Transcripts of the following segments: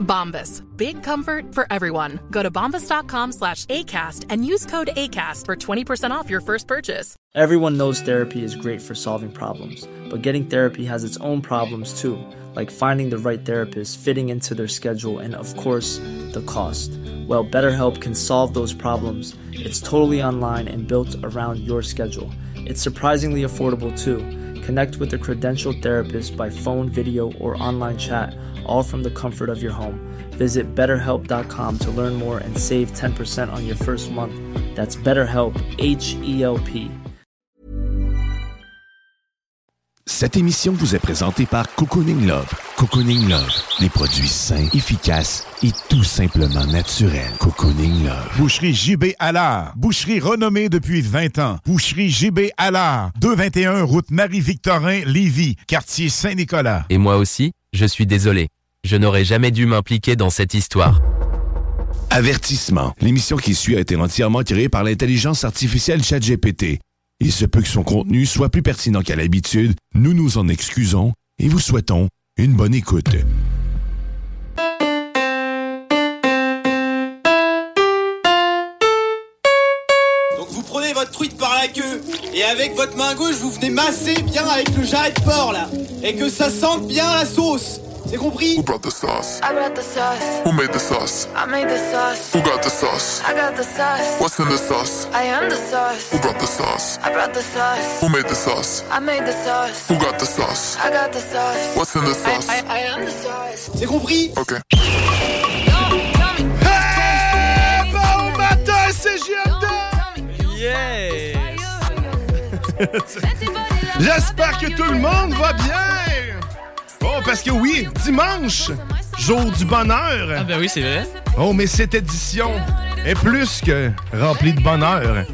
Bombas. Big comfort for everyone. Go to bombas.com slash ACAST and use code ACAST for 20% off your first purchase. Everyone knows therapy is great for solving problems, but getting therapy has its own problems too, like finding the right therapist, fitting into their schedule, and of course, the cost. Well, BetterHelp can solve those problems. It's totally online and built around your schedule. It's surprisingly affordable too. Connect with a credentialed therapist by phone, video, or online chat, all from the comfort of your home. Visit betterhelp.com to learn more and save 10% on your first month. That's BetterHelp, H E L P. Cette émission vous est présentée par Cocooning Love. Cocooning Love, des produits sains, efficaces et tout simplement naturels. Cocooning Love. Boucherie JB Allard. Boucherie renommée depuis 20 ans. Boucherie JB Allard. 221 route Marie-Victorin, Lévis, quartier Saint-Nicolas. Et moi aussi, je suis désolé. Je n'aurais jamais dû m'impliquer dans cette histoire. Avertissement. L'émission qui suit a été entièrement créée par l'intelligence artificielle ChatGPT. Il se peut que son contenu soit plus pertinent qu'à l'habitude. Nous nous en excusons et vous souhaitons une bonne écoute. Donc vous prenez votre truite par la queue et avec votre main gauche vous venez masser bien avec le jarret de porc là et que ça sente bien la sauce. C'est compris Who brought the sauce? I brought the sauce. Who made the sauce? I made the sauce. Who got the sauce? I got the sauce. What's in the sauce? I am the sauce. Who brought the sauce? I brought the sauce. Who made the sauce? I made the sauce. Who got the sauce? I got the sauce. What's in the I, sauce? I, I am the sauce. C'est compris Okay. Bon matin, CGMD! Yeah! J'espère que tout le monde va bien! Oh, parce que oui, dimanche, jour du bonheur. Ah ben oui, c'est vrai. Oh, mais cette édition est plus que remplie de bonheur.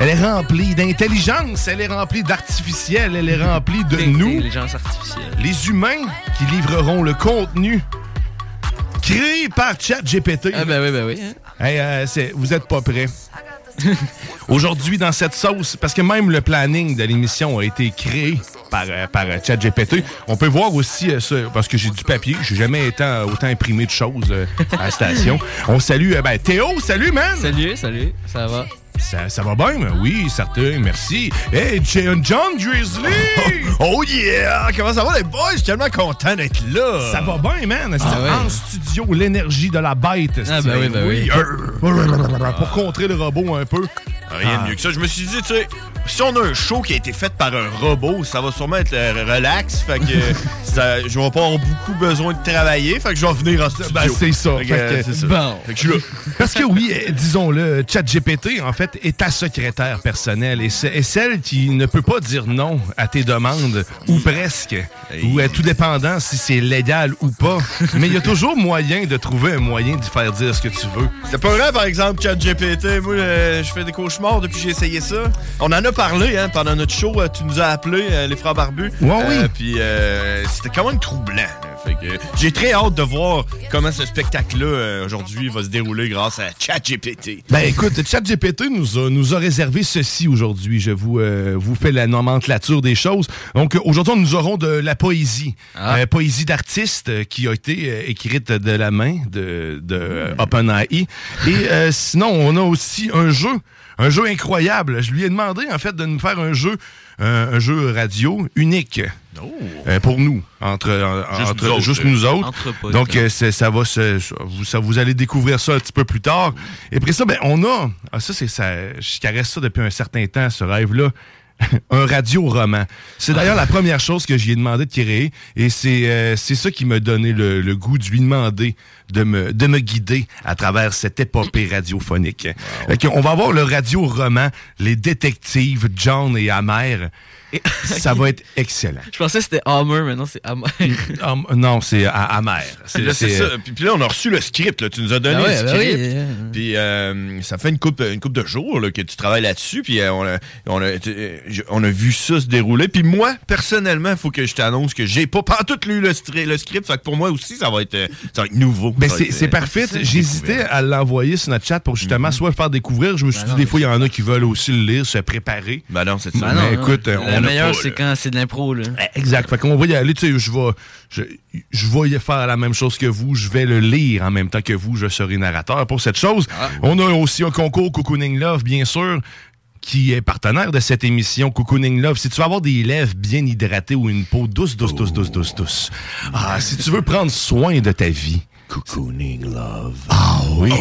Elle est remplie d'intelligence, elle est remplie d'artificiel, elle est remplie de nous, artificielle. les humains, qui livreront le contenu créé par ChatGPT. Ah ben oui, ben oui. hein. Hey, euh, c'est- vous êtes pas prêts. Aujourd'hui, dans cette sauce, parce que même le planning de l'émission a été créé par, euh, par euh, ChatGPT, on peut voir aussi euh, ça, parce que j'ai du papier, j'ai jamais été euh, autant imprimé de choses euh, à la station. On salue euh, ben, Théo, salut man! Salut, salut, ça va? Ça, ça va bien? Ben Oui, certain, merci. Hey, J- John Drizzly! Oh yeah! Comment ça va les boys? Je suis tellement content d'être là! Ça va bien, man! Ah ouais. en studio, l'énergie de la bête. Ah, ben oui, ben oui. Arr. Pour contrer le robot un peu. Rien de mieux que ça. Je me suis dit, tu sais, si on a un show qui a été fait par un robot, ça va sûrement être euh, relax. Fait que ça, je vais pas avoir beaucoup besoin de travailler. Fait que je vais venir en studio. Ben, c'est ça. Fait que, euh, c'est ça. Bon. Fait que je suis là. Parce que oui, euh, disons-le, ChatGPT, en fait, est ta secrétaire personnelle et c'est- est celle qui ne peut pas dire non à tes demandes, ou presque, ou euh, tout dépendant si c'est légal ou pas. Mais il y a toujours moyen de trouver un moyen de faire dire ce que tu veux. C'est pas vrai, par exemple, ChatGPT. Moi, euh, je fais des cauchemars depuis que j'ai essayé ça. On en a parlé hein, pendant notre show. euh, tu nous as appelés, euh, les frères barbus. Ouais, oui. Euh, Puis c'était quand même troublant. là. Fait que, j'ai très hâte de voir comment ce spectacle-là euh, aujourd'hui va se dérouler grâce à ChatGPT. Ben écoute, ChatGPT nous a, nous a réservé ceci aujourd'hui. Je vous, euh, vous fais la nomenclature des choses. Donc aujourd'hui, nous aurons de la poésie. Ah. Euh, poésie d'artiste qui a été écrite de la main de, de OpenAI. Et sinon, on a aussi un jeu. Un jeu incroyable. Je lui ai demandé, en fait, de nous faire un jeu, euh, un jeu radio unique. Euh, pour nous, entre, Juste entre- nous autres. juste nous autres. Entre potes. Donc, euh, c'est- ça va se, ça- vous, ça- vous allez découvrir ça un petit peu plus tard. Et après ça, ben, on a, ah, ça, c'est ça, je caresse ça depuis un certain temps, ce rêve-là. un radio-roman. C'est d'ailleurs la première chose que j'ai demandé de créer et c'est euh, c'est ça qui m'a donné le, le goût de lui demander de me, de me guider à travers cette épopée radiophonique. Fait qu'on va avoir le radio-roman, les détectives John et Amer. Ça va être excellent. Je pensais que c'était Hammer, mais non, c'est Hammer. Hum, non, c'est a- amer. Là, c'est ça. Puis, puis là, on a reçu le script. Là. Tu nous as donné Ah ouais, le ben script. oui, euh. Puis euh, ça fait une coupe, une coupe de jours là, que tu travailles là-dessus. Puis euh, on, a, on, a, euh, je- on a vu ça se dérouler. Puis moi, personnellement, il faut que je t'annonce que j'ai pas tout lu le, le script. Fait que pour moi aussi, ça va être, euh, ça va être nouveau. Ben Ça va c'est c'est euh, parfait. J'hésitais à l'envoyer sur notre chat pour justement soit le faire découvrir. Je me suis Ben dit, non, des fois, il y en a qui veulent aussi le lire, se préparer. Ben non, c'est ça. Ben Mais non, écoute, non. on meilleur, pas, c'est quand c'est de l'impro, là. Exact. Fait qu'on va y aller. Tu sais, je vais, je, je vais y faire la même chose que vous. Je vais le lire en même temps que vous. Je serai narrateur pour cette chose. Ah. On a aussi un concours Cocooning Love, bien sûr qui est partenaire de cette émission Cocooning Love. Si tu veux avoir des lèvres bien hydratées ou une peau douce, douce, douce, douce, douce, douce. Ah, si tu veux prendre soin de ta vie. Cocooning Love. Ah oui.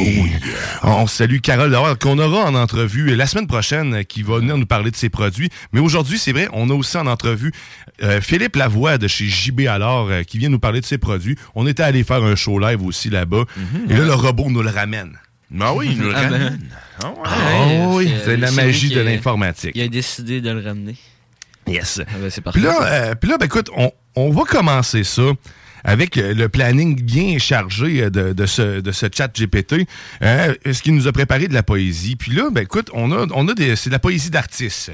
On salue Carole Laward, qu'on aura en entrevue la semaine prochaine, euh, qui va venir nous parler de ses produits. Mais aujourd'hui, c'est vrai, on a aussi en entrevue euh, Philippe Lavoie de chez JB Alors, euh, qui vient nous parler de ses produits. On était allé faire un show live aussi là-bas. Et là, le robot nous le ramène. Ah oui, il nous le Ah ben. ramène. Ah ouais. Ah oui, c'est- la magie de l'informatique. Il a décidé de le ramener. Yes. Ah ben, c'est parfait. Puis là, euh, puis là ben, écoute, on, on va commencer ça avec euh, le planning bien chargé euh, de, de ce, de ce chat GPT, euh, ce qui nous a préparé de la poésie. Puis là, ben écoute, on a, on a des, c'est de la poésie d'artistes.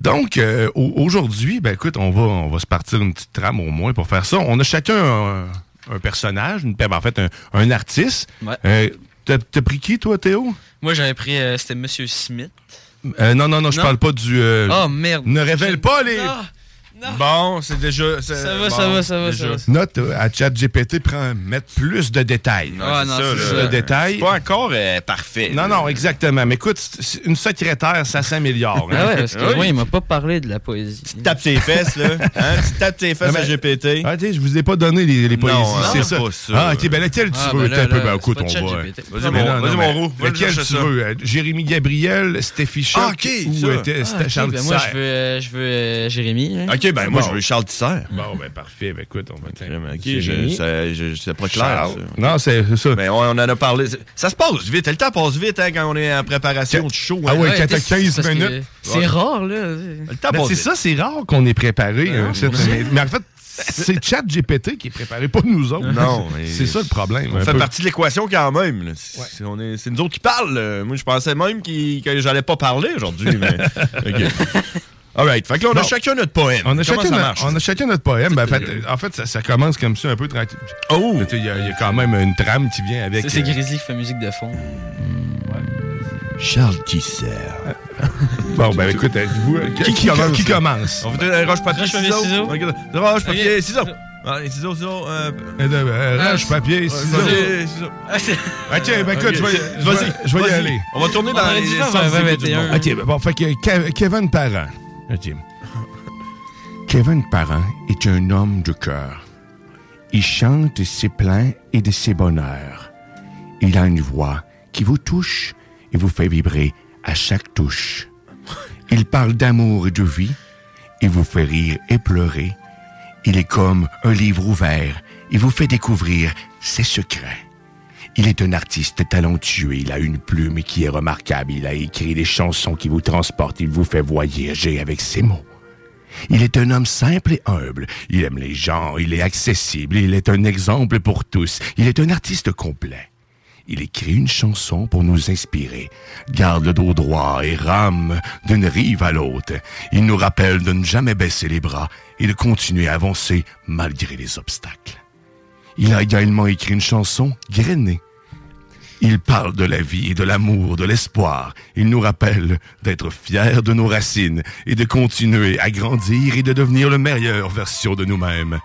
Donc, euh, au- aujourd'hui, ben écoute, on va, on va se partir une petite trame au moins pour faire ça. On a chacun un, un personnage, une, en fait, un, un artiste. Ouais. Euh, T'as t'as pris qui, toi, Théo? Moi, j'avais pris. C'était Monsieur Smith. Non, non, non, je Non? parle pas du... Oh merde. Ne révèle pas les... Ah, Bon, c'est déjà. Ça va, ça va, ça va, ça va. Note euh, à ChatGPT, prends, mettre plus de détails. Non, Ah, non, ça. Plus de détails. C'est pas encore euh, parfait. Non, là. non, exactement. Mais écoute, une secrétaire, ça s'améliore. hein. Ah ouais, parce que Oui. moi, il m'a pas parlé de la poésie. Tu tapes ses fesses, là. Hein? Tu tapes tes fesses à GPT. Ah, tu sais, je vous ai pas donné les, poésies, non, c'est c'est ça. pas ça. Ah, ok, ben lequel tu Ah, veux? ben un peu, ben écoute, on va. Vas-y, mon, roux. Chercher tu veux? Euh, Jérémy Gabriel, Stéphie Choc Ah, ok, ou Ah, ok, Charles ben moi, je veux, je veux Jérémy. hein. Ok, ben moi, Bon. je veux Charles Tisser. Bon, ben parfait. Ben écoute, on va Ok, c'est pas clair. Charles. ça. Non, c'est ça. Ben, on, on en a parlé. Ça se passe vite. Le temps passe vite hein, quand on est en préparation de show. Ah hein. ouais, quand t'as t'es- 15 parce que minutes. C'est rare, là. Le temps Ben, passe c'est ça, c'est rare qu'on est préparé. Mais, mais en fait, c'est ChatGPT qui est préparé, pas nous autres. Non, mais- C'est ça le problème. On fait peu. partie de l'équation quand même. C'est on est- c'est nous autres qui parlent. Moi, je pensais même que j'allais pas parler aujourd'hui. mais... OK. All right. Fait que là, on a Bon. chacun notre poème. On a, Comment chacun ça notre, marche? on a chacun notre poème. Ben, en fait, en fait, ça, ça commence comme ça, un peu tranquille. Oh! Il y, a- il y a quand même une trame qui vient avec. Ça, c'est euh, Grizzly qui fait musique de fond. Charles Tisser. Bon, ben écoute, euh, vous, euh, qui, qui commence? Qui commence? On fait un roche papier Roche, papier, ciseaux. ciseaux. Regarde. Roche papier Ok. ciseaux. Allez, ciseaux, ciseaux. euh, Euh, euh, Roche, papier, ciseaux. Vas-y, ciseaux. Ah, Ok, ben écoute, Ok, je vais, y aller. On va tourner dans les dû faire sens un du 21. monde. Ok, ben bon, fait que Ke- Kevin Parent. Kevin Parent est un homme de cœur. Il chante de ses plaints et de ses bonheurs. Il a une voix qui vous touche et vous fait vibrer à chaque touche. Il parle d'amour et de vie. Il vous fait rire et pleurer. Il est comme un livre ouvert. Il vous fait découvrir ses secrets. Il est un artiste talentueux, il a une plume qui est remarquable, il a écrit des chansons qui vous transportent, il vous fait voyager avec ses mots. Il est un homme simple et humble, il aime les gens, il est accessible, il est un exemple pour tous, il est un artiste complet. Il écrit une chanson pour nous inspirer, garde le dos droit et rame d'une rive à l'autre. Il nous rappelle de ne jamais baisser les bras et de continuer à avancer malgré les obstacles. Il a également écrit une chanson, Grainée. Il parle de la vie de l'amour, de l'espoir. Il nous rappelle d'être fiers de nos racines et de continuer à grandir et de devenir la meilleure version de nous-mêmes.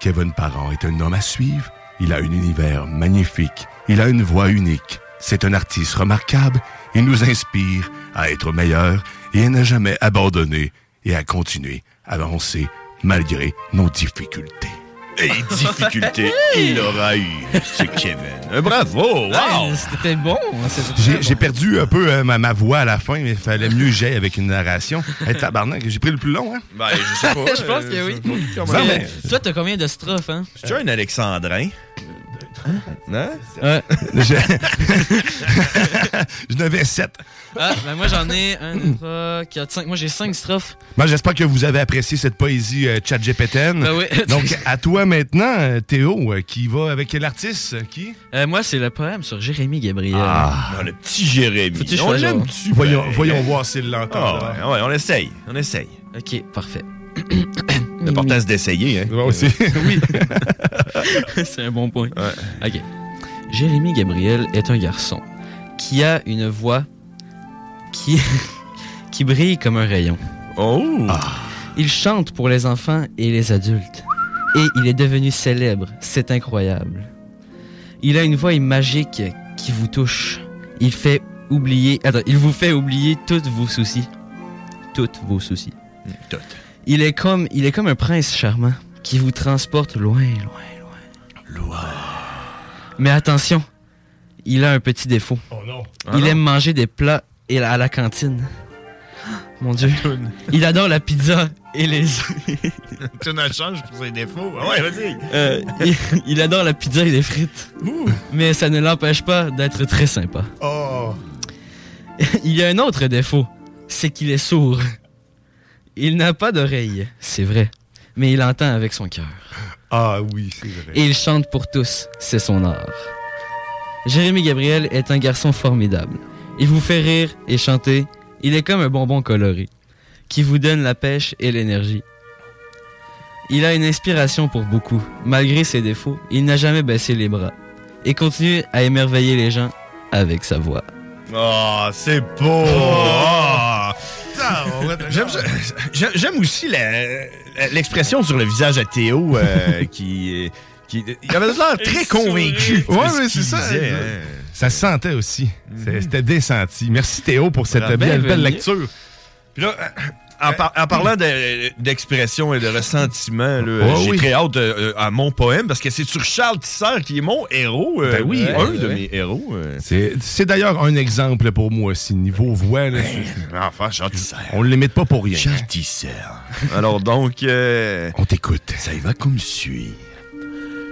Kevin Parent est un homme à suivre. Il a un univers magnifique. Il a une voix unique. C'est un artiste remarquable. Il nous inspire à être meilleurs et à jamais abandonner et à continuer à avancer malgré nos difficultés. Et difficulté, il aura eu. C'est Kevin. Euh, bravo! Wow! Ouais, C'était bon. hein, J'ai perdu un peu euh, ma, ma voix à la fin, mais il fallait mieux que avec une narration. Hey, tabarnak, j'ai pris le plus long, hein? Ben, je sais pas. Je pense que oui. Comment- Non, Euh, mais- Toi, t'as combien de strophes, hein? C'est un alexandrin. Hein? Ouais. Je... je n'avais sept. Ah, ben moi j'en ai 1, 2, 3, 4, 5. Moi j'ai 5 strophes. Moi, j'espère que vous avez apprécié cette poésie euh, GPTN. Ben oui. Donc, à toi maintenant, euh, Théo, euh, qui va avec l'artiste euh, qui? Euh, moi c'est le poème sur Jérémy Gabriel. Ah. Le petit Jérémy. Faut-tu que je on fasse l'aime genre? super. Voyons, voyons voir s'il l'entend. Ah, ouais, ouais, on essaye. On essaye. Ok, parfait. L'important, c'est d'essayer. Hein? Moi aussi. oui. c'est un bon point. Ok. Jérémy Gabriel est un garçon qui a une voix qui, qui brille comme un rayon. Oh! Il chante pour les enfants et les adultes. Et il est devenu célèbre. C'est incroyable. Il a une voix magique qui vous touche. Il fait oublier. Attends, il vous fait oublier tous vos soucis. Tous vos soucis. Tout. Il est comme, il est comme un prince charmant qui vous transporte loin, loin, loin. Loin. Mais attention, il a un petit défaut. Oh non. il non. aime manger des plats et à la cantine. Mon Dieu. Il adore la pizza et les. tu ne changes pour ses défauts. Ah ouais, vas-y. Euh, il, il adore la pizza et les frites. Mais ça ne l'empêche pas d'être très sympa. Oh. Il y a un autre défaut, c'est qu'il est sourd. Il n'a pas d'oreille, c'est vrai, mais il entend avec son cœur. Ah oui, c'est vrai. Et il chante pour tous, c'est son art. Jérémy Gabriel est un garçon formidable. Il vous fait rire et chanter. Il est comme un bonbon coloré, qui vous donne la pêche et l'énergie. Il a une inspiration pour beaucoup. Malgré ses défauts, il n'a jamais baissé les bras. Et continue à émerveiller les gens avec sa voix. Oh, c'est beau! Ah. J'aime aussi l'expression sur le visage à Théo euh, qui, qui. Il avait l'air très convaincu. Ouais, mais c'est ça. disait, hein? Ça se sentait aussi. C'est- C'était décenti. Merci Théo pour cette belle, belle lecture. Puis là, en, par- en parlant de- d'expression et de ressentiment, là, Ouais, j'ai oui. très hâte euh, à mon poème parce que c'est sur Charles Tisser qui est mon héros. euh, Ben oui, un de mes héros. euh. C'est d'ailleurs un exemple pour moi aussi. Niveau voix, là, c'est- Enfin, Charles Tisser. on le limite pas pour rien. Charles Tisser. Alors donc, euh, On t'écoute. ça y va comme suit.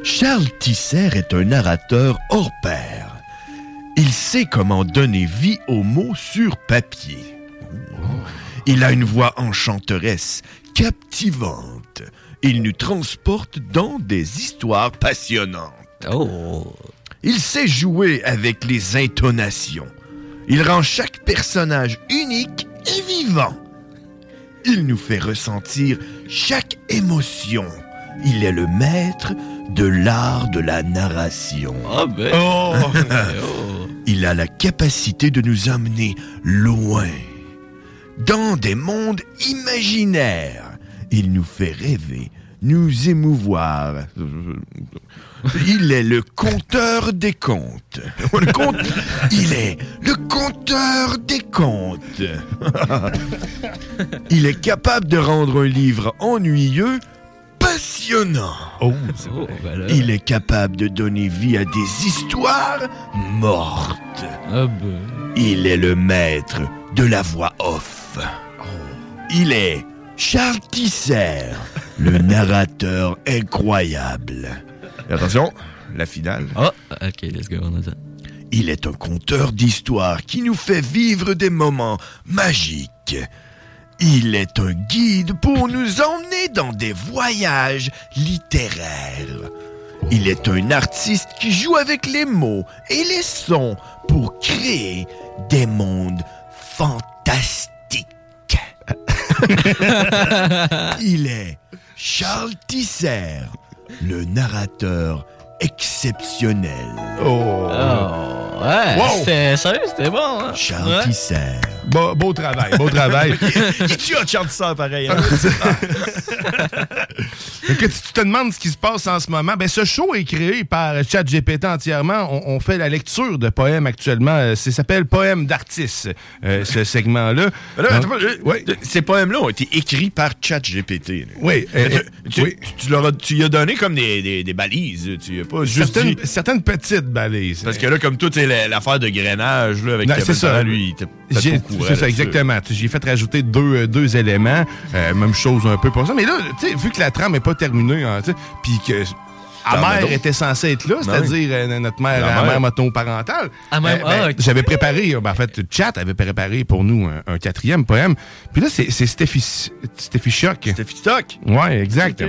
Charles Tisser est un narrateur hors pair. Il sait comment donner vie aux mots sur papier. Il a une voix enchanteresse, captivante. Il nous transporte dans des histoires passionnantes. Oh! Il sait jouer avec les intonations. Il rend chaque personnage unique et vivant. Il nous fait ressentir chaque émotion. Il est le maître de l'art de la narration. Ah ben! Oh! Il a la capacité de nous emmener loin, dans des mondes imaginaires. Il nous fait rêver, nous émouvoir. Il est le conteur des contes. Le Il est le conteur des contes. Il est capable de rendre un livre ennuyeux passionnant. Oh, Oh, ben. Il est capable de donner vie à des histoires mortes. Ah ben. Il est le maître de la voix off. Il est Charles Tisser, le narrateur incroyable. Attention, la finale. Oh, ok, let's go, on attend. Il est un conteur d'histoires qui nous fait vivre des moments magiques. Il est un guide pour nous emmener dans des voyages littéraires. Il est un artiste qui joue avec les mots et les sons pour créer des mondes fantastiques. Il est Charles Tisser, le narrateur exceptionnel. Oh. Oh, ouais, Wow. c'était sérieux, c'était bon. Hein? Charles Ouais. Tisser. Beau, beau travail, beau travail. Il tue un Charles Tisser pareil. hein? Donc, que tu te demandes ce qui se passe en ce moment, ben, ce show est créé par ChatGPT entièrement. On, on fait la lecture de poèmes actuellement. Euh, Ça s'appelle Poèmes d'artistes, euh, ce segment-là. Euh, ouais. Ces poèmes-là ont été écrits par ChatGPT. Oui, euh, tu, tu- oui. tu leur as, tu lui as donné comme des, des- des balises. Tu as pas juste Certaines, dit- certaines petites balises. Parce que là, comme tout, c'est la- l'affaire de grainage là, avec Non, Kevin c'est ça. Parent, lui, C'est ça, exactement. J'ai fait rajouter deux, euh, deux éléments. Euh, même chose un peu pour ça. Mais là, tu sais, vu que la trame n'est pas terminée, hein, puis que à Dans mère était censée être là, Ben c'est-à-dire euh, notre mère, La la mère. mère motoparentale. Ah, Euh, ben, ah. J'avais préparé, ben, en fait, Chat avait préparé pour nous un, un quatrième poème. Puis là, c'est Steffi, Steffi Choc. Steffi Stock. Ouais, exact.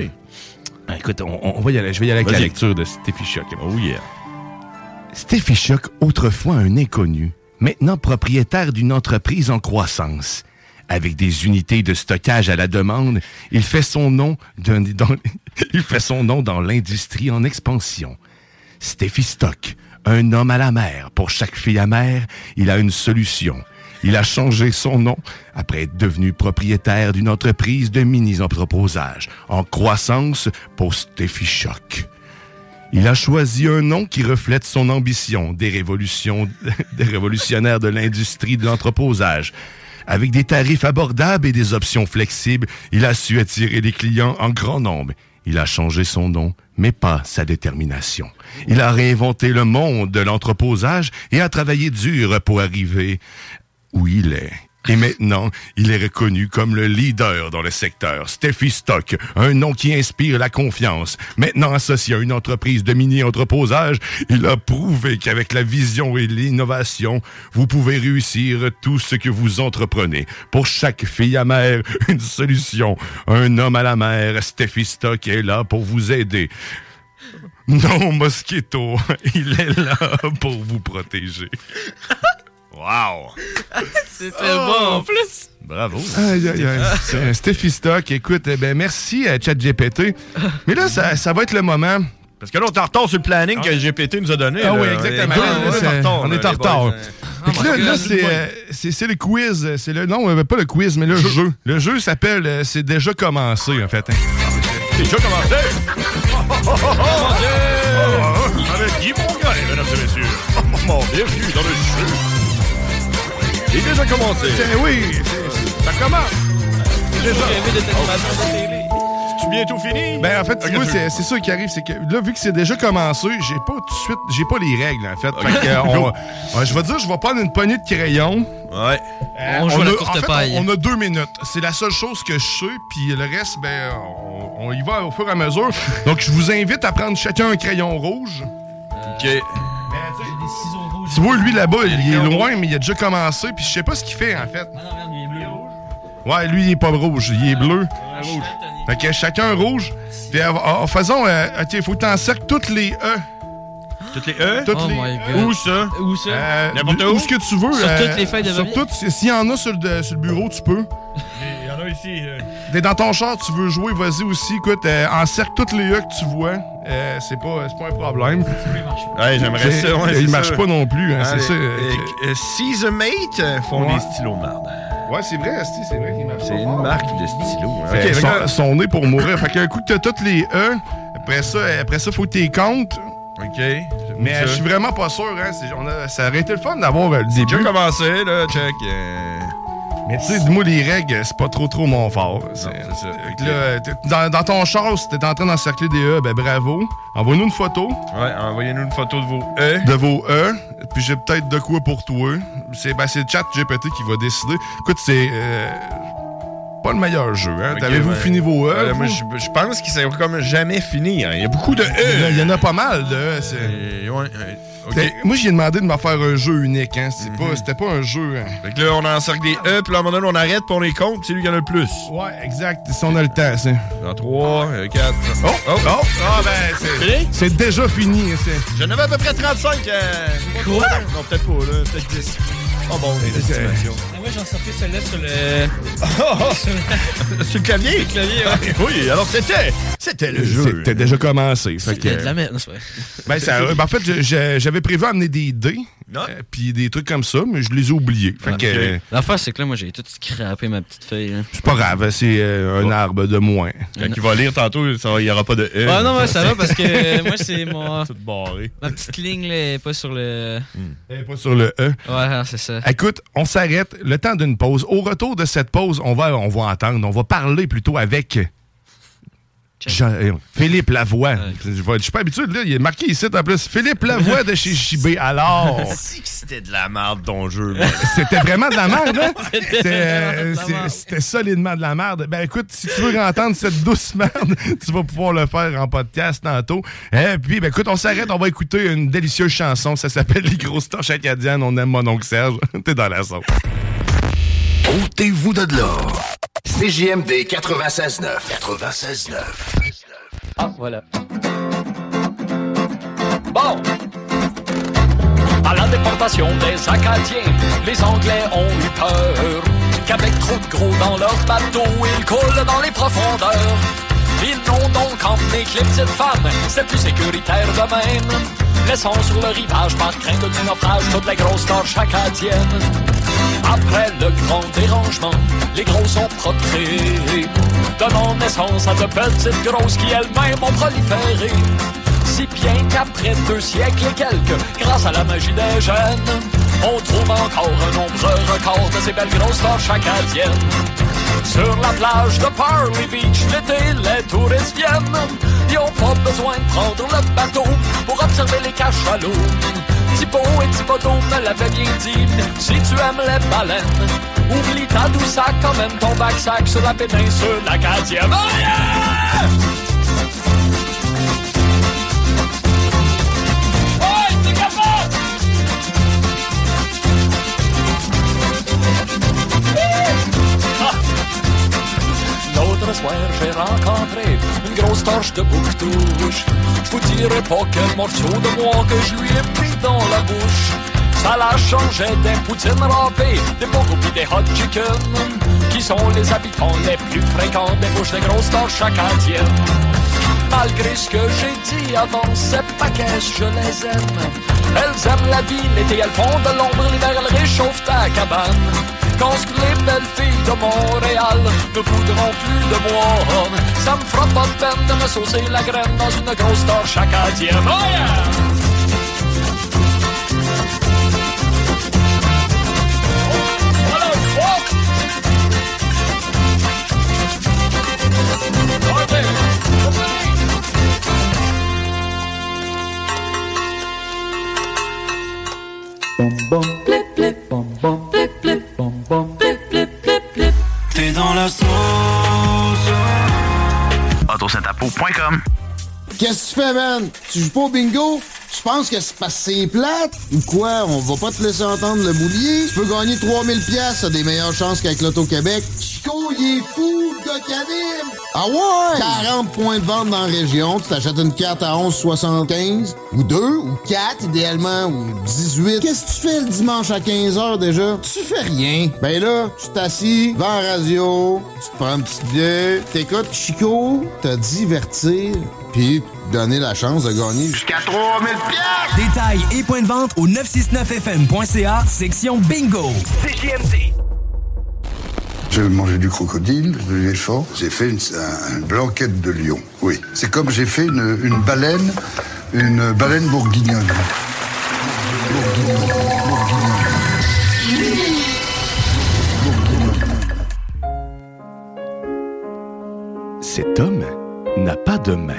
Ben, écoute, on, on va y aller. Je vais y aller avec la lecture de Steffi Choc. Oh yeah. Steffi Choc, autrefois un inconnu, maintenant propriétaire d'une entreprise en croissance. Avec des unités de stockage à la demande, il fait son nom dans, il fait son nom dans l'industrie en expansion. Steffi Stock, un homme à la mer. Pour chaque fille amère, il a une solution. Il a changé son nom après être devenu propriétaire d'une entreprise de mini-entreposage en croissance pour Choc. Il a choisi un nom qui reflète son ambition des révolutions, des révolutionnaires de l'industrie de l'entreposage. Avec des tarifs abordables et des options flexibles, il a su attirer les clients en grand nombre. Il a changé son nom, mais pas sa détermination. Il a réinventé le monde de l'entreposage et a travaillé dur pour arriver il est. Et maintenant, il est reconnu comme le leader dans le secteur. Steffi Stock, un nom qui inspire la confiance. Maintenant associé à une entreprise de mini-entreposage, il a prouvé qu'avec la vision et l'innovation, vous pouvez réussir tout ce que vous entreprenez. Pour chaque fille amère, une solution. Un homme à la mer, Steffi Stock est là pour vous aider. Non, Mosquito, il est là pour vous protéger. Wow. C'était bon en plus. Bravo. Aïe, aïe, aïe. C'est un Steffi Stock. Écoute, eh ben, merci à ChatGPT. Mais là, ça, ça va être le moment. Parce que là, on est en retard sur le planning que GPT nous a donné. Ah là. oui, exactement. On est- Là, on est c'est- en retard. on là, est en retard. boys. Oh là, là, c'est, euh, c'est le quiz. C'est le non, euh, pas le quiz, mais le jeu. Le jeu s'appelle euh, C'est déjà commencé, en fait. C'est déjà commencé. Avec Guy Mongrain, mesdames et messieurs. Oh, bienvenue dans le jeu. C'est déjà commencé. Oui, ça commence. C'est déjà. C'est bientôt fini? Ben, en fait, tu Ok, vois, tu- c'est c'est ça qui arrive, c'est que là, vu que c'est déjà commencé, j'ai pas tout de suite, j'ai pas les règles, en fait. Fait que, euh, on- je vais dire, je vais prendre une poignée de crayons. Ouais. Euh, On joue à la a- courte en fait. On, on a deux minutes. C'est la seule chose que je sais, puis le reste, ben, on, on y va au fur et à mesure. Donc, je vous invite à prendre chacun un crayon rouge. OK. Tu vois, lui là-bas, il est loin, mais il a déjà commencé, puis je sais pas ce qu'il fait, en fait. Ouais, lui, il est pas rouge, il est bleu. Fait que chacun rouge. Puis, euh, euh, faisons, euh, ok, il faut que t'encercles toutes les E. Toutes les E? Toutes Oh les my God. Où ça? Où ça? Euh, N'importe où où? ce que tu veux. Sur euh, toutes les feuilles de Sur toutes. S'il y en a sur le, sur le bureau, tu peux. Il y en a ici. euh. T'es dans ton char, tu veux jouer, vas-y aussi. Écoute, euh, encercle toutes les E que tu vois. Euh, c'est pas, c'est pas un problème. Ouais, j'aimerais ça. ouais, il marche ça. pas non plus, hein, c'est ça. euh, a Mate font Ouais. des stylos de merde. Ouais, c'est vrai, c'est vrai qu'il marche C'est une marque de stylo. hein. Fait Ok, fait son, que- son nez pour mourir. fait qu'un coup que t'as toutes les E, après ça, après ça, faut que t'es comptes. OK. Mais je suis vraiment pas sûr, hein. on a- ça aurait été le fun d'avoir le J'ai déjà début. commencé, là, check. euh, Mais tu sais, dis-moi, les règles, c'est pas trop trop mon fort. C'est- ça. Là, dans, dans ton char, si t'es en train d'encercler des E, ben bravo. Envoie-nous une photo Ouais, envoyez-nous une photo de vos E. de vos E, puis j'ai peut-être de quoi pour toi. C'est ben, le chat GPT qui va décider. Écoute, c'est euh, pas le meilleur jeu. Hein? Ok, T'avez-vous ben, fini vos E? euh, moi, vous? je, je pense qu'il ne comme jamais fini. hein. Il y a beaucoup de E. Il y en a pas mal de E. ouais, euh, OK. C'est- Moi, j'ai demandé de me faire un jeu unique. Hein? C'est pas- C'était pas un jeu. hein. Fait que là, on encercle des E, puis là, à un moment donné, on arrête, puis on les compte, puis c'est lui qui en a le plus. Ouais, exact. Si on a le temps, c'est. Dans 3, 4. Oh, oh, oh! Ah, ben, c'est. Fini? C'est déjà fini. hein, c'est- J'en avais à peu près 35. Euh... Quoi? Non, peut-être pas, là. Peut-être 10. Oh bon, des estimations. Moi, j'en sortais celle-là sur le. Sur le clavier? Le clavier, ouais. Oui, alors c'était. C'était le jeu. C'était déjà commencé. que- C'était de la merde, c'est vrai. Ben, ça, ben, en fait, j'avais prévu amener des dés, Non. euh, puis des trucs comme ça, mais je les ai oubliés. Fait que, euh, L'affaire, c'est que là, moi, j'ai tout scrappé ma petite feuille. hein. c'est pas grave, c'est euh, un arbre de moins. Quand il va lire tantôt, ça- il n'y aura pas de E. Ah non, ouais, ça va parce que euh, moi, c'est mon. Tout barré. Ma petite ligne, là, est pas sur le. Et pas sur le E. Ouais, ah, c'est ça. Écoute, on s'arrête, le temps d'une pause. Au retour de cette pause, on va, on va entendre, on va parler plutôt avec Jean- euh, Philippe Lavoie. Je suis pas habitué, là, il est marqué ici en plus. Philippe Lavoie de chez JB. Alors, c'était de la merde ton jeu. c'était vraiment de la merde, hein? C'était euh, c'était solidement de la merde. Ben écoute, si tu veux entendre cette douce merde, tu vas pouvoir le faire en podcast tantôt. Et puis, ben écoute, on s'arrête, on va écouter une délicieuse chanson. Ça s'appelle Les grosses torches acadiennes. On aime mon oncle Serge. T'es dans la sauce. Ôtez-vous de là. CJMD 96.9. 96.9. Ah, voilà. Bon. À la déportation des Acadiens, les Anglais ont eu peur qu'avec trop de gros dans leur bateau, ils coulent dans les profondeurs. Ils n'ont donc emmené que les petites femmes, c'est plus sécuritaire de même. Laissant sur le rivage par crainte du naufrage toutes les grosses torches acadiennes. Après le grand dérangement, les gros ont procréé, donnant naissance à de petites grosses qui elles-mêmes ont proliféré. Si bien qu'après deux siècles et quelques, grâce à la magie des jeunes, on trouve encore un nombreux record de ces belles grosses torches acadiennes. Sur la plage de Parley Beach, l'été, les touristes viennent. Ils ont pas besoin de prendre le bateau pour observer les cachalots. Thibaut et Thibodeau me l'avaient bien dit, si tu aimes les baleines, oublie ta douce quand même ton bac-sac sur la péninsule acadienne. Oh! L'autre soir, j'ai rencontré une grosse torche de boucle-touche. Je vous dirai pas quel morceau de moi que je lui ai pris dans la bouche. Ça la changeait des poutines râpées, des bocaux pis des hot chicken, qui sont les habitants les plus fréquents des bouches des grosses torches acadiennes. Malgré ce que j'ai dit avant, c'est pas qu'est-ce je les aime. Elles aiment la vie, l'été elles font de l'ombre, l'hiver elles réchauffent ta cabane. Quand les belles filles de Montréal ne voudront plus de moi, ça me fera pas de peine de me saucer la graine dans une grosse torche acadienne. Oh! T'es dans la sauce. Qu'est-ce que tu fais, man? Tu joues pas au bingo? Tu penses que c'est parce que c'est plate? Ou quoi? On va pas te laisser entendre le boulier? Tu peux gagner 3000 pièces, t'as des meilleures chances qu'avec l'Auto-Québec. Chico, il est fou, de calibre! Ah ouais? 40 points de vente dans la région. Tu t'achètes une carte à 11,75. Ou 2, ou 4, idéalement, ou 18. Qu'est-ce que tu fais le dimanche à 15h déjà? Tu fais rien. Ben là, tu t'assis, devant la radio, tu te prends une petite bière, t'écoutes Chico, te divertir, puis te donner la chance de gagner jusqu'à 3000 pièces. Détails et points de vente au 969fm.ca, section bingo. CJMD. J'ai mangé du crocodile, de l'éléphant. J'ai fait une, un- une blanquette de lion. Oui. C'est comme j'ai fait une, baleine, une baleine bourguignonne. Cet homme n'a pas de main.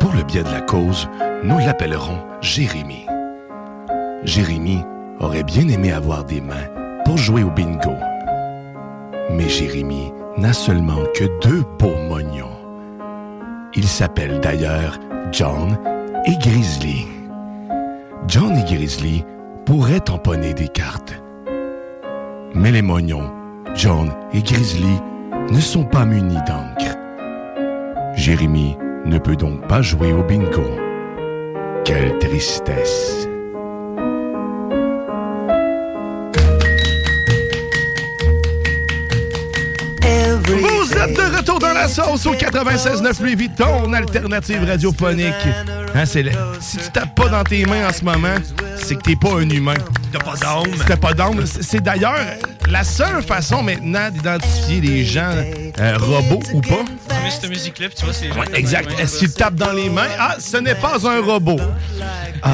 Pour le bien de la cause, nous l'appellerons Jérémie. Jérémie aurait bien aimé avoir des mains pour jouer au bingo. Mais Jérémie n'a seulement que deux beaux mognons. Ils s'appellent d'ailleurs John et Grizzly. John et Grizzly pourraient tamponner des cartes. Mais les mognons, John et Grizzly, ne sont pas munis d'encre. Jérémie ne peut donc pas jouer au bingo. Quelle tristesse. Vous êtes de retour dans la sauce au 96.9 Louis Vuitton, alternative radiophonique. Hein, le- Si tu tapes pas dans tes mains en ce moment, c'est que t'es pas un humain. T'as pas d'âme. T'as pas d'âme. C'est d'ailleurs la seule façon maintenant d'identifier les gens euh, robots ou pas. Tu mets cette musique-là, tu vois, c'est les gens Ouais, qui tapent exact. Si tu tapes dans les mains, ah, ce n'est pas un robot. Ah.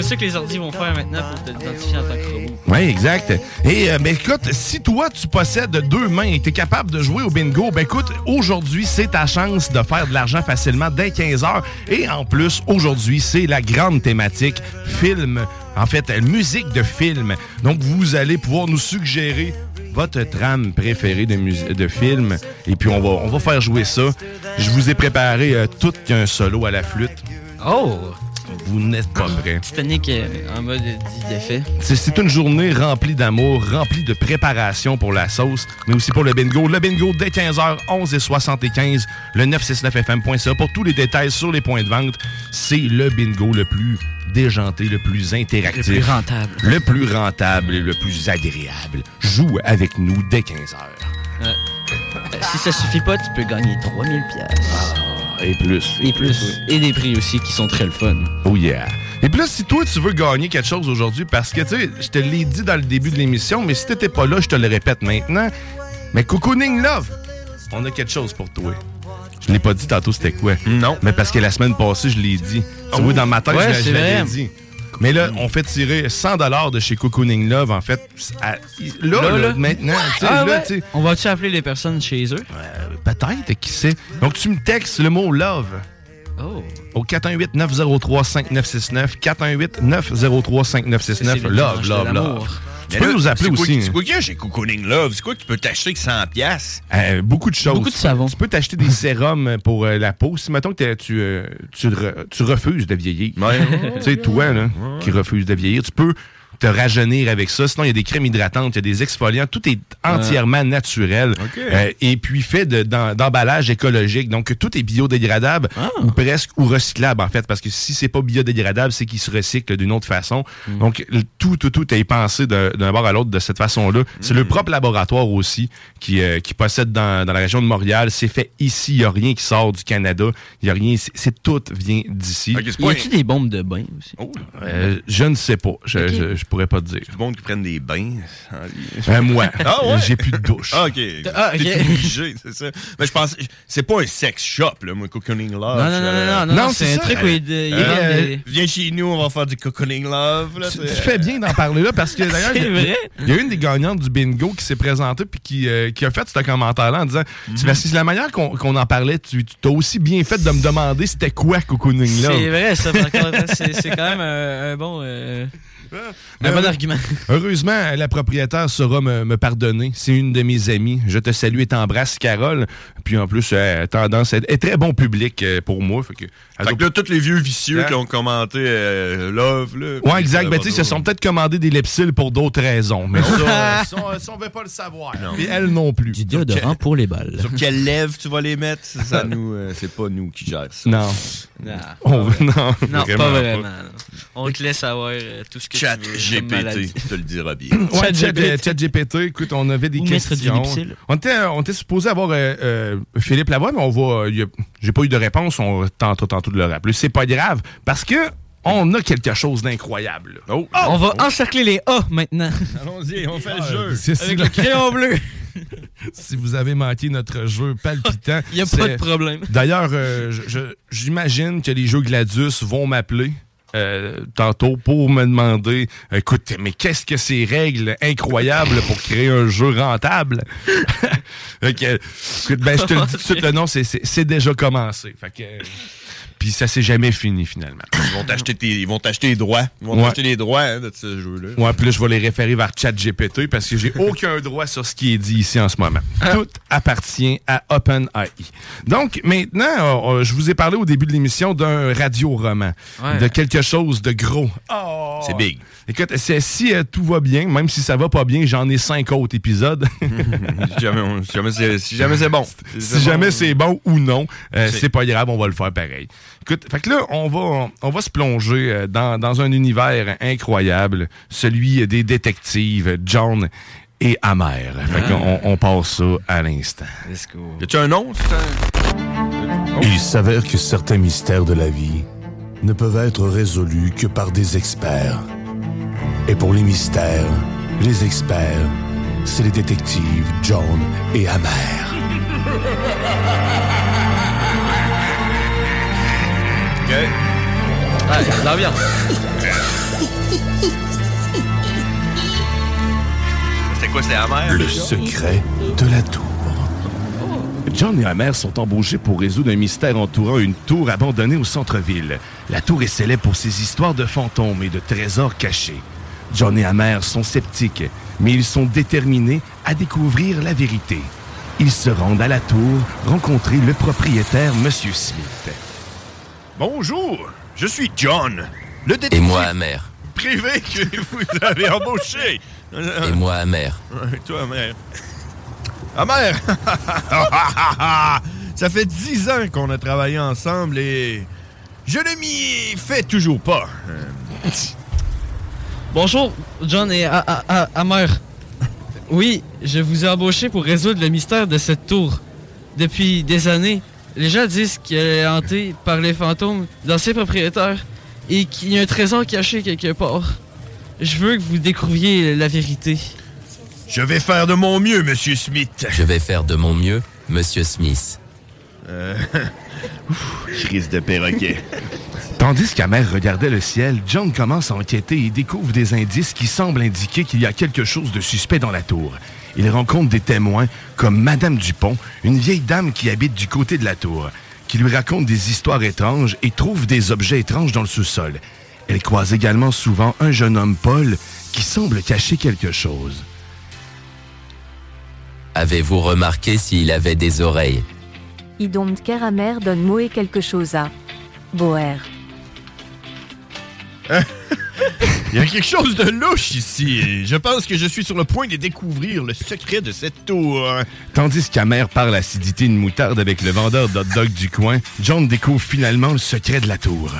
C'est ça que les ordi vont faire maintenant pour t'identifier en tant que robot. Oui, exact. Et euh, ben écoute, si toi tu possèdes deux mains et tu es capable de jouer au bingo, ben écoute, aujourd'hui c'est ta chance de faire de l'argent facilement dès 15 heures. Et en plus, aujourd'hui c'est la grande thématique film. En fait, musique de film. Donc vous allez pouvoir nous suggérer votre trame préférée de, de film. Et puis on va, on va faire jouer ça. Je vous ai préparé euh, tout qu'un solo à la flûte. Oh! Vous n'êtes pas prêts. Titanic euh, en mode dit d'effet. C'est- une journée remplie d'amour, remplie de préparation pour la sauce, mais aussi pour le bingo. Le bingo dès 15h, 11 et 75, le 969fm.ca. Pour tous les détails sur les points de vente, c'est le bingo le plus déjanté, le plus interactif. Le plus rentable. Le plus rentable et le plus agréable. Joue avec nous dès 15h. Ouais. Euh, si ça suffit pas, tu peux gagner 3000 pièces. Et plus. Et plus. Et des prix aussi qui sont très le fun. Oh yeah. Et là, si toi, tu veux gagner quelque chose aujourd'hui, parce que, tu sais, je te l'ai dit dans le début de l'émission, mais si t'étais pas là, je te le répète maintenant. Mais Cocooning Love, on a quelque chose pour toi. Je l'ai pas dit tantôt, c'était quoi? Non. Mais parce que la semaine passée, je l'ai dit. Tu vois, dans ma tête, Ouais, je- l'avais dit. Mais là, on fait tirer 100 de chez Cocooning Love, en fait. à- là, là, maintenant, Ah là, ouais? On va-tu appeler les personnes chez eux? peut-être, qui sait. Donc, tu me textes le mot love. Oh. Au 418-903-5969. 418-903-5969. C'est le Love, love, love. Tu Mais peux là, nous appeler aussi. qui- C'est quoi qu'il y a chez Cocooning Love? C'est quoi qui peut t'acheter que 100 pièces? Euh, beaucoup de choses. Beaucoup de savon. Tu peux t'acheter des sérums pour euh, la peau. Si, mettons que tu, euh, tu, re- tu refuses de vieillir. tu sais, toi, là, qui refuse de vieillir, tu peux te rajeunir avec ça. Sinon, il y a des crèmes hydratantes, il y a des exfoliants. Tout est entièrement naturel. Euh, et puis fait de- d'em- d'emballage écologique. Donc, tout est biodégradable ou presque ou recyclable, en fait. Parce que si c'est pas biodégradable, c'est qu'il se recycle d'une autre façon. Donc, le- tout, tout, tout est pensé d'un bord à l'autre de cette façon-là. C'est le propre laboratoire aussi qui, euh, qui possède dans, dans la région de Montréal. C'est fait ici. Il n'y a rien qui sort du Canada. Il y a rien. C'est c'est- tout vient d'ici. Y a-tu des bombes de bain aussi? Euh, je ne sais pas. Je, je, je pourrais pas te dire. Du monde qui prennent des bains. Euh, moi, Ah ouais? j'ai plus de douche. Ah, OK. Ah, ok. T'es obligé, c'est ça. Mais je pense... C'est pas un sex shop, là, moi, Cocooning Love. Non, non, non, non, non, non, c'est un truc où il- il Euh, des- Viens chez nous, on va faire du Cocooning Love. Là, Tu, tu fais bien d'en parler là parce que d'ailleurs, C'est il y a- vrai? il y a une des gagnantes du bingo qui s'est présentée puis qui, euh, qui a fait ce commentaire-là en disant que c'est la manière qu'on qu'on en parlait. Tu as aussi bien fait de me demander c'était quoi Cocooning Love. C'est vrai, ça, par contre, hein, c'est c'est quand même un, un bon, euh, un bon Euh, argument. Heureusement, la propriétaire saura me, me pardonner. C'est une de mes amies. Je te salue et t'embrasse, Carole. Puis en plus, elle a tendance à être très bon public euh, pour moi. Fait que, Fait que là, tous les vieux vicieux Hein? qui ont commenté euh, Love, là. Ouais, exact. Ben, tu sais, ils se sont peut-être commandé des Lepsil pour d'autres raisons. Mais ça, ça, on- on veut pas le savoir. Puis elle non plus. Du déodorant pour les balles. Sur quelle lèvre tu vas les mettre? C'est ça, nous, euh, c'est pas nous qui gère ça. Non. Non, On- non, non, vraiment pas vraiment. non. On te laisse savoir euh, tout ce que Chat. GPT, te le dira bien. Ouais, Chat chat, GPT. chat GPT, écoute, on avait des Ou questions. On était, on était supposé avoir euh, euh, Philippe Lavoie, mais on va. a- J'ai pas eu de réponse. On tantôt, tantôt de le rappeler. C'est pas grave parce que on a quelque chose d'incroyable. Oh, On va encercler les A maintenant. Allons-y, on fait le jeu. c'est Avec ça. le crayon bleu. si vous avez manqué notre jeu palpitant. Y a pas c'est- de problème. D'ailleurs, euh, je- je- j'imagine que les jeux Gladius vont m'appeler. Euh, tantôt pour me demander écoute mais qu'est-ce que ces règles incroyables pour créer un jeu rentable? Ben, je te le dis tout de suite le nom c'est- déjà commencé. Euh, puis ça s'est jamais fini finalement Ils vont t'acheter tes- ils vont t'acheter les droits. Ils vont Ouais. t'acheter les droits hein, de ce jeu-là. Ouais, puis là, je vais les référer vers ChatGPT parce que j'ai aucun droit sur ce qui est dit ici en ce moment. Tout appartient à OpenAI. Donc, maintenant, euh, euh, je vous ai parlé au début de l'émission d'un radio-roman, Ouais. de quelque chose de gros. C'est big. Écoute, c'est- si euh, tout va bien, même si ça va pas bien, j'en ai cinq autres épisodes. si jamais, on- si jamais c'est si jamais c'est bon. si jamais c'est bon ou non, euh, C'est- pas grave, on va le faire pareil. Écoute, fait que là, on va, on va se plonger euh, dans, dans un univers incroyable, celui des détectives John et Amer. Fait Ah. qu'on on passe ça à l'instant. Let's go. Y a-tu un nom? un- Il s'avère que certains mystères de la vie ne peuvent être résolus que par des experts. Et pour les mystères, les experts, c'est les détectives John et Amer. OK. Ah, il y a de l'ambiance. C'était quoi, c'était amer? Le secret de la tour. John et Hammer sont embauchés pour résoudre un mystère entourant une tour abandonnée au centre-ville. La tour est célèbre pour ses histoires de fantômes et de trésors cachés. John et Hammer sont sceptiques, mais ils sont déterminés à découvrir la vérité. Ils se rendent à la tour rencontrer le propriétaire, M. Smith. Bonjour, je suis John, le Et détective moi amer. privé que vous avez embauché. Et moi amer. Ouais, Toi. Ah, mère! Ça fait dix ans qu'on a travaillé ensemble et je ne m'y fais toujours pas. Bonjour, John et A- A- A- Hammer. Oui, je vous ai embauché pour résoudre le mystère de cette tour. Depuis des années, les gens disent qu'elle est hantée par les fantômes d'anciens propriétaires et qu'il y a un trésor caché quelque part. Je veux que vous découvriez la vérité. Je vais faire de mon mieux, Monsieur Smith. Je vais faire de mon mieux, Monsieur Smith. Euh... Crise de perroquet. Tandis qu'Hammer regardait le ciel, John commence à enquêter et découvre des indices qui semblent indiquer qu'il y a quelque chose de suspect dans la tour. Il rencontre des témoins comme Madame Dupont, une vieille dame qui habite du côté de la tour, qui lui raconte des histoires étranges et trouve des objets étranges dans le sous-sol. Elle croise également souvent un jeune homme, Paul, qui semble cacher quelque chose. Avez-vous remarqué s'il avait des oreilles? Idom Keramer donne Moé quelque chose à Boer. Il y a quelque chose de louche ici. Je pense que je suis sur le point de découvrir le secret de cette tour. Tandis qu'Hammer parle acidité une moutarde avec le vendeur d'hot dog du coin, John découvre finalement le secret de la tour.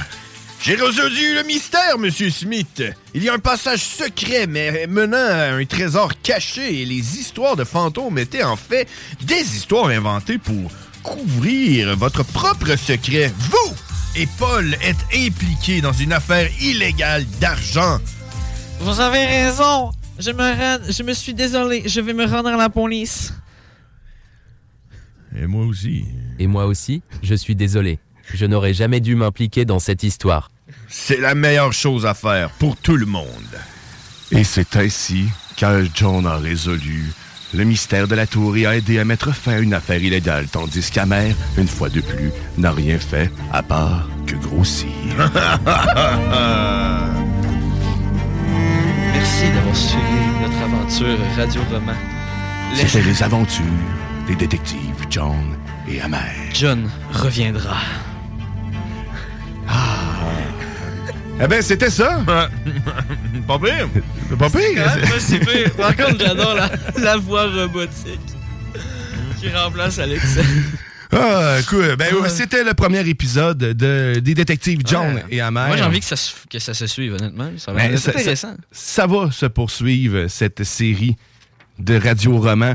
J'ai résolu le mystère, Monsieur Smith. Il y a un passage secret, mais menant à un trésor caché, et les histoires de fantômes étaient en fait des histoires inventées pour couvrir votre propre secret. Vous et Paul êtes impliqués dans une affaire illégale d'argent. Vous avez raison. Je me, rends- je me suis désolé. Je vais me rendre à la police. Et moi aussi. Et moi aussi, je suis désolé. Je n'aurais jamais dû m'impliquer dans cette histoire. C'est la meilleure chose à faire pour tout le monde. Et c'est ainsi que John a résolu le mystère de la tour et a aidé à mettre fin à une affaire illégale, tandis qu'Amer, une fois de plus, n'a rien fait à part que grossir. Merci d'avoir suivi notre aventure Radio Roman. C'était les aventures des détectives John et Amer. John reviendra. Eh ben, c'était ça! pas pire! Pas pire! Par contre, j'adore la, la voix robotique qui remplace Alexa. Ah, cool. Ben, Ouais. c'était le premier épisode de, des détectives John Ouais. et Amer. Moi, j'ai envie que ça, se, que ça se suive, honnêtement. Ça va Ben, être ça- intéressant. Ça, ça va se poursuivre, cette série de radio-romans.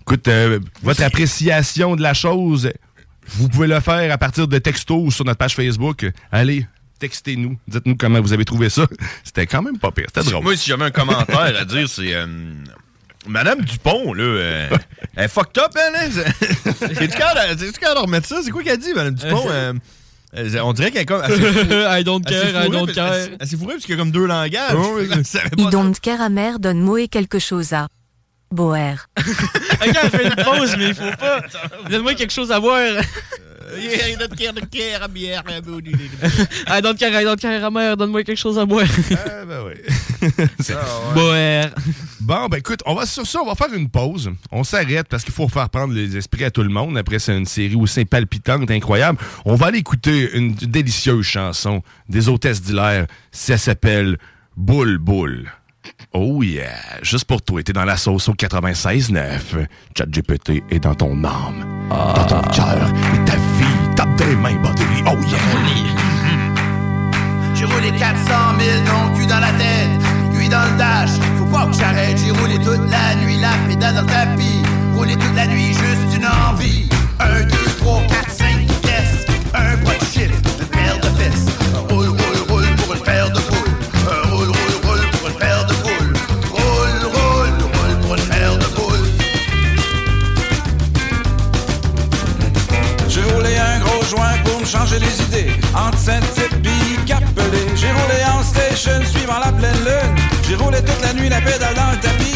Écoute, euh, votre appréciation de la chose, vous pouvez le faire à partir de textos sur notre page Facebook. Allez, textez-nous. Dites-nous comment vous avez trouvé ça. C'était quand même pas pire. C'était drôle. Moi, si j'avais un commentaire à dire, c'est. euh, Madame Dupont, là, euh, elle est fucked up, elle, hein? Es-tu capable de- remettre ça? C'est quoi qu'elle dit, Madame Dupont? Euh, euh, on dirait qu'elle est comme. I don't care, I don't parce- care. Elle s'est fourrée parce qu'il y a comme deux langages. Oh, oui. Elle savait pas Idom Keramer donne Moé quelque chose à Boer. Ok, elle fait une pause, mais il faut pas. Donne-moi quelque chose à boire. I don't care, don't care, à bière, à bout du- I don't care, I don't care, à mère, donne-moi quelque chose à boire. Ah, ben oui. C'est- Boire. Bon, ben écoute, on va sur ça, on va faire une pause. On s'arrête parce qu'il faut faire prendre les esprits à tout le monde. Après, c'est une série aussi palpitante, incroyable. On va aller écouter une délicieuse chanson des hôtesses d'hilaire. Ça s'appelle Boule Boule. Oh yeah, juste pour toi, t'es dans la sauce au 96.9. ChatGPT est dans ton âme, dans ton cœur et ta vie. Tape des mains, buddy. Oh yeah. J'ai roulé 400 000, non cul dans la tête, aiguille dans le dash. Faut pas que j'arrête, j'ai roulé toute la nuit, la pédale dans le tapis. Roulé toute la nuit, juste une envie. 1, 2, 3, 4, changer les idées. Entre Saint-Tite Capelé. J'ai roulé en station suivant la pleine lune. J'ai roulé toute la nuit la pédale dans le tapis.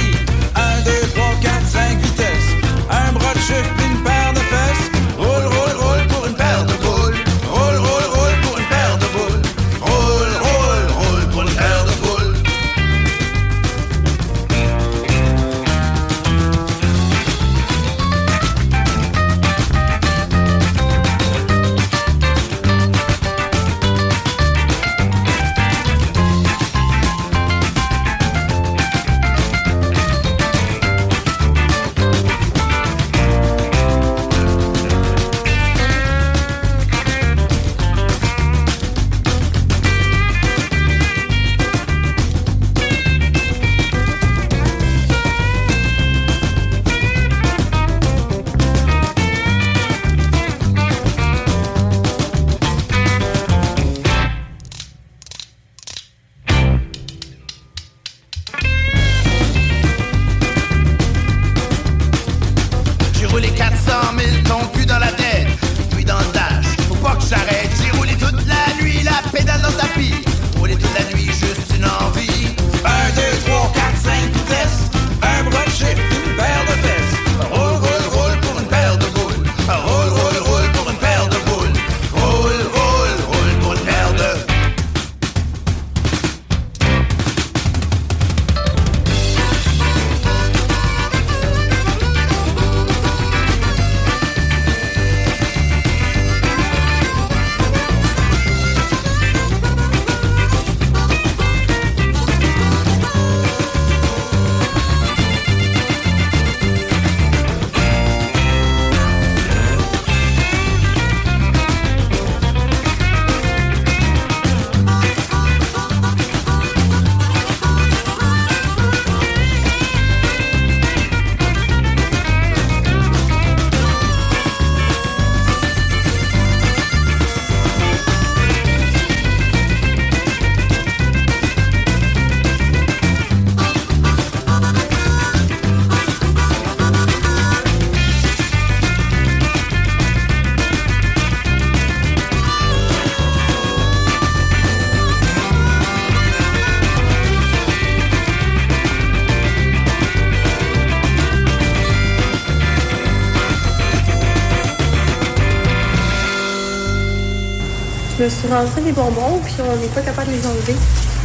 Rentré des bonbons, puis on n'est pas capable de les enlever.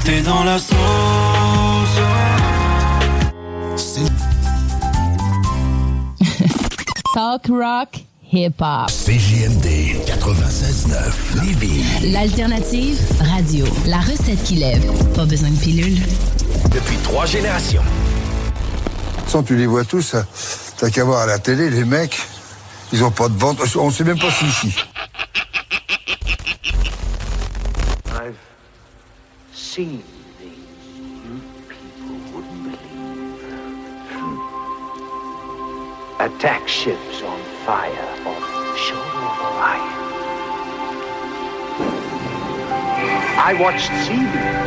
T'es dans la sauce. Talk rock hip hop. CJMD 96.9 Lévis. L'alternative radio. La recette qui lève. Pas besoin de pilule. Depuis trois générations. Sans tu les vois tous, euh, t'as qu'à voir à la télé, les mecs, ils ont pas de ventre. On sait même pas si ici. Seen you people wouldn't believe. Attack ships on fire off the shoulder of Orion. I watched seabeams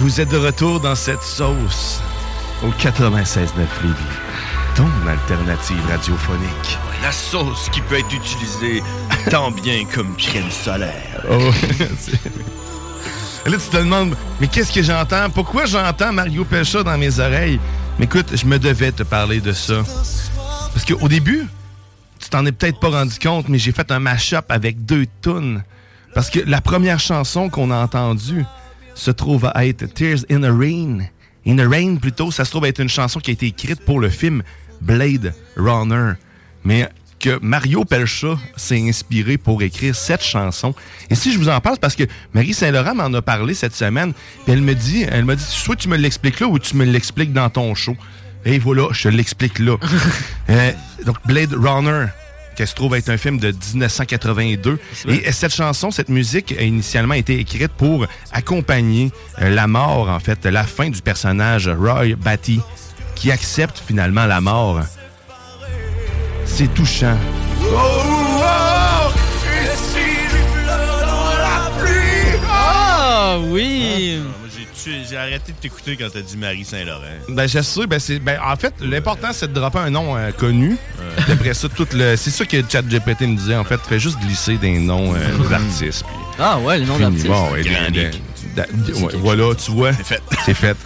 vous êtes de retour dans cette sauce au 96.9 Lévis, ton alternative radiophonique. La sauce qui peut être utilisée tant bien comme crème solaire. Oh, Là, tu te demandes, mais qu'est-ce que j'entends? Pourquoi j'entends Mario Pelcha dans mes oreilles? Mais écoute, je me devais te parler de ça. Parce qu'au début, tu t'en es peut-être pas rendu compte, mais j'ai fait un mash-up avec deux tunes. Parce que la première chanson qu'on a entendue se trouve à être Tears in a Rain. In a Rain, plutôt, ça se trouve à être une chanson qui a été écrite pour le film Blade Runner. Mais que Mario Pelcha s'est inspiré pour écrire cette chanson. Et si je vous en parle, parce que Marie Saint-Laurent m'en a parlé cette semaine. Puis elle me dit, elle m'a dit, soit tu me l'expliques là ou tu me l'expliques dans ton show. Et voilà, je te l'explique là. Euh, donc Blade Runner, qui se trouve être un film de 1982. Et cette chanson, cette musique a initialement été écrite pour accompagner euh, la mort, en fait, la fin du personnage Roy Batty, qui accepte finalement la mort. C'est touchant. Ah oui! Moi, j'ai arrêté de t'écouter quand t'as dit Marie Saint-Laurent. Ben, sais, ben, c'est, ben, en fait, l'important, c'est de dropper un nom euh, connu. Après ça, tout le, c'est ça que ChatGPT me disait, en fait. Fais juste glisser des noms euh, d'artistes. puis Ah ouais, les noms fini. d'artistes. Bon, ouais, des- ouais, voilà, tu vois. C'est fait. C'est fait.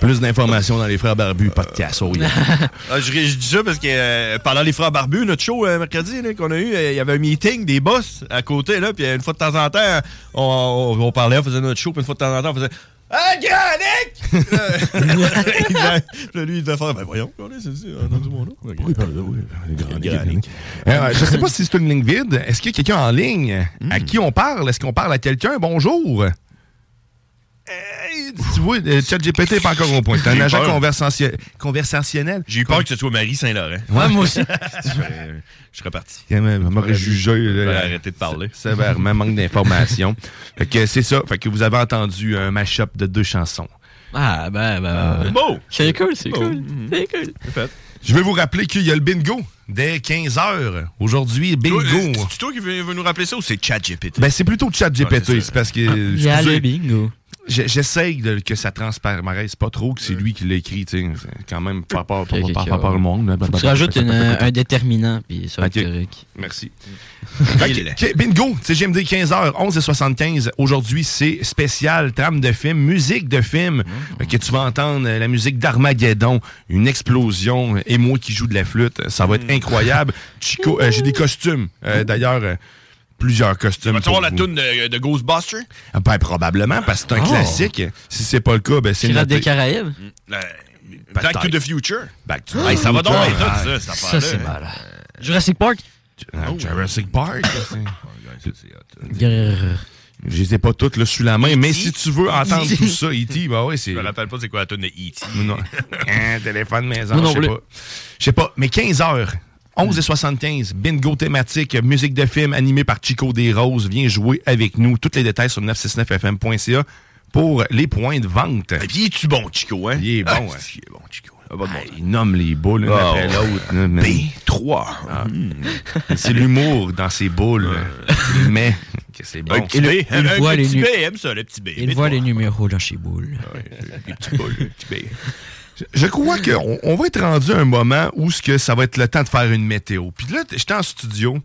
Plus d'informations dans les Frères Barbus podcast. Oh, yeah. Ah, je, je dis ça parce que euh, pendant les frères barbus, notre show euh, mercredi qu'on a eu, euh, il y avait un meeting des boss à côté, là, puis une fois de temps en temps, on, on- on parlait, on faisait notre show, puis une fois de temps en temps, on faisait Là, là, lui, il devait faire Ben voyons, regardez, c'est ça, on a entendu mon nom. Oui, pardon, oui. Nick. Euh, je sais pas si c'est une ligne vide. Est-ce qu'il y a quelqu'un en ligne à qui on parle? Est-ce qu'on parle à quelqu'un? Bonjour. Hey, tu vois, euh, ChatGPT n'est pas encore au point. C'est un agent conversationnel. J'ai eu peur que ce soit Marie Saint-Laurent. Ouais, moi aussi. je, je serais parti. Quand même, m'aurait jugé. là, arrêté de parler. Sévèrement, manque d'informations. fait que c'est ça. Fait que vous avez entendu un mash-up de deux chansons. Ah, ben, ben. Beau! C'est cool, c'est Beau. cool. C'est cool. C'est fait. Je vais vous rappeler qu'il y a le bingo dès 15h. Aujourd'hui, bingo. Toi, C'est toi qui veux, nous rappeler ça ou c'est ChatGPT? Ben, c'est plutôt chat GPT. Ouais, c'est parce que. Il y a le bingo. J'essaye de- que ça transparaisse pas trop, que c'est lui qui l'a écrit. tu sais. C'est quand même par, ouais. le monde. Tu rajoutes un déterminant, puis ça va être correct. Merci. Bingo, c'est GMD 15h, 11h75. Aujourd'hui, c'est spécial trame de film, musique de film. Que tu vas entendre euh, la musique d'Armageddon, une explosion, euh, et moi qui joue de la flûte. Ça va être incroyable. Chico, euh, j'ai des costumes. Euh, D'ailleurs, plusieurs costumes. Vas-tu avoir la toune de, de Ghostbuster? Ah, Ben, probablement, parce que c'est un Oh. classique. Si c'est pas le cas, ben c'est Pirates des Caraïbes? La- Back to the Future? Back to Hey, ça va donc être Ah, ça, cette Ça, affaire-là. c'est malade. Jurassic Park? Ah, Jurassic Park. Je les ai pas toutes là, sous la main, mais si tu veux entendre E.T. tout ça, E.T., bah ouais, c'est. Je me rappelle pas c'est quoi la toune de E.T. Non. Un téléphone maison, je sais pas. Je sais pas, mais 15 h 11h75, bingo thématique, musique de film animée par Chico Des Roses. Viens jouer avec nous. Tous les détails sur 969fm.ca pour les points de vente. Et puis, es-tu bon, Chico, hein? Il est bon, Ah, hein. Il est bon, Chico. Ah, pas de bon Ah, il nomme les boules Ah, après l'autre. là, man. B3. Ah. C'est l'humour dans ces boules. Que c'est bon. Un petit B. il Un, un voit les petit B, aime ça, le petit B. Il voit les numéros dans chez Boule. Les petits boules, le petit B. Je- crois qu'on on va être rendu à un moment où ce que ça va être le temps de faire une météo. Puis là, j'étais en studio.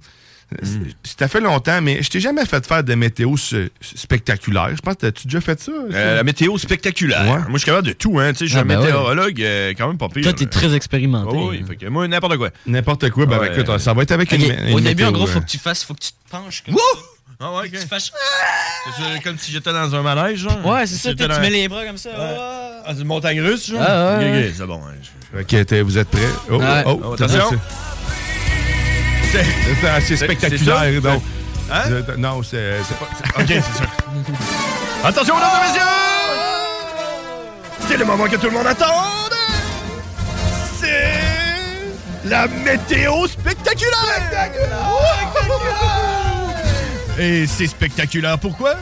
Hmm. Ça fait longtemps, mais je t'ai jamais fait faire de météo spectaculaire. Je pense que tu déjà fait ça? Euh, la météo spectaculaire. Ouais. Moi, je suis capable de tout, hein. Tu sais, je suis Ah, un ben ouais. météorologue euh, quand même pas pire. Toi, t'es très expérimenté. Oh, oui, fait que moi, n'importe quoi. N'importe quoi, ben Ouais. écoute, ça va être avec une, Au début, en gros, faut euh, que tu fasses, faut que tu te penches. Comme Wouh! ça. Ah ouais. Tu fasses- C'est ça, comme si j'étais dans un manège, genre. Ouais, c'est ça, tu mets les bras comme ça. Ah, c'est une montagne russe, genre? Ah, ouais, Ok, c'est bon. hein, je- Ok, t'es- vous êtes prêts? Oh, Ouais. oh, Oh, attention. c'est- C'est assez C'est- spectaculaire, donc. Hein? Je- Non, c'est c'est pas. c'est- Ok, c'est ça. Attention, mesdames et messieurs! C'est le moment que tout le monde attend! C'est la météo spectaculaire! Et c'est spectaculaire pourquoi?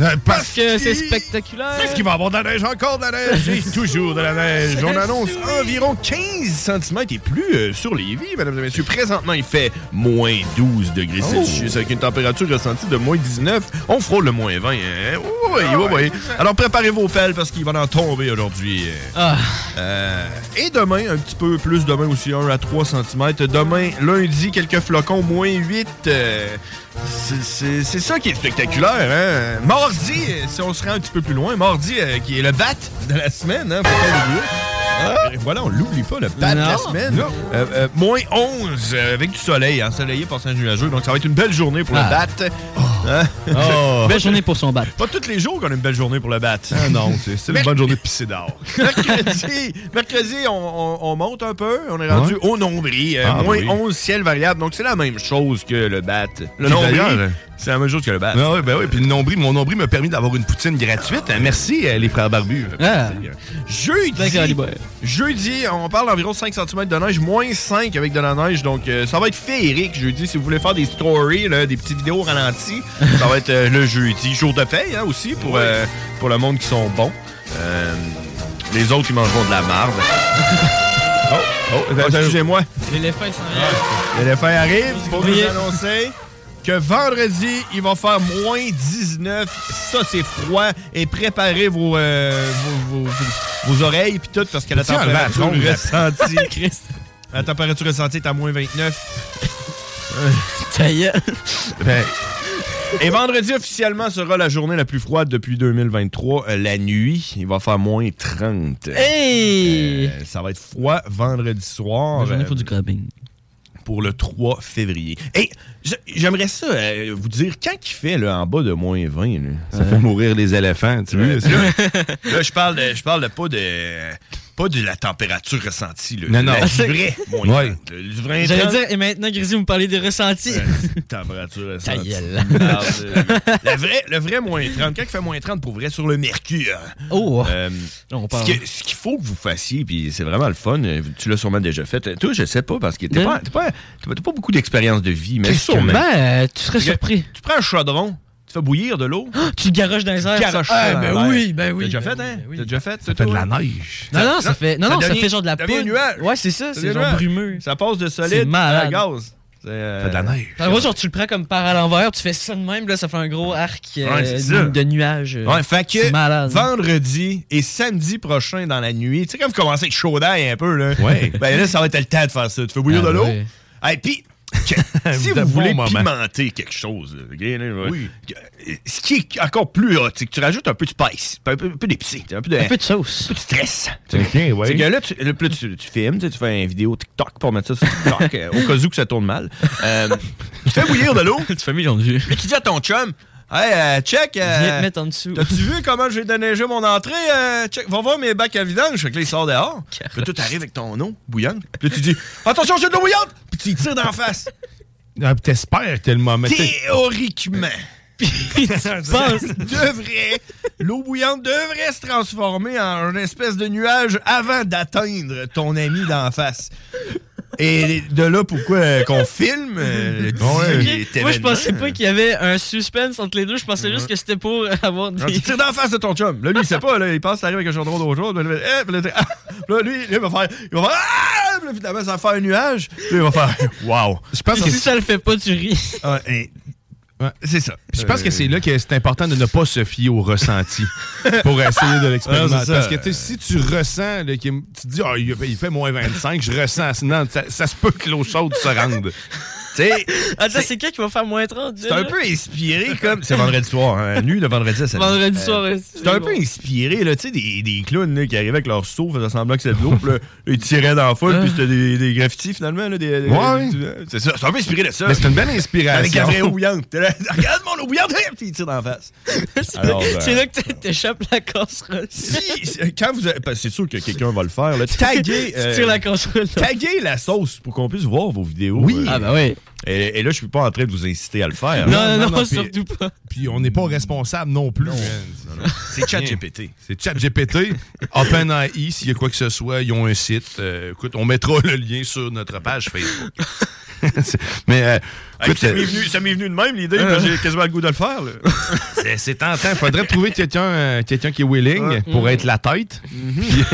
Euh, Parce que c'est spectaculaire. Parce qu'il va y avoir de la neige, encore de la neige, et toujours de la neige. On annonce environ 15 cm et plus euh, sur les vies, mesdames et messieurs. Présentement, il fait moins 12 degrés Celsius avec une température ressentie de moins 19. On frôle le moins 20. hein? Oui, oui, oui. Alors préparez vos pelles parce qu'il va en tomber aujourd'hui. Ah, Euh, et demain, un petit peu plus demain aussi, 1 à 3 cm. Demain, lundi, quelques flocons, moins 8. euh, c'est- ça qui est spectaculaire. Hein? Mardi, si on se rend un petit peu plus loin, mardi, euh, qui est le bat de la semaine. Hein, faut pas. Ah, voilà, on l'oublie pas, le bat de la semaine. Euh, euh, moins 11 euh, avec du soleil, ensoleillé, passage nuageux. Donc ça va être une belle journée pour Ah. le bat. Hein? Oh. belle journée pour son bat. Pas tous les jours qu'on a une belle journée pour le bat. Ah non, c'est une bonne journée de pisser dehors. mercredi, mercredi on, on- on monte un peu. On est rendu Ouais. au nombril. euh, Ah, moins oui. 11 ciel variable. Donc, c'est la même chose que le bat. Le nombril, d'ailleurs, c'est la même chose que le bat. Ah oui, ben oui, puis le nombril, mon nombril m'a permis d'avoir une poutine gratuite. Euh, Merci, euh, les frères barbus. Ah, Jeudi, jeudi, on parle d'environ 5 cm de neige, moins 5 avec de la neige. Donc, euh, ça va être féerique jeudi. Si vous voulez faire des stories, là, des petites vidéos ralenties, ça va être euh, le jeudi. Jour de paye hein, aussi pour, euh, pour le monde qui sont bons. Euh, Les autres, ils mangeront de la marde. oh, oh, excusez-moi. L'éléphant, il s'en vient. L'éléphant arrive pour nous annoncer que vendredi, il va faire moins 19. Ça, c'est froid. Et préparez vos, euh, vos, vos- vos- vos oreilles puis tout, parce que la température ressentie... la température ressentie est à moins 29. Ta gueule. Ben, Et vendredi, officiellement, sera la journée la plus froide depuis 2023. Euh, la nuit, il va faire moins 30. Hey! Euh, ça va être froid vendredi soir. La journée euh, pour du crabbing. pour le 3 février. Et j'aimerais ça euh, vous dire, quand il fait là, en bas de moins 20, là, Ça fait mourir les éléphants, tu là, vois. là, je parle de, je parle de pas de pas de la température ressentie. Là, Non, non. La Ouais. 30, là. Le vrai J'allais 30, dire, et maintenant, Grisy, vous me parlez des ressentis. température Ta ressentie. euh, la vraie, le vrai moins 30, quand il fait moins 30 pour vrai sur le mercure. Oh! Euh, on ce parle. que- ce qu'il faut que vous fassiez, puis c'est vraiment le fun, euh, tu l'as sûrement déjà fait. Toi, je sais pas, parce que t'as De- pas, t'as pas, pas beaucoup d'expérience de vie, mais que- sûrement. Ben, tu serais surpris. Tu prends un chaudron, fais bouillir de l'eau. Tu le garoches dans les airs. garoches ça- ça Ah, dans ben oui, ben oui. T'as déjà ben fait, hein? oui, oui. T'as déjà fait? Ça fait de la neige. Non, non, ça fait, non, non, ça fait genre de la ça poudre. nuage. Ouais, c'est ça, Ça c'est genre brumeux. Ça passe de C'est solide à gaz. C'est, euh, Ça fait de la neige. En gros, genre, tu le prends comme par à l'envers, tu fais ça de même, là, ça fait un gros arc euh, Ouais, de, ça. de nuages. euh. Ouais, fait que C'est malade. vendredi et samedi prochain dans la nuit, tu sais, comme vous commencez avec chaud d'ail un peu, là. Ouais. Ben là, ça va être le temps de faire ça. Tu fais bouillir Ah de l'eau? ouais. Et puis, si vous voulez moment. pimenter quelque chose, là, Oui. ce qui est encore plus hot, c'est que tu rajoutes un peu de spice, un peu, peu d'épicé, un peu de, Un peu de sauce. un peu de stress. Ok, ouais. C'est que là, tu, là, puis là, tu, tu filmes, tu, fais une vidéo TikTok pour mettre ça sur TikTok, euh, au cas où que ça tourne mal. Euh, tu fais bouillir de l'eau, tu fais un million de vues. puis tu dis à ton chum, Hey, euh, check. euh, Viens te mettre en dessous. T'as-tu vu comment j'ai déneigé mon entrée? Euh, check, va voir mes bacs à vidange. Fait que là, il sort dehors. Puis là, toi, t'arrives avec ton eau bouillante. Puis là, tu dis Attention, j'ai de l'eau bouillante! Puis tu y tires d'en face. Ah, puis T'espères que le moment. Théoriquement. Puis tu penses? devrait, l'eau bouillante devrait se transformer en une espèce de nuage avant d'atteindre ton ami d'en face. Et de là, pourquoi euh, qu'on filme euh, le Ouais. dit Moi, je pensais pas qu'il y avait un suspense entre les deux. Je pensais juste que c'était pour avoir des. tu tires dans la face de ton chum. Là, lui, il sait pas. Là, il pense que t'arrives avec un chaudron d'eau chaude. Là, Eh, ah! Lui, il va faire. Il va faire. Ah! Puis finalement, ça va faire un nuage. Puis là, il va faire. Waouh! Je pense que Si ça le fait pas, tu ris. Ah, et- Ouais. C'est ça. Je pense que c'est là que c'est important de ne pas se fier au ressenti pour essayer de l'expérimenter. Parce que si tu ressens, là, tu te dis, Ah, il fait moins 25, je ressens. Sinon, ça, ça se peut que l'eau chaude se rende. Tu sais, Attends, c'est quand qui va faire moins 30? c'est un peu inspiré comme. C'est vendredi soir, hein, nuit de vendredi à samedi. Vendredi Euh, soir. ouais, C'est un peu inspiré, là, tu sais, des, des clowns là, qui arrivaient avec leur seau, faisaient semblant que c'était de l'eau, puis là, ils tiraient dans la foule, puis c'était des, des graffitis finalement. Là, des, des- Ouais. des- c'est ça, c'est un peu inspiré de ça. Mais c'est une belle Avec la inspiration. vraie eau bouillante. Regarde mon eau bouillante, puis il tire dans la face. Ben, C'est là que t'échappes la casserole. si, si- quand vous c'est sûr que quelqu'un va le faire, là, taguez, Tu euh, tires la casserole. taguez la sauce pour qu'on puisse voir vos vidéos. Oui. euh, Ah, bah oui. Et, et là, je suis pas en train de vous inciter à le faire. Non, non, non, non, puis- surtout pas. Puis on n'est pas responsable non plus. C'est ChatGPT. C'est ChatGPT. OpenAI, s'il y a quoi que ce soit, ils ont un site. Euh, écoute, on mettra le lien sur notre page Facebook. C'est- Mais euh, Hey, écoute, ça euh, m'est venu, ça m'est venu de même l'idée, j'ai quasiment le goût de le faire. là. c'est- tentant. Il faudrait trouver quelqu'un euh, quelqu'un qui est willing pour être la tête. Puis,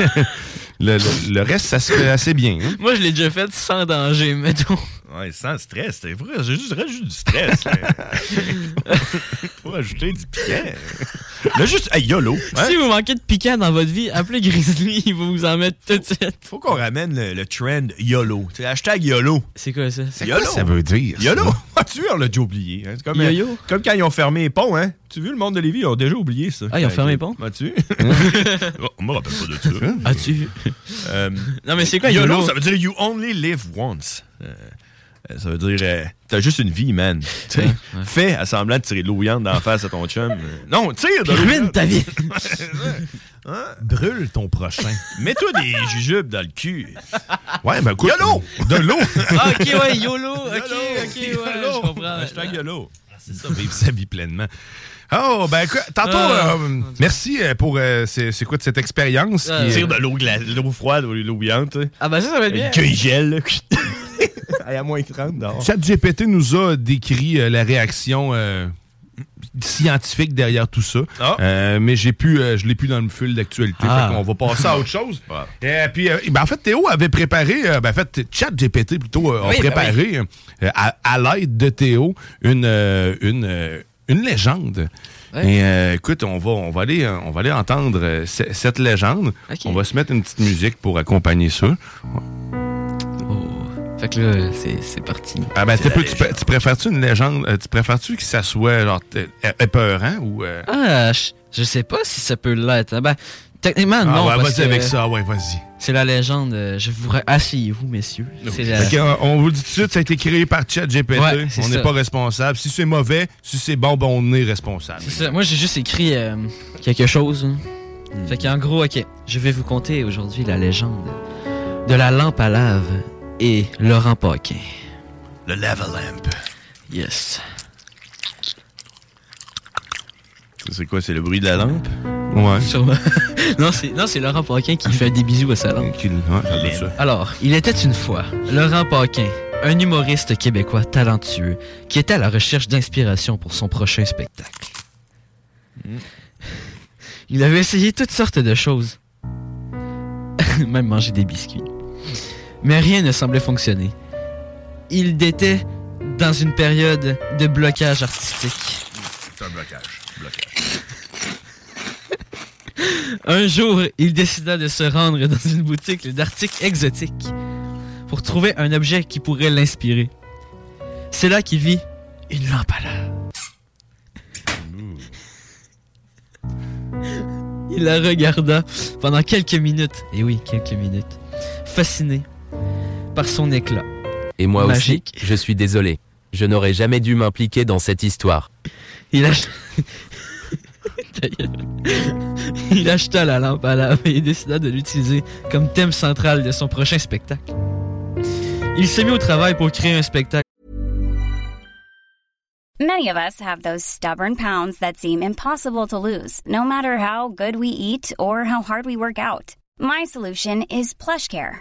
le, le- le reste, ça se fait assez bien. hein. Moi, je l'ai déjà fait sans danger, mettons. Ouais, sans stress, c'est vrai. J'ai juste, juste du stress. là. Faut ajouter du piquant. Là, juste, hey, YOLO. hein? Si vous manquez de piquant dans votre vie, appelez Grizzly, il va vous en mettre tout de suite. Faut qu'on ramène le, le trend YOLO. C'est hashtag YOLO. C'est quoi ça? C'est quoi ça veut dire? YOLO. Ah, tu vois, on l'a déjà oublié. hein? C'est comme, euh, Yo-yo? comme quand ils ont fermé les ponts, hein? Tu as vu, le monde de Lévis, ils ont déjà oublié ça. Ah, ils ont fermé les ponts? As-tu? Oh, on me rappelle pas de ça. As-tu? Euh, Non, mais c'est quoi YOLO, YOLO? ça veut dire You only live once. Euh, ça veut dire euh, t'as juste une vie, man. Fais à semblant de tirer de l'eau la face à ton chum. Euh, Non, tire de l'eau Ruine ta vie. Brûle ton prochain. Mets-toi des jujubes dans le cul. Ouais, ben écoute. YOLO! De l'eau. Ah, ok, ouais, YOLO. Ok, YOLO. ok, ouais, YOLO. je comprends. Hashtag YOLO. C'est ça, vivre sa vie pleinement. Oh, ben écoute, tantôt, Ah. euh, merci pour euh, c'est c'est quoi de cette expérience. Ah. qui Tire de l'eau gla- de l'eau froide ou de l'eau bouillante. Ah, bah ça, ça va être bien. Le cueil là. Hey, à moins 30 dehors. ChatGPT nous a décrit euh, la réaction euh, scientifique derrière tout ça. Ah. Euh, mais j'ai pu, je l'ai plus dans le fil d'actualité. Ah. Qu'on va passer à autre chose. Et puis, euh, ben, en fait, Théo avait préparé, ben, en fait, ChatGPT plutôt a Oui, ben préparé à, à l'aide de Théo une, une, une légende. Ouais. Et euh, écoute, on va, on va aller, on va aller entendre ce- cette légende. On va se mettre une petite musique pour accompagner ça. Fait que là, c'est parti. Ah ben, peu, tu, pr- tu préfères-tu une légende, euh, tu préfères-tu que ça soit genre é- épeurant ou... euh, Ah, je, je sais pas si ça peut l'être. hein. Ben, techniquement, Ah non. ouais, parce vas-y avec ça, ouais, vas-y. C'est la légende. euh, Je vous Asseyez-vous, messieurs. C'est la- euh, on vous le dit tout de suite, ça a été créé par ChatGPT. Ouais, on n'est pas responsable. Si c'est mauvais, si c'est bon, ben on est responsable. C'est ça. Moi, j'ai juste écrit euh, quelque chose. hein. Hmm. Fait qu'en gros, ok, je vais vous conter aujourd'hui la légende de la lampe à lave et Laurent Paquin. Le lava lamp. Yes. C'est quoi, c'est le bruit de la lampe? Ouais. Sûrement. non, c'est non, c'est Laurent Paquin qui fait des bisous à sa lampe. Alors, il était une fois Laurent Paquin, un humoriste québécois talentueux qui était à la recherche d'inspiration pour son prochain spectacle. Il avait essayé toutes sortes de choses. Même manger des biscuits. Mais rien ne semblait fonctionner. Il était dans une période de blocage artistique. C'est un blocage. blocage. Un jour, il décida de se rendre dans une boutique d'articles exotiques pour trouver un objet qui pourrait l'inspirer. C'est là qu'il vit une lampe à lave. Il la regarda pendant quelques minutes, et oui, quelques minutes, fasciné par son éclat. Et moi Magique. aussi, je suis désolé. Je n'aurais jamais dû m'impliquer dans cette histoire. Il gueule. il acheta la lampe à lave et décida de l'utiliser comme thème central de son prochain spectacle. Il s'est mis au travail pour créer un spectacle. Many of us have those stubborn pounds that seem impossible to lose, no matter how good we eat or how hard we work out. My solution is PlushCare.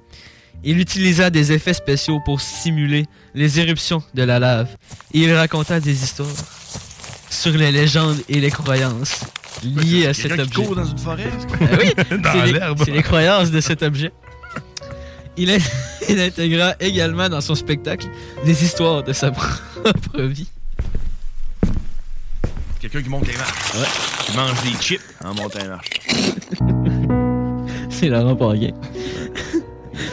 Il utilisa des effets spéciaux pour simuler les éruptions de la lave et il raconta des histoires sur les légendes et les croyances liées à cet qui objet. court dans une forêt, c'est quoi? Ah oui, c'est les- l'herbe. c'est les croyances de cet objet. Il, in- il intégra également dans son spectacle des histoires de sa propre vie. Quelqu'un qui monte les marches. Ouais. Qui mange des chips en montant les marches. C'est Laurent Paquin.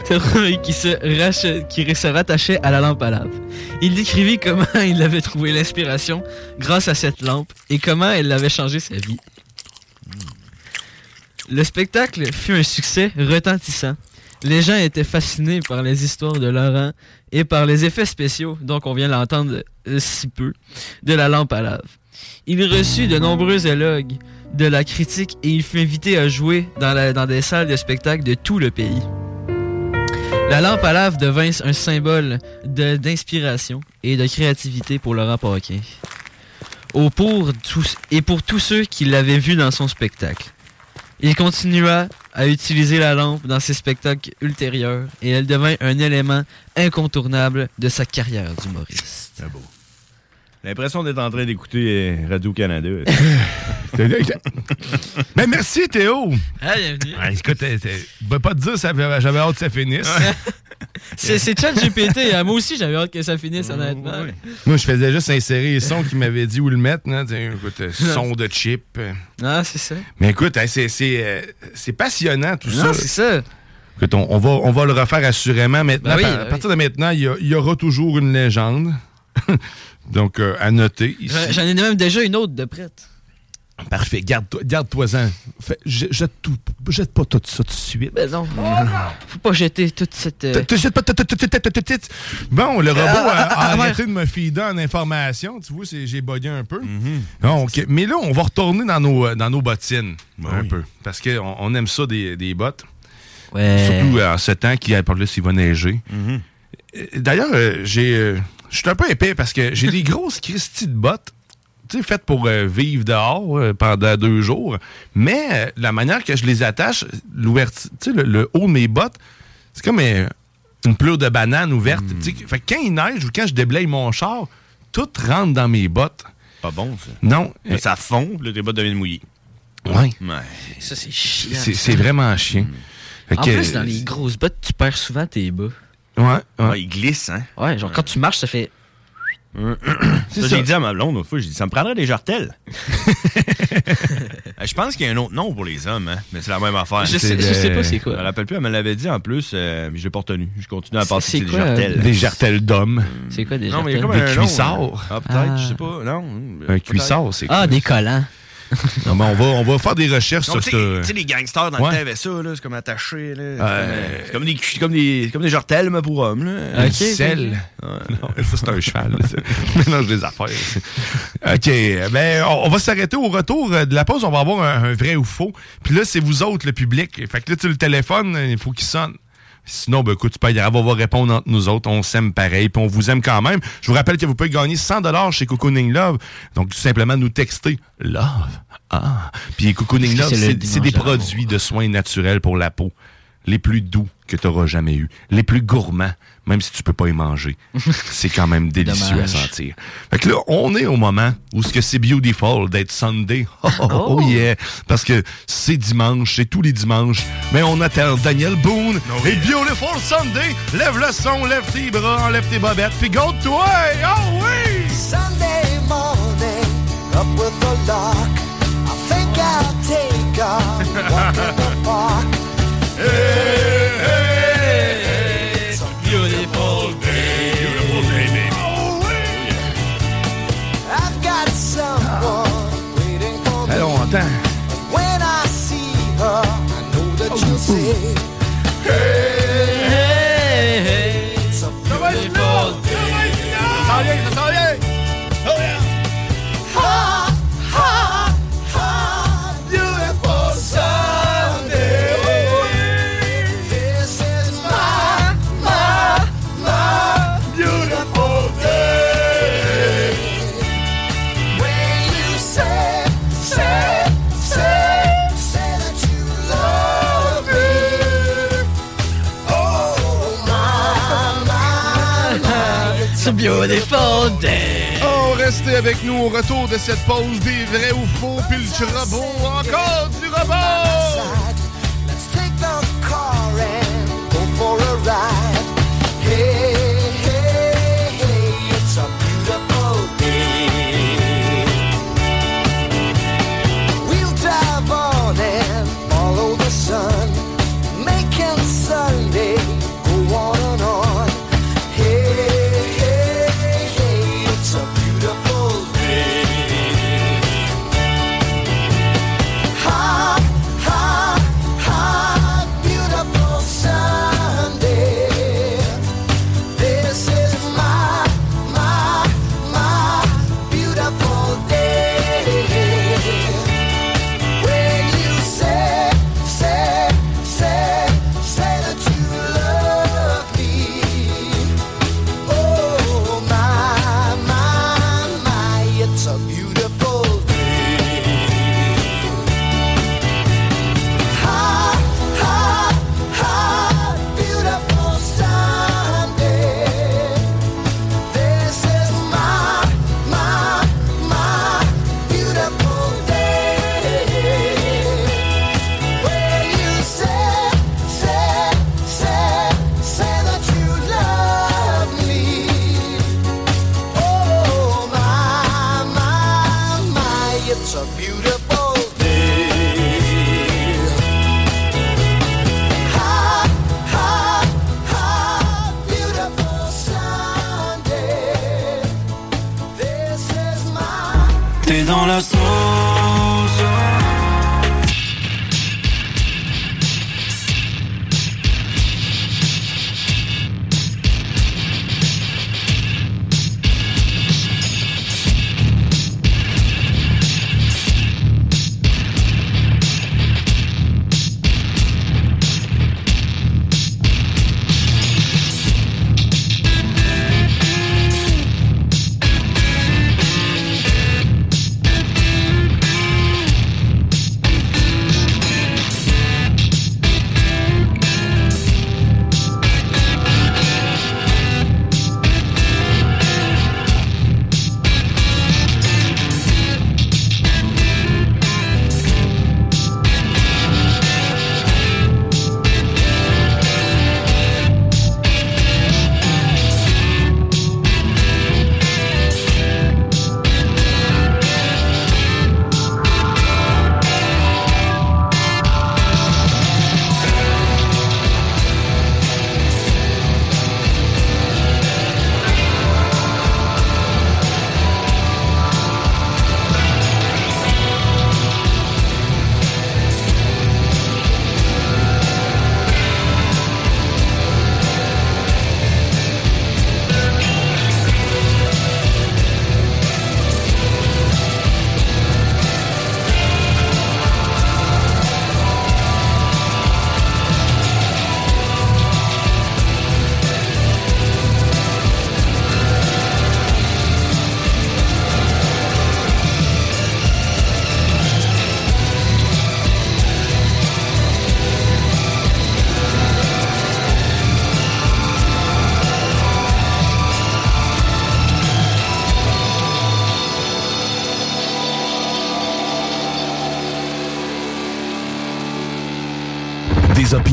Qui se, rattachait à la lampe à lave. Il décrivit comment il avait trouvé l'inspiration grâce à cette lampe et comment elle avait changé sa vie. Le spectacle fut un succès retentissant. Les gens étaient fascinés par les histoires de Laurent et par les effets spéciaux, donc on vient l'entendre si peu, de la lampe à lave. Il reçut de nombreux éloges de la critique et il fut invité à jouer dans des salles de spectacle de tout le pays. La lampe à lave devint un symbole d'inspiration et de créativité pour Laurent Paquin. Au pour tous, et pour tous ceux qui l'avaient vu dans son spectacle. Il continua à utiliser la lampe dans ses spectacles ultérieurs et elle devint un élément incontournable de sa carrière d'humoriste. Beau. L'impression d'être en train d'écouter euh, Radio-Canada. Mais merci, Théo. Ah, bienvenue. Ah, écoute, euh, je vais pas te dire, j'avais hâte que ça finisse. C'est chat GPT. hein. Moi aussi, j'avais hâte que ça finisse, honnêtement. Moi, je faisais juste insérer les sons qui m'avaient dit où le mettre. Tiens, Écoute, euh, son de chip. Ah, c'est ça. Mais écoute, hein, c'est euh, passionnant tout Non, ça. c'est ça. Écoute, on, on va, on va le refaire assurément maintenant. Ben oui, à ben partir de maintenant, il y, a- il y aura toujours une légende. Donc, euh, à noter. ici. J'en ai même déjà une autre de prête. Parfait. Garde-toi- Garde-toi-en. Jette, tout- jette pas tout ça tout de suite. Ben non. Faut pas jeter toute cette. euh, jette pas tout- tout- tout- tout- tout- tout- tout. Bon, le robot a, a ah, arrêté de me feeder en information. Tu vois, c'est- j'ai bugué un peu. Donc, mais là, on va retourner dans nos, euh, dans nos bottines. un peu. Parce qu'on on aime ça, des, des bottes. Ouais. Surtout euh, en ce temps qui, par là, s'il va neiger. Euh, D'ailleurs, euh, j'ai, euh, je suis un peu épais parce que j'ai des grosses Christie de bottes, tu sais, faites pour euh, vivre dehors euh, pendant deux jours. Mais euh, la manière que je les attache, l'ouverture, tu sais, le, le haut de mes bottes, c'est comme euh, une pleure de banane ouverte. tu sais. Fait que quand il neige ou quand je déblaye mon char, tout rentre dans mes bottes. Pas bon, ça. Non. Mais ça fond, puis là, tes bottes deviennent mouillées. Ouais. Ça, c'est chiant. C'est, vraiment chiant. En que, plus, dans les grosses bottes, tu perds souvent tes bas. Ouais, ouais. ils glissent, hein? Ouais, genre quand tu marches, ça fait. Ça, ça. j'ai dit à ma blonde l'autre fois, j'ai dit, ça me prendrait des jartelles. Euh, je pense qu'il y a un autre nom pour les hommes, hein, mais c'est la même affaire. Je sais- je sais pas c'est quoi. Je me rappelle plus, elle me l'avait dit en plus, euh, mais je l'ai pas retenu. Je continue à penser que c'est des quoi, jartelles. euh, Des jartelles d'hommes. C'est quoi des Non, mais il y a jartelles? comme Des un nom, cuissards. hein. Ah, peut-être, Ah. je sais pas. Non. Un cuissard, c'est Ah, des collants. Non, mais on, va, on va faire des recherches sur ça. tu sais, les gangsters dans Ouais. le temps avaient ça, là, c'est comme attaché. là. Euh, C'est comme, des, c'est comme, des, comme des jartelles, mais pour hommes. Là. Non, ça, c'est un cheval. Mélange des affaires. OK. Ben, on, on va s'arrêter au retour de la pause. On va avoir un, un vrai ou faux. Puis là, c'est vous autres, le public. Fait que là, tu le téléphone, il faut qu'il sonne. Sinon, ben, écoute, tu peux y aller, on va répondre entre nous autres. On s'aime pareil, puis on vous aime quand même. Je vous rappelle que vous pouvez gagner 100 chez Cocooning Love. Donc, tout simplement nous texter Love. Ah. Puis Cocooning Love, c'est des produits de soins naturels pour la peau. Les plus doux que tu auras jamais eu. Les plus gourmands, même si tu peux pas y manger. c'est quand même délicieux Dommage. à sentir. Fait que là, on est au moment où ce que c'est beautiful d'être Sunday. Oh, oh, oh, yeah! Parce que c'est dimanche, c'est tous les dimanches. Mais on attend Daniel Boone et Beautiful Sunday. Lève le son, lève tes bras, enlève tes bobettes, puis go toi! Oh oui! Sunday morning, up with the lark. I think I'll take a walk in the park. It's say, Hey, beautiful day. Oh, restez avec nous au retour de cette pause des vrais ou faux, puis le robot, encore du robot! Let's take the car and go for a ride. Hey,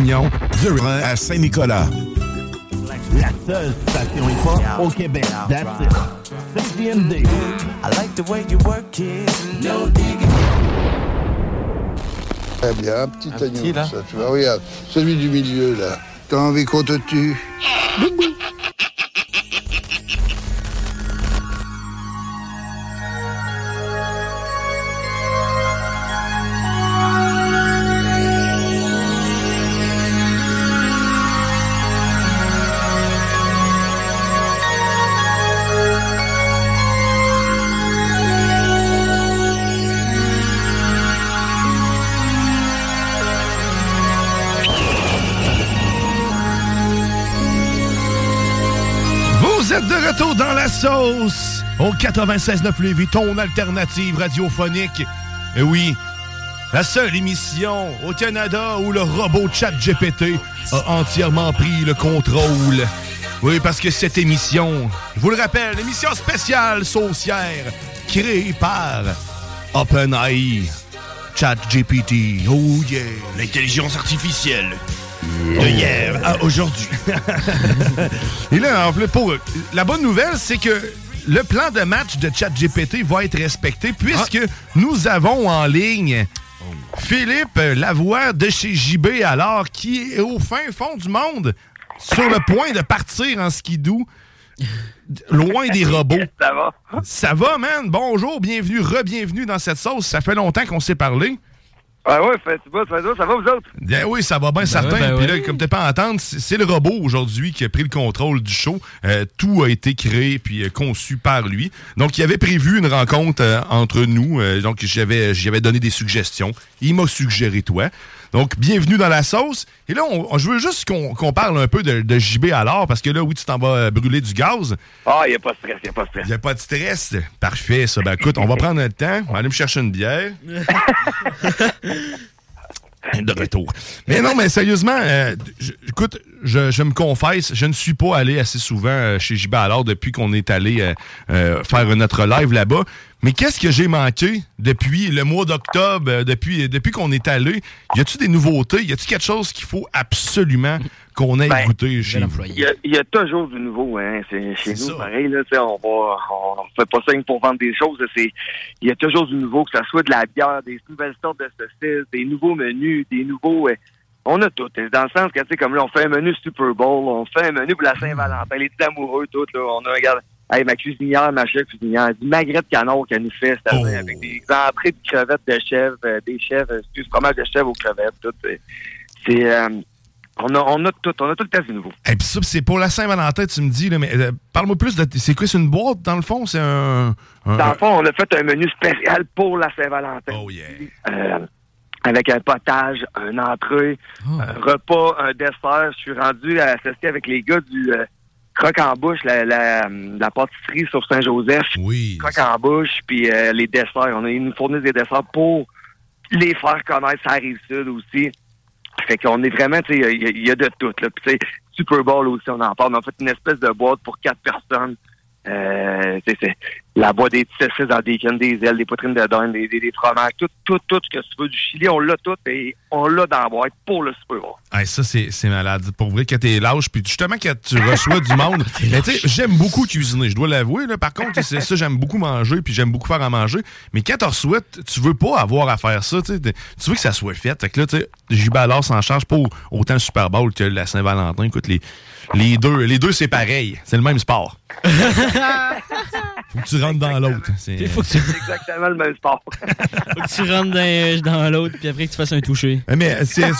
Opinions, The Rhin à Saint-Nicolas. La seule station hip-hop au Québec. That's it. CGMD. I like the way you work it. No digging. Très bien, un petit agneau, petit, là. ça, tu vois, regarde, celui du milieu, là. T'as envie qu'on te tue? Sauce au 96.9 Lévis, ton alternative radiophonique. Et oui, la seule émission au Canada où le robot chat GPT a entièrement pris le contrôle. Oui, parce que cette émission, je vous le rappelle, émission spéciale saucière créée par OpenAI, ChatGPT. Oh yeah! L'intelligence artificielle. De hier à aujourd'hui. Et là, en plus, pour, la bonne nouvelle, c'est que le plan de match de ChatGPT va être respecté puisque nous avons en ligne Philippe Lavoie de chez JB, alors qui est au fin fond du monde, sur le point de partir en skidoo, loin des robots. Ça va? Ça va, man? Bonjour, bienvenue, re-bienvenue dans cette sauce. Ça fait longtemps qu'on s'est parlé. Ah ouais, fait, ça va, ça va, ça va, vous autres? Bien oui, ça va bien certain. ouais, ben Puis ouais. là, comme tu pas à entendre, c'est le robot aujourd'hui qui a pris le contrôle du show. Euh, tout a été créé puis euh, conçu par lui. Donc, il avait prévu une rencontre euh, entre nous. Euh, donc, j'avais j'y avais donné des suggestions. Il m'a suggéré toi. Donc, bienvenue dans la sauce. Et là, on- on- je veux juste qu'on parle un peu de, de JB alors, parce que là, oui, tu t'en vas euh, brûler du gaz. Ah, il a pas de stress, il a pas de stress. Il n'y a pas de stress? Parfait, ça. Ben écoute, on va prendre notre temps. On va aller me chercher une bière. De retour. Mais non, mais sérieusement, euh, écoute, je, me confesse, je ne suis pas allé assez souvent euh, chez JB alors depuis qu'on est allé euh, euh, faire notre live là-bas. Mais qu'est-ce que j'ai manqué depuis le mois d'octobre, depuis, depuis qu'on est allé? Y a-tu des nouveautés? Y a-tu quelque chose qu'il faut absolument qu'on ait goûté chez vous? Il y, a, il y a toujours du nouveau, hein. C'est, chez nous, pareil, là, on va, on, on fait pas ça pour vendre des choses, il y a toujours du nouveau, que ce soit de la bière, des nouvelles sortes de saucisses, des nouveaux menus, des nouveaux, euh, on a tout. Dans le sens que, tu sais, comme là, on fait un menu Super Bowl, on fait un menu pour la Saint-Valentin, les petits amoureux, tout, là, on a, regarde, Hey, ma cuisinière, ma chef cuisinière, du magret de canard qu'elle nous fait, c'est-à-dire avec des entrées de crevettes de chèvre, euh, des chèvres, euh, excuse, fromage de chèvre aux crevettes, tout. C'est, c'est, euh, on a, on a tout, on a tout le temps du nouveau. Et puis ça, c'est pour la Saint-Valentin, tu me dis, là, mais euh, parle-moi plus de. C'est quoi, c'est une boîte dans le fond? C'est un. un- Dans le fond, on a fait un menu spécial pour la Saint-Valentin. Oh yeah. Euh, avec un potage, un entrée, un repas, un dessert. Je suis rendu associé avec les gars du euh, Croque en bouche, la, la, la pâtisserie sur Saint-Joseph. Oui. Croque en bouche, puis euh, les desserts. On a ils nous fournissent des desserts pour les faire connaître ça rive sud aussi. Fait qu'on est vraiment, tu sais, il y, y a de tout. Là. Puis, Super Bowl aussi, on en parle. On a fait une espèce de boîte pour quatre personnes. Euh, c'est, la boîte des petits dans des cannes, des ailes, des poitrines de dinde, des, des, des fromages, tout, tout, tout ce que tu veux du Chili, on l'a tout et on l'a dans la boîte pour le Super Bowl. Hey, ça, c'est c'est malade. Pour vrai, que t'es lâche, puis justement, quand tu reçois du monde. Mais tu sais, j'aime beaucoup cuisiner, je dois l'avouer. là. Par contre, c'est ça, j'aime beaucoup manger, puis j'aime beaucoup faire à manger. Mais quand tu reçois, tu veux pas avoir à faire ça. Tu sais, tu veux que ça soit fait. Fait que là, tu sais, s'en charge pas au- autant le Super Bowl que la Saint-Valentin. Écoute, les, les deux, les deux c'est pareil. C'est le même sport. Faut que tu rentres dans l'autre. C'est Il faut que tu, C'est exactement le même sport. faut que tu rentres dans, dans l'autre, puis après que tu fasses un toucher. Mais c'est.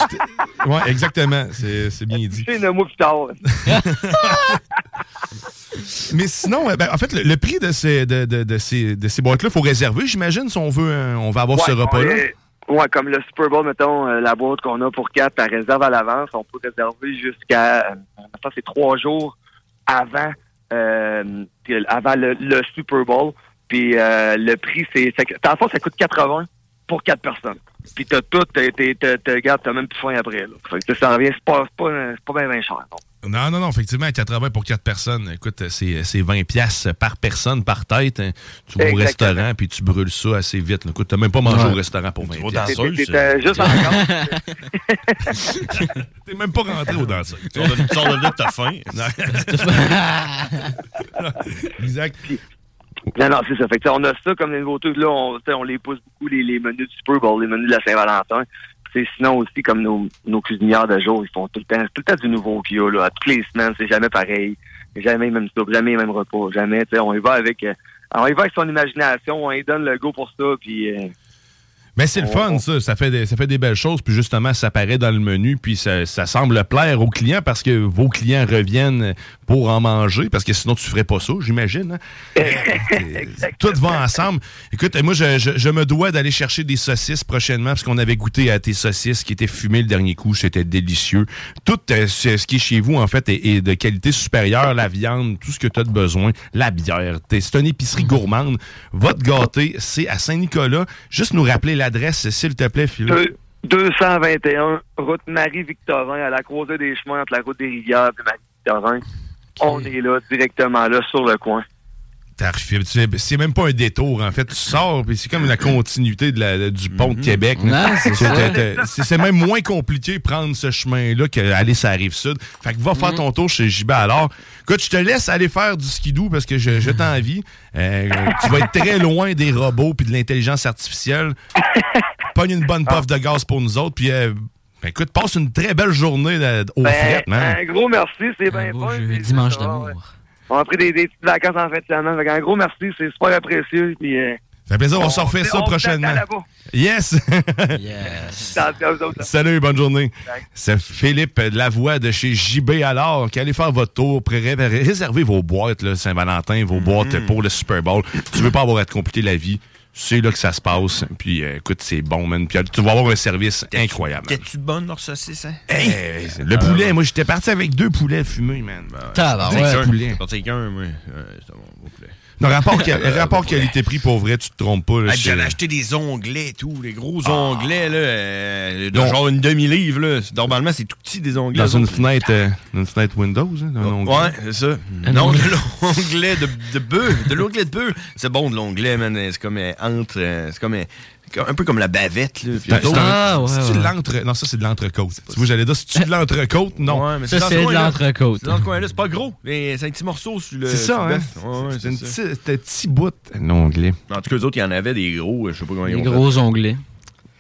Ouais, exactement. C'est c'est bien dit. C'est un plus tard. Mais sinon, euh, ben, en fait, le, le prix de ces, de, de- de ces, de ces boîtes-là, il faut réserver, j'imagine, si on veut, euh, on va avoir ce repas-là. Ouais, comme le Super Bowl, mettons, euh, la boîte qu'on a pour quatre, elle réserve à l'avance. On peut réserver jusqu'à, euh, c'est trois jours avant, euh, avant le, le Super Bowl. Puis euh, le prix, c'est, dans le ça coûte 80 pour quatre personnes. Puis t'as tout, t'as, t'as, t'as, même plus faim après. Là. Ça revient, c'est pas, c'est pas, c'est pas bien, bien cher. non. Non, non, non, effectivement, 80 pour 4 personnes. Écoute, c'est c'est 20 pièces par personne, par tête. hein. Tu vas au restaurant, puis tu brûles ça assez vite. là. Écoute, t'as même pas mangé Ouais. au restaurant pour 20 vas pièces. t'es- t'es, juste en vacances. T'es même pas rentré au danseur. Tu sors de- tu sors de là, t'as faim. exact. Non, non, c'est ça. Fait que, tu sais, on a ça comme les nouveautés. Là, on, tu on les pousse beaucoup, les, les menus du Super Bowl, les menus de la Saint-Valentin. C'est sinon aussi, comme nos, nos cuisinières de jour, ils font tout le temps, tout le temps du nouveau y a, là. Toutes les semaines, c'est jamais pareil. Jamais même soupe, jamais même repas. Jamais, on y va avec, euh, on y va avec son imagination, on lui donne le go pour ça, puis, euh, Mais c'est le fun, ça. Ça fait, des, ça fait des belles choses. Puis justement, ça paraît dans le menu. Puis ça, ça semble plaire aux clients parce que vos clients reviennent pour en manger. Parce que sinon, tu ferais pas ça, j'imagine. hein? Tout va ensemble. Écoute, moi, je, je- je me dois d'aller chercher des saucisses prochainement parce qu'on avait goûté à tes saucisses qui étaient fumées le dernier coup. C'était délicieux. Tout euh, ce qui est chez vous, en fait, est, est de qualité supérieure. La viande, tout ce que tu as de besoin. La bière. C'est une épicerie gourmande. Va te gâter. C'est à Saint-Nicolas. Juste nous rappeler l'adresse, s'il te plaît, Philo? deux- 221, route Marie-Victorin, à la croisée des chemins entre la route des rivières et Marie-Victorin. On est là, directement là, sur le coin. C'est même pas un détour, en fait. Tu sors, puis c'est comme la continuité de la- du pont de Québec. là. Ouais, c'est même moins compliqué de prendre ce chemin-là qu'aller sur la rive sud. Fait que va faire ton tour chez JB alors. Écoute, je te laisse aller faire du skidoo parce que je, je t'envie. Euh, tu vas être très loin des robots puis de l'intelligence artificielle. Pogne une bonne puff de gaz pour nous autres, puis euh, ben, écoute, passe une très belle journée de- au Ben, fret, man. Un gros merci, c'est bien puis dimanche d'amour. On a pris des, des petites vacances en fin de semaine. Fait un gros merci, c'est super apprécié. Puis, euh, Ça fait plaisir, on, on se refait ça prochainement. Yes! autres. Salut, bonne journée. C'est Philippe Lavoie de chez JB alors qui allez faire votre tour, pré- ré- réservez vos boîtes Saint-Valentin, vos boîtes pour le Super Bowl. Tu veux pas avoir à te compliquer la vie, c'est là que ça se passe. Puis euh, écoute, c'est bon, man. Puis tu vas avoir un service incroyable. T'es-tu bonne, leur saucisse, hein? Hey, le poulet, moi j'étais parti avec deux poulets fumés, man. Tabarouette. Avec Ouais. un poulet. T'es parti avec un, moi. Ouais, c'est bon. Non, rapport, rapport qualité-prix, pour vrai, tu te trompes pas. Ah, c'est- J'avais acheté des onglets et tout, les gros onglets, là, euh, de genre une demi-livre, là. Normalement, c'est tout petit, des onglets. Dans une fenêtre, euh, une fenêtre Windows, hein, dans un onglet. Ouais, c'est ça. non, de l'onglet de, de bœuf. De l'onglet de bœuf. C'est bon, de l'onglet, man. C'est comme euh, entre. euh, c'est comme. Un peu comme la bavette, là. Puis C'est un- c'est-tu de l'entre... Non, ça, c'est de l'entrecôte. Tu vois, j'allais dire, c'est-tu de l'entrecôte? Non. Ouais, mais Ça, c'est de l'entrecôte. C'est dans ce coin-là, c'est pas gros. mais C'est un petit morceau sur le. C'est sur ça, le hein? Ouais, ouais, C'est C'était petit bout. L'onglet. En tout cas, eux autres, il y en avait des gros. Je sais pas comment Des ils ont gros onglets.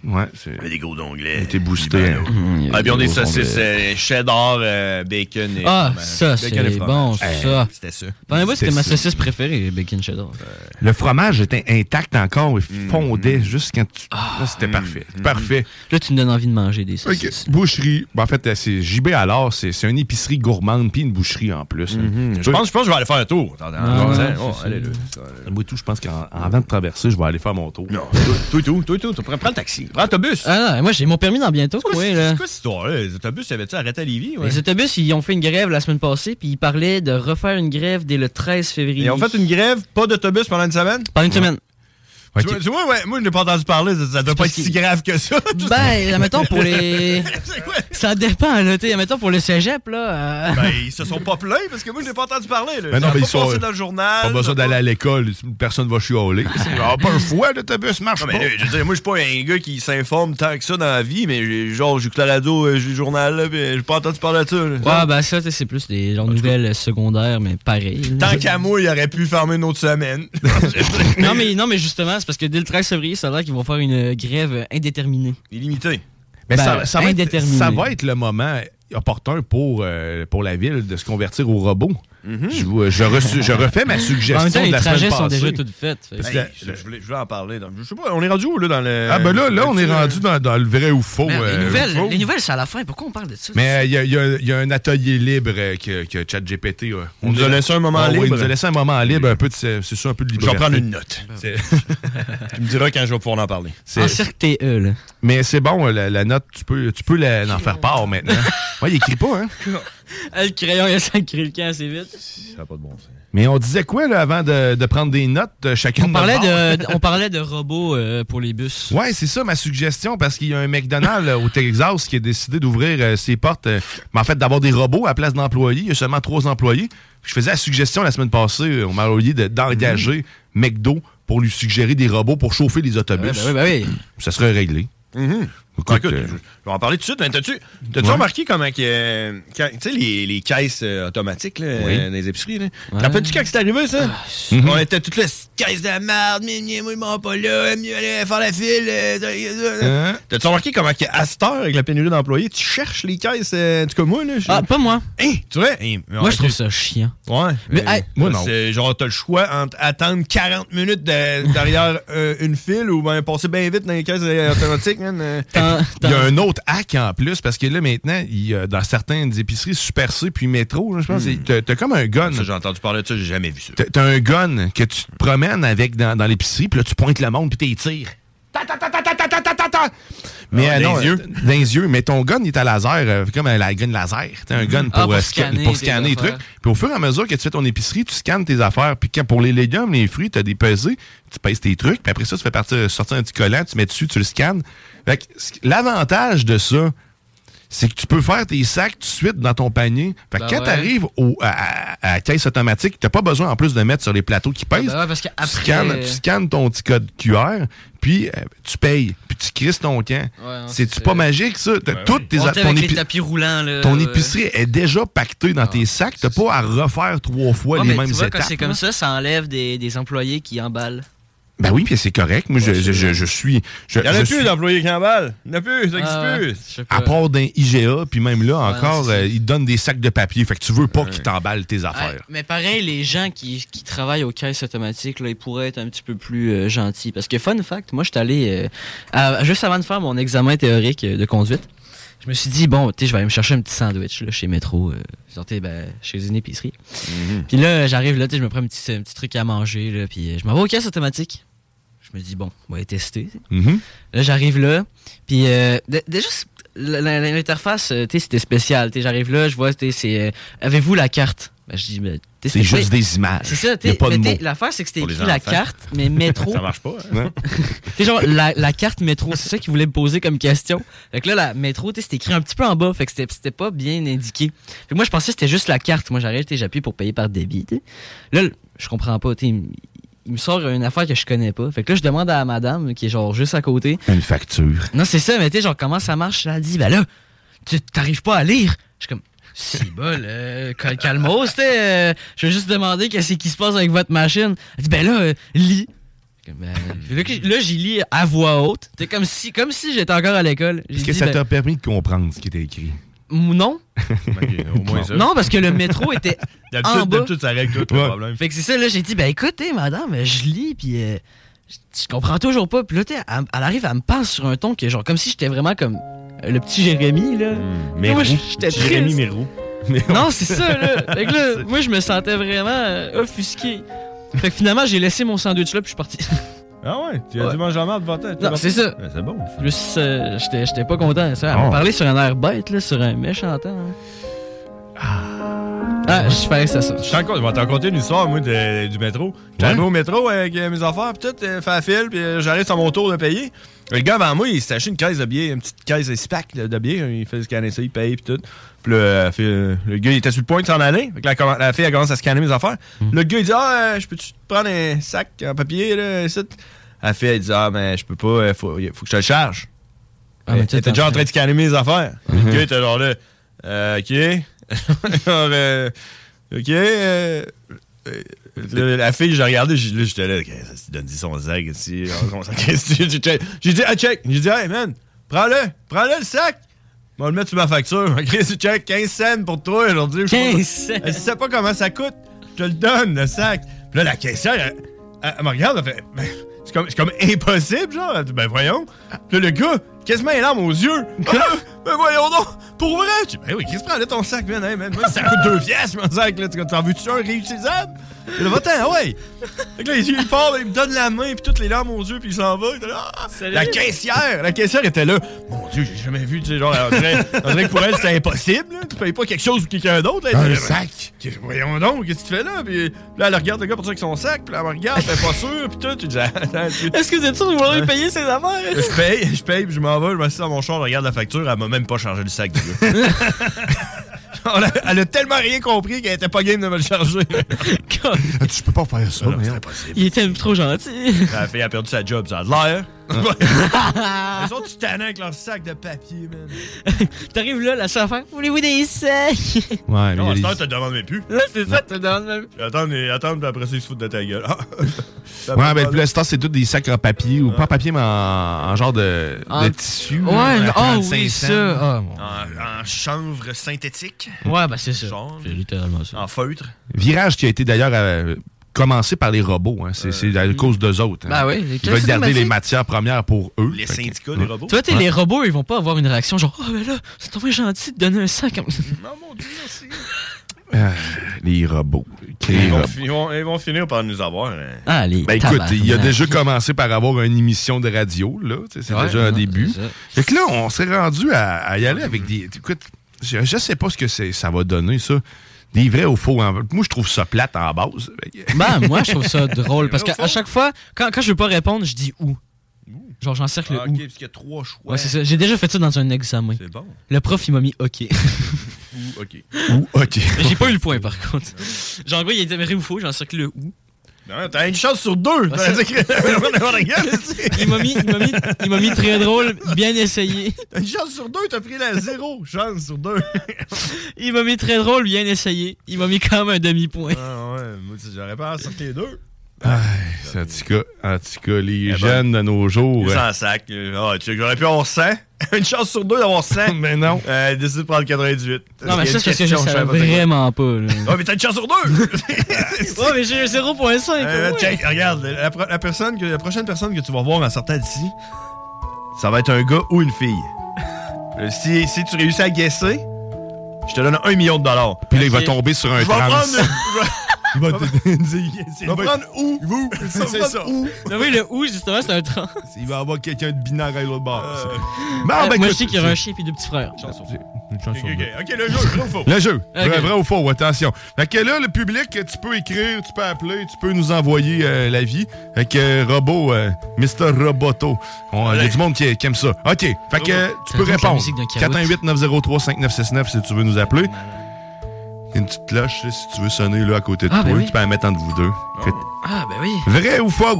Ouais, c'est. Avec des gros onglets. était boosté. Mmh, Ah, puis on saucisses onglets. euh, cheddar, euh, bacon et. Ah, euh, ça, c'est bon, ça. C'était ça. Pendant moi, c'était C'était ma ça. saucisse préférée, bacon cheddar. Le fromage était intact encore, il Mm. fondait juste quand tu. Là, c'était parfait. Parfait. Là, tu me donnes envie de manger des saucisses. Boucherie. Ben, en fait, c'est JB alors, c'est c'est une épicerie gourmande puis une boucherie en plus. Mhm. Je pense, je pense que je vais aller faire un tour. Attends, Ah. Oh, c'est ça. Moi, tout, je pense qu'en en avant de traverser, je vais aller faire mon tour. Non, toi et tout, toi et tout. Prends prends le taxi. Prends l'autobus. Ah non, moi j'ai mon permis dans bientôt. C'est quoi, ouais, c'est- là. c'est quoi cette histoire-là? Les autobus, avaient-tu arrêté à Lévis? Ouais? Les autobus, ils ont fait une grève la semaine passée, puis ils parlaient de refaire une grève dès le 13 février. Ils ont fait une grève, pas d'autobus pendant une semaine? Pendant une semaine. Tu vois, tu vois, ouais, moi, je n'ai pas entendu parler. Ça, ça doit pas être si grave que ça. Ben, admettons pour les. Ça dépend, là. Tu sais, admettons pour le cégep, là. euh, Ben, ils se sont pas plaints parce que moi, je n'ai pas entendu parler. Là. Mais non, mais ils sont- dans le journal. Pas besoin d'aller à l'école, personne va chialer. Ah, pas un fois, l'autobus marche Non, pas. mais je veux dire, moi, je suis pas un gars qui s'informe tant que ça dans la vie, mais j'ai- genre, j'écoute la radio, euh, j'ai le journal, là, puis j'ai pas entendu parler de ça. là. Ouais, ben ça, tu sais, c'est plus des genre, nouvelles secondaires, mais pareil. Tant qu'à moi, il aurait pu fermer une autre semaine. non, mais, non, mais justement, c'est parce que dès le 13 février, ça a l'air qu'ils vont faire une grève indéterminée. Illimité. Mais Ben, ça, ça va être, indéterminé. ça va être le moment opportun pour, euh, pour la ville de se convertir au robot. Je, vous- je, reçu- je refais ma suggestion En même temps, de les la trajets semaine sont passée. déjà toutes faites. fait. Hey, je, je voulais, je voulais en parler. donc, je sais pas, on est rendu où, là, dans le. ah ben là, là on est rendu dans, dans le vrai ou faux. Merde, euh, les, nouvelles, faux. les nouvelles, c'est à la fin. Pourquoi on parle de ça? Mais euh, il y, a- y y un atelier libre euh, que, que ChatGPT a. On nous a laissé un moment Ah oui, libre. il nous a laissé un moment libre, un peu de, c'est ça, un peu de Je liberté. vais prendre une note. Tu me diras quand je vais pouvoir en parler. c'est- Encercle tes E, là. Mais c'est bon, la, la note, tu peux, tu peux la- en faire part maintenant. ouais, il écrit pas, hein? Ah, le crayon, il a écrit le camp assez vite. Ça n'a pas de bon sens. Mais on disait quoi, là, avant de, de prendre des notes, euh, chacun On parlait, de, on parlait de robots euh, pour les bus. Ouais, c'est ça ma suggestion, parce qu'il y a un McDonald's au Texas qui a décidé d'ouvrir euh, ses portes, euh, mais en fait d'avoir des robots à la place d'employés. Il y a seulement trois employés. Je faisais la suggestion la semaine passée au Marolier de- d'engager McDo pour lui suggérer des robots pour chauffer les autobus. Ouais, ben oui, ben oui. Ça serait réglé. Mhm. Écoute, Écoute, euh, je, vais en parler tout de suite, mais t'as-tu Ouais. remarqué comment que, tu sais, les, les caisses euh, automatiques là, Oui. dans les épiceries, là? Ouais. Te rappelles-tu quand c'est arrivé, ça? Mhm. On était toutes là, caisse de merde, mais ils m'ont pas là, mieux aller faire la file. euh, Hein? T'as-tu remarqué comment qu'à cette heure, avec la pénurie d'employés, tu cherches les caisses, euh, en tout cas moi, là? Ah, pas moi. Hein, tu vois? Moi, je trouve ça chiant. Ouais. Mais, Mais, hey, moi, non. C'est genre, t'as le choix entre attendre 40 minutes de- derrière euh, une file ou ben passer bien vite dans les caisses automatiques, man. Il y a un autre hack en plus, parce que là, maintenant, il y a, dans certaines épiceries Super C puis Métro, je pense, c'est- t'as comme un gun. Ça, j'ai entendu parler de ça, j'ai jamais vu ça. T'as un gun que tu te avec dans, l'épicerie, puis là, tu pointes le monde, puis t'es tires. Mais ah, euh, non, les yeux. Euh, dans les yeux. Mais ton gun, il est à laser, euh, comme euh, la mhm. gun laser. T'as un gun pour, scanner, pour scanner, les trucs. Puis au fur et à mesure que tu fais ton épicerie, tu scannes tes affaires. Puis quand pour les légumes, les fruits, t'as des pesées, tu pèses tes trucs. Puis après ça, tu fais partir, sortir un petit collant, tu mets dessus, tu le scannes. L'avantage de ça, c'est que tu peux faire tes sacs tout de suite dans ton panier. Fait que Ben quand ouais. tu arrives à, à- à la caisse automatique, tu pas besoin en plus de mettre sur les plateaux qui pèsent. Ben ouais, parce tu, qu'après- scannes, tu scannes ton petit code QR, puis euh, tu payes, puis tu crisses ton camp. C'est-tu c'est- pas magique, ça? T'as toutes tes On ton, avec les épi- tapis roulants, là. ton ouais. épicerie est déjà pactée dans tes sacs. T'as pas à refaire trois fois Ouais, les mêmes étapes. c'est comme ça, ça enlève des, des employés qui emballent. Ben oui, puis c'est correct. Moi, je, je, je- je suis... Je, Il y en a plus suis- d'employés qui emballent. Il n'y en a plus, ça existe Ah, plus. À part d'un IGA, puis même là, encore, euh, ils te donnent des sacs de papier. Fait que tu veux pas qu'ils t'emballent tes Ouais, affaires. mais pareil, les gens qui, qui travaillent aux caisses automatiques, là, ils pourraient être un petit peu plus euh, gentils. Parce que, fun fact, moi, je suis allé, euh, à- juste avant de faire mon examen théorique de conduite, je me suis dit, bon, tu sais, je vais aller me chercher un petit sandwich là, chez Métro, euh, sortez, ben, chez une épicerie. Puis là, j'arrive là, tu sais, je me prends un petit, un petit truc à manger, là, puis euh, je m'en vais aux caisses automatiques. Je me dis, bon, on va les tester. Mhm. Là, j'arrive là, puis euh, déjà, l'interface, euh, tu sais, c'était spécial. Tu sais, j'arrive là, je vois, tu sais, c'est, euh, avez-vous la carte? Ben, je dis, ben, C'est juste des images. C'est ça, tu Y a sais, pas de mais t'sais, mots. l'affaire, c'est que c'était écrit la carte, mais métro. Ça marche pas. hein? genre, la, la carte métro, c'est ça qu'ils voulaient me poser comme question. Fait que là, la métro, tu sais, c'était écrit un petit peu en bas, fait que c'était pas bien indiqué. Fait que moi, je pensais que c'était juste la carte. Moi, j'arrive, j'appuie pour payer par débit, tu sais. Là, je comprends pas, il il me sort une affaire que je connais pas. Fait que là, je demande à la madame, qui est genre juste à côté. Une facture. Non, c'est ça, mais tu sais, genre, comment ça marche? Elle dit, ben là, tu t'arrives pas à lire. Je suis comme, si bol, euh, calmos, euh, je veux juste demander qu'est-ce qui se passe avec votre machine. Elle dit, ben là, euh, lis. Ben, là, que- là, j'y lis à voix haute. C'est comme si, comme si j'étais encore à l'école. Est-ce que dit, ça ben, t'a permis de comprendre ce qui était écrit? Non. au moins ça. Non, parce que le métro était en D'habitude, bas. d'habitude, ça règle tout le problème. Fait que c'est ça, là, j'ai dit, ben écoutez, madame, je lis, puis euh, je je comprends toujours pas. Puis là, elle, elle arrive, elle me passe sur un ton que, genre, comme si j'étais vraiment comme le petit Jérémy, là. Mérou. Moi, j'étais Hmm. Jérémy triste. Mérou. Non, c'est ça, là. Fait que là, moi, je me sentais vraiment euh, offusqué. Fait que finalement, j'ai laissé mon sandwich là, puis je suis parti. Ah ouais? Tu as Ouais. dit manger la merde devant toi? Non, c'est ça. Ben, c'est bon. Juste, euh, j'étais j'étais pas content. Ça, elle Oh. m'a parlé sur un air bête, là, sur un méchant temps. hein. Ah, je que ça ça. Je vais t'en conter une histoire, moi, de- du métro. J'étais arrivé au métro avec euh, mes affaires, puis tout, euh, fait la file, puis euh, j'arrive sur mon tour de payer. Le gars avant moi, il s'est acheté une caisse de billets, une petite caisse de SPAC de billets. Il fait scanner ça, il paye, puis tout. Puis le gars, il était sur le point de s'en aller. Fait que la, la fille, elle commence à scanner mes affaires. Le gars, il dit Ah, je peux-tu te prendre un sac en papier, là, ici? La fille, elle dit Ah, mais je peux pas, faut, faut que je te le charge. Ah, mais déjà en train de scanner mes affaires. Mhm. Le gars était genre là, euh, OK. Genre, euh, OK. euh, la fille, j'ai regardé, j'étais là, OK, ça se donne 10 son sac ici. J'ai dit, ah, check. J'ai dit, hey, man, prends-le, prends-le le sac. On va le mettre sur ma facture. OK, c'est check, 15 cents pour toi aujourd'hui. 15 cents. Elle sait pas comment ça coûte. Je te le donne, le sac. Puis là, la caissière, elle, elle- elle me regarde, elle fait, Ben, c'est comme, c'est comme impossible, genre. Elle dit, ben voyons. Puis là, le gars, quasiment les larmes aux yeux. Ah, ben voyons donc, pour vrai? Je dis, ben oui, qu'est-ce que prends ton sac, man, hey, man. Moi, ça coûte deux pièces, mon sac, là. Tu t'en veux-tu un réutilisable? Et là, va-t'en, ouais. Fait que là, il il part, il me donne la main, puis toutes les larmes aux yeux, puis il s'en va. Il était là, ah. La caissière, la caissière était là. Mon Dieu, j'ai jamais vu, tu sais, genre, on dirait, on dirait que pour elle, c'était impossible, là. Tu payes pas quelque chose pour quelqu'un d'autre, là. Un Elle dit, sac? Qu'est- Voyons donc, qu'est-ce que tu fais là? Puis là, elle regarde le gars pour avec son sac, puis là, elle me regarde, est pas sûre, puis tout. Tu dis, Est-ce que vous êtes sûr de vouloir lui Hein? payer ses affaires? Je paye, je paye, puis je m'en vais, je m'assieds dans mon char, je regarde la facture, elle m'a même pas changé le sac du gars. On a- elle a tellement rien compris qu'elle était pas game de me le charger. tu peux pas faire ça, Non, c'est merde. impossible. Il était trop gentil. La fille a perdu sa job, ça a de l'air. Ils sont tous tannants avec leur sac de papier, man. T'arrives là, la affaire, voulez-vous des sacs? Ouais, Non, à cette heure, te le demandes même plus. Là, c'est ça, tu te demandes même. Attends, mais attends, puis après ça, ils se foutent de ta gueule. Ah. Ouais, ben, pour l'instant, c'est tous des sacs en papier, ou pas en papier, mais en, en genre de, En- de tissu. Ouais, là, non, à 35 oui, cents. ça. Ah, En, en chanvre synthétique. Ouais, ben c'est ça. Genre. C'est littéralement ça. En feutre. Virage qui a été d'ailleurs euh, commencé par les robots. Hein. C'est c'est à cause d'eux autres. hein. Ben oui, les Ils veulent garder les matières premières pour eux. Les Fait que- syndicats des robots. Tu vois, Ouais. les robots, ils vont pas avoir une réaction genre, oh, mais là, c'est tellement gentil de donner un sac. Non, mon Dieu, merci. Ah, les robots. Les Ils vont, robots. ils vont- ils vont finir par nous avoir. hein. Ah, les Ben écoute, il a déjà commencé par avoir une émission de radio, là. C'est Ouais, déjà un début. Fait que là, on s'est rendu à, à y aller avec des. Écoute, je, je sais pas ce que c'est, ça va donner, ça. Des vrais ou faux. Moi, je trouve ça plate en base. Ben, moi, je trouve ça drôle parce qu'à chaque fois, quand, quand je veux pas répondre, je dis où. Genre, j'encercle Ah, le ok, où. parce qu'il y a trois choix. Ouais, c'est ça. J'ai déjà fait ça dans un examen. C'est bon. Le prof, il m'a mis OK. Ou, ok. Ou, ok. Mais j'ai pas eu le point, par contre. Genre, en gros, il a dit vrai ou faux, j'ai encerclé le où. Non, t'as une chance sur deux. Que- Il m'a mis, il m'a mis, il m'a mis très drôle, bien essayé. T'as une chance sur deux, t'as pris la zéro chance sur deux. Il m'a mis très drôle, bien essayé. Il m'a mis quand même un demi-point. Ah ouais, moi, tu- j'aurais pas sorti les deux. Ah, en tout cas, en tout cas, les ben, jeunes de nos jours. Ils euh, en sac. Ah, tu sais que j'aurais pu avoir 100. Une chance sur deux d'avoir 100. mais non. Euh, décide de prendre 98. Non, mais ça, c'est que je savais vraiment pas, là. Ouais, mais t'as une chance sur deux! Ouais, mais j'ai un 0.5. Euh, ouais. regarde, la, la personne que, la prochaine personne que tu vas voir en sortant d'ici, ça va être un gars ou une fille. Euh, si, si tu réussis à guesser, je te donne un million de dollars. Puis là, il va tomber sur un Je vais trans. prendre. Il va te dire. Prendre où? Vous? C'est ça. Non, oui, le où, justement, c'est un trans. Il va avoir quelqu'un de binaire à l'autre bord. Euh, Euh, ben, moi, je sais qu'il y aura un chien et deux petits frères. Une chance Ok, le jeu, vrai ou faux? Le jeu. Vrai, vrai ou faux, attention. Fait que là, le public, tu peux écrire, tu peux appeler, tu peux nous envoyer euh, l'avis. Fait que euh, robot, euh, Mr. Roboto. Il y a du monde qui, qui aime ça. OK. Fait que tu peux répondre. musique d'un carotte? 418-903-5969 si tu veux nous appeler. Une petite cloche là, si tu veux sonner là à côté de Ah, toi. ben oui. Tu peux la mettre entre vous deux. Ah, ben oui. Vrai ou faux?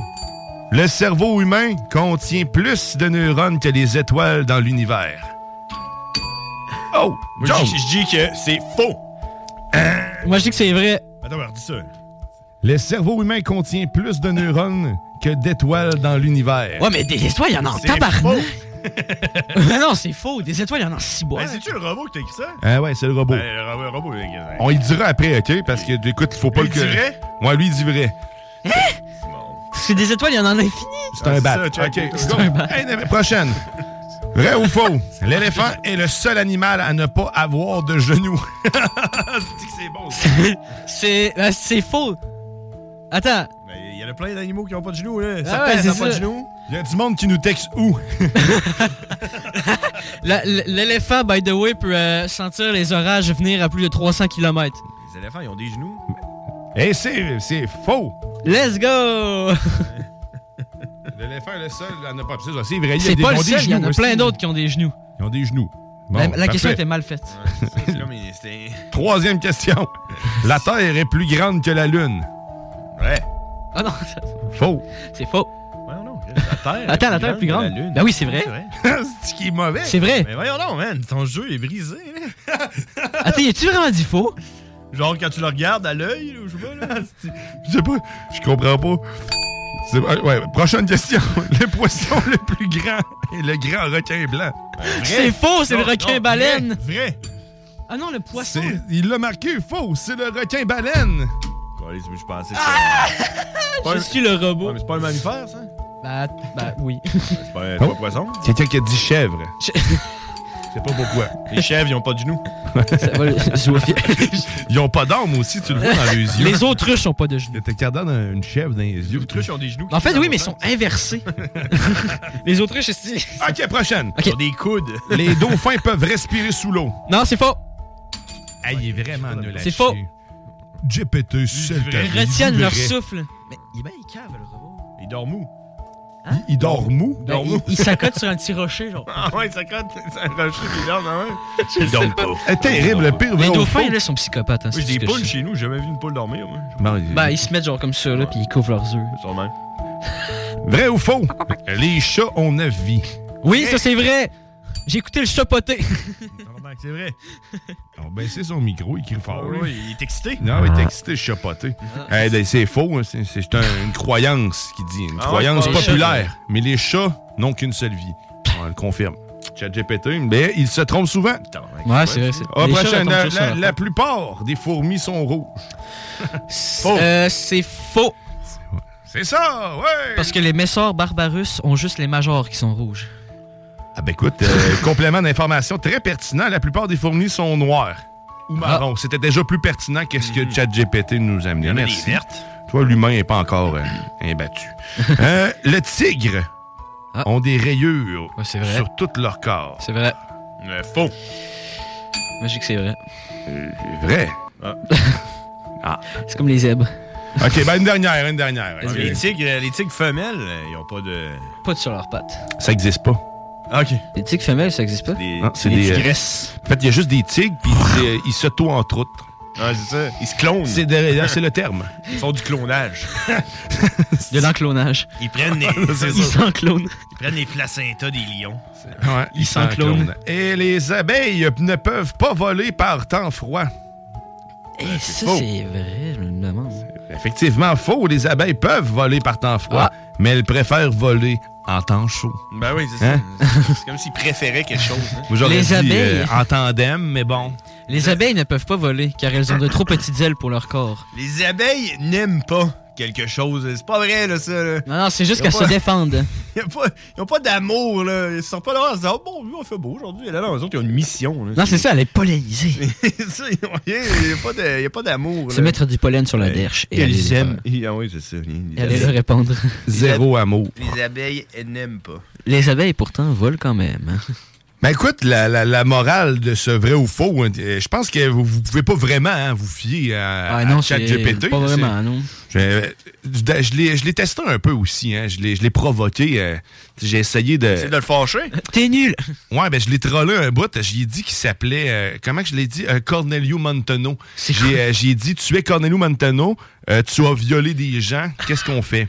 Le cerveau humain contient plus de neurones que les étoiles dans l'univers. Oh! Moi, je, dis- que c'est faux. Moi, je dis que c'est vrai. Attends, alors, dis ça. Le cerveau humain contient plus de neurones que d'étoiles dans l'univers. Ouais, mais des étoiles, il y en a en tabarnak. Mais non, c'est faux. Des étoiles, il y en a six bois. Ben, C'est-tu le robot qui t'a écrit ça? Ah ouais, c'est le robot. Ben, le robot, le robot, il- On y dira après, OK? Parce que, écoute, il faut pas Lui, le il dit vrai? Ouais, lui, il dit vrai. Parce que des étoiles, il y en a infini. C'est un bat. OK, prochaine. Vrai ou faux? L'éléphant est le seul animal à ne pas avoir de genoux. c'est bon. C'est ben, c'est faux. Attends. Il y a plein d'animaux qui n'ont pas de genoux, là. Ah Ça ouais, pas de genoux. Il y a du monde qui nous texte où? L'éléphant, by the way, peut euh, sentir les orages venir à plus de 300 km. Les éléphants, ils ont des genoux. Et c'est c'est faux. Let's go! L'éléphant est le seul à ne pas... Ça, c'est vrai. il y a C'est des- pas le ont des seul, il y en a plein d'autres qui ont des genoux. Ils ont des genoux. Bon, la la question était mal faite. Troisième question. La Terre est plus grande que la Lune. Ouais. Ah non, Faux. c'est faux. Non, la Terre. Attends, la Terre est plus grande. que la Lune. Ben oui, c'est vrai. c'est ce qui est mauvais. C'est vrai. Mais voyons donc, man, ton jeu est brisé. là. Attends, y a-tu vraiment dit faux? Genre quand tu le regardes à l'œil, je sais pas, là. Je sais pas. Je comprends pas. Ouais, prochaine question. Le poisson le plus grand est le grand requin blanc. C'est faux, c'est le Non, requin non, baleine. Vrai. vrai. Ah non, le poisson. Il l'a marqué faux. C'est le requin baleine. Allez, je pensais que Ah! Je suis le robot. Ouais, mais c'est pas un mammifère, ça? Bah, bah oui. C'est pas, c'est un poisson? Quelqu'un qui a dit chèvre. Je sais pas pourquoi. Les chèvres, ils ont pas de genoux. Ils ont pas d'âme aussi, tu le vois dans les yeux. Les autruches ont pas de genoux. T'as regardé dans une chèvre dans les yeux. Les autruches ont des genoux. En fait, oui, mais ils sont inversés. Les autruches, c'est. Ok, prochaine. Ok. Ils ont des coudes. Les dauphins peuvent respirer sous l'eau. Non, c'est faux. Ah, il est vraiment nul à C'est faux. GPT, seul Ils retiennent leur souffle. Mais il est bien cave, le robot. Il dort mou. Il, il dort mou. Ben, il, il s'accote sur un petit rocher, genre. Ah ouais, ça cote. C'est un rocher, puis il dort dans un. Je sais pas. C'est terrible, le pire. Les dauphins, là, sont psychopathes. Hein, Oui, c'est j'ai ce des poules chez nous, j'ai jamais vu une poule dormir, moi. Il- Ben, ils se mettent genre comme ça, là, puis ils couvrent leurs œufs. Sûrement. Vrai ou faux? Les chats ont neuf vies. Oui, ça, c'est vrai. J'ai écouté le chapoté. Tabarnak, C'est vrai. On baisser son micro, il crie fort. Ah oui, il est excité. Non, il est excité, chapoté. Eh, ben, c'est faux, hein, c'est c'est un- une croyance qui dit, une Ah croyance populaire. Mais les chats n'ont qu'une seule vie. On le confirme. ChatGPT, mais il se trompe souvent. Ouais, c'est vrai. c'est- Ah, retombent la, plupart des fourmis sont rouges. Euh, c'est faux. C'est ça, ouais! Parce que les Messors Barbarus ont juste les majors qui sont rouges. Ah ben écoute, euh, complément d'information très pertinent, la plupart des fourmis sont noires ou marron. C'était déjà plus pertinent que ce que ChatGPT nous a amené. Il y en a Merci. Toi, l'humain n'est pas encore euh, imbattu. Euh, le tigre ont des rayures c'est vrai. sur tout leur corps. C'est vrai. Euh, faux. Moi, je dis que c'est vrai. Euh, vrai. Ah. C'est comme les zèbres. OK, ben une dernière, une dernière. Les tigres, les tigres femelles, ils ont pas de. Pas de sur leurs pattes. Ça existe pas. Ok. Les tigres femelles, ça existe pas? Des, Non, c'est des des, euh, tigresses. En fait, il y a juste des tigres, puis ils, euh, ils s'auto-entroutent. Ah, c'est ça. Ils se clonent. C'est de- c'est le terme. Ils font du clonage. De l'enclonage. Ils prennent les. Ils ça. s'enclonent. Ils prennent les placentas des lions. Ouais, Ils s'enclonent. Et les abeilles ne peuvent pas voler par temps froid. Eh, ça, faux. c'est vrai, je me demande. Effectivement, faux. Les abeilles peuvent voler par temps froid, Ah. mais elles préfèrent voler en temps chaud. Ben oui, c'est Hein? ça. C'est comme s'ils préféraient quelque chose. hein. Les dit, abeilles. euh, en tandem, mais bon. Les abeilles ne peuvent pas voler car elles ont de trop petites ailes pour leur corps. Les abeilles n'aiment pas quelque chose. C'est pas vrai, là, ça. Là. Non, non, c'est juste Ils qu'elles se défendent. Ils ont pas, ils ont pas d'amour, là. Ils sortent pas là en se disant, oh, bon, lui, on fait beau aujourd'hui. Là, non, eux autres, ils ont une mission. Là. Non, c'est ça, elle est pollinisée. C'est ça, ils ont rien. Il n'y a pas de- il y a pas d'amour. Se mettre du pollen sur la derche et le aiment. Ah oui, c'est ça. Les Et aller le abeilles- répandre. Zéro amour. Les abeilles, elles n'aiment pas. Les abeilles, pourtant, volent quand même. hein. Ben écoute, la, la- la morale de ce vrai ou faux, hein, euh, je pense que vous, vous pouvez pas vraiment hein, vous fier à, Ah à non, c'est ChatGPT. pas vraiment, non. Je, je- je l'ai- je l'ai testé un peu aussi. Hein, je l'ai je l'ai provoqué. euh, j'ai essayé de... C'est de le fâcher? T'es nul! Ouais, ben je l'ai trollé un bout. J'y ai dit qu'il s'appelait. euh, comment que je l'ai dit? Euh, Cornelio Montano. J'ai euh, j'ai dit Tu es Cornelio Montano, euh, tu as violé des gens, qu'est-ce qu'on fait?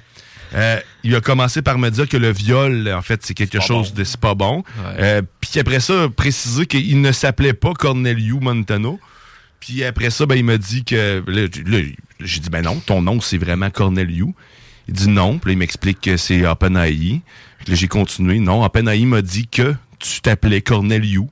Euh, il a commencé par me dire que le viol, en fait, c'est quelque chose de c'est pas bon. Euh, Puis après ça, préciser qu'il ne s'appelait pas Cornelio Montano. Puis après ça, ben, il m'a dit que. J'ai dit, ben non, ton nom, c'est vraiment Cornelio. Il dit non. Puis là, il m'explique que c'est là, j'ai continué. Non, OpenAI m'a dit que tu t'appelais Corneliu.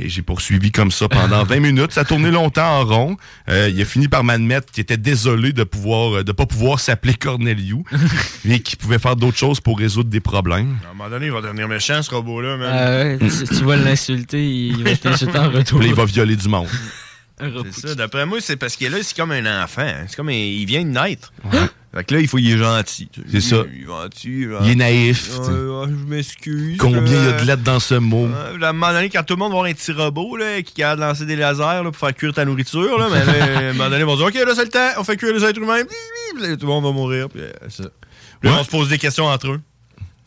Et j'ai poursuivi comme ça pendant 20 minutes. Ça a tourné longtemps en rond. Euh, il a fini par m'admettre qu'il était désolé de pouvoir de pas pouvoir s'appeler Corneliu, mais qu'il pouvait faire d'autres choses pour résoudre des problèmes. À un moment donné, il va devenir méchant, ce robot-là, man. Ah ouais, tu, tu vas l'insulter, il va t'insulter en retour. Puis il va violer du monde. Un robot. C'est ça. D'après moi, c'est parce que là, c'est comme un enfant. hein. C'est comme un- il vient de naître. Fait que là, il faut il est gentil. C'est ça. Il est gentil. Il est naïf, je m'excuse. Combien il y a euh, de lettres dans ce mot? À un moment donné, quand tout le monde va avoir un petit robot là, qui a lancé des lasers là, pour faire cuire ta nourriture, là, mais à un moment donné, ils vont dire Ok, là, c'est le temps, on fait cuire les êtres humains, tout le monde va mourir. Puis, euh, ça. Puis là, on se pose des questions entre eux.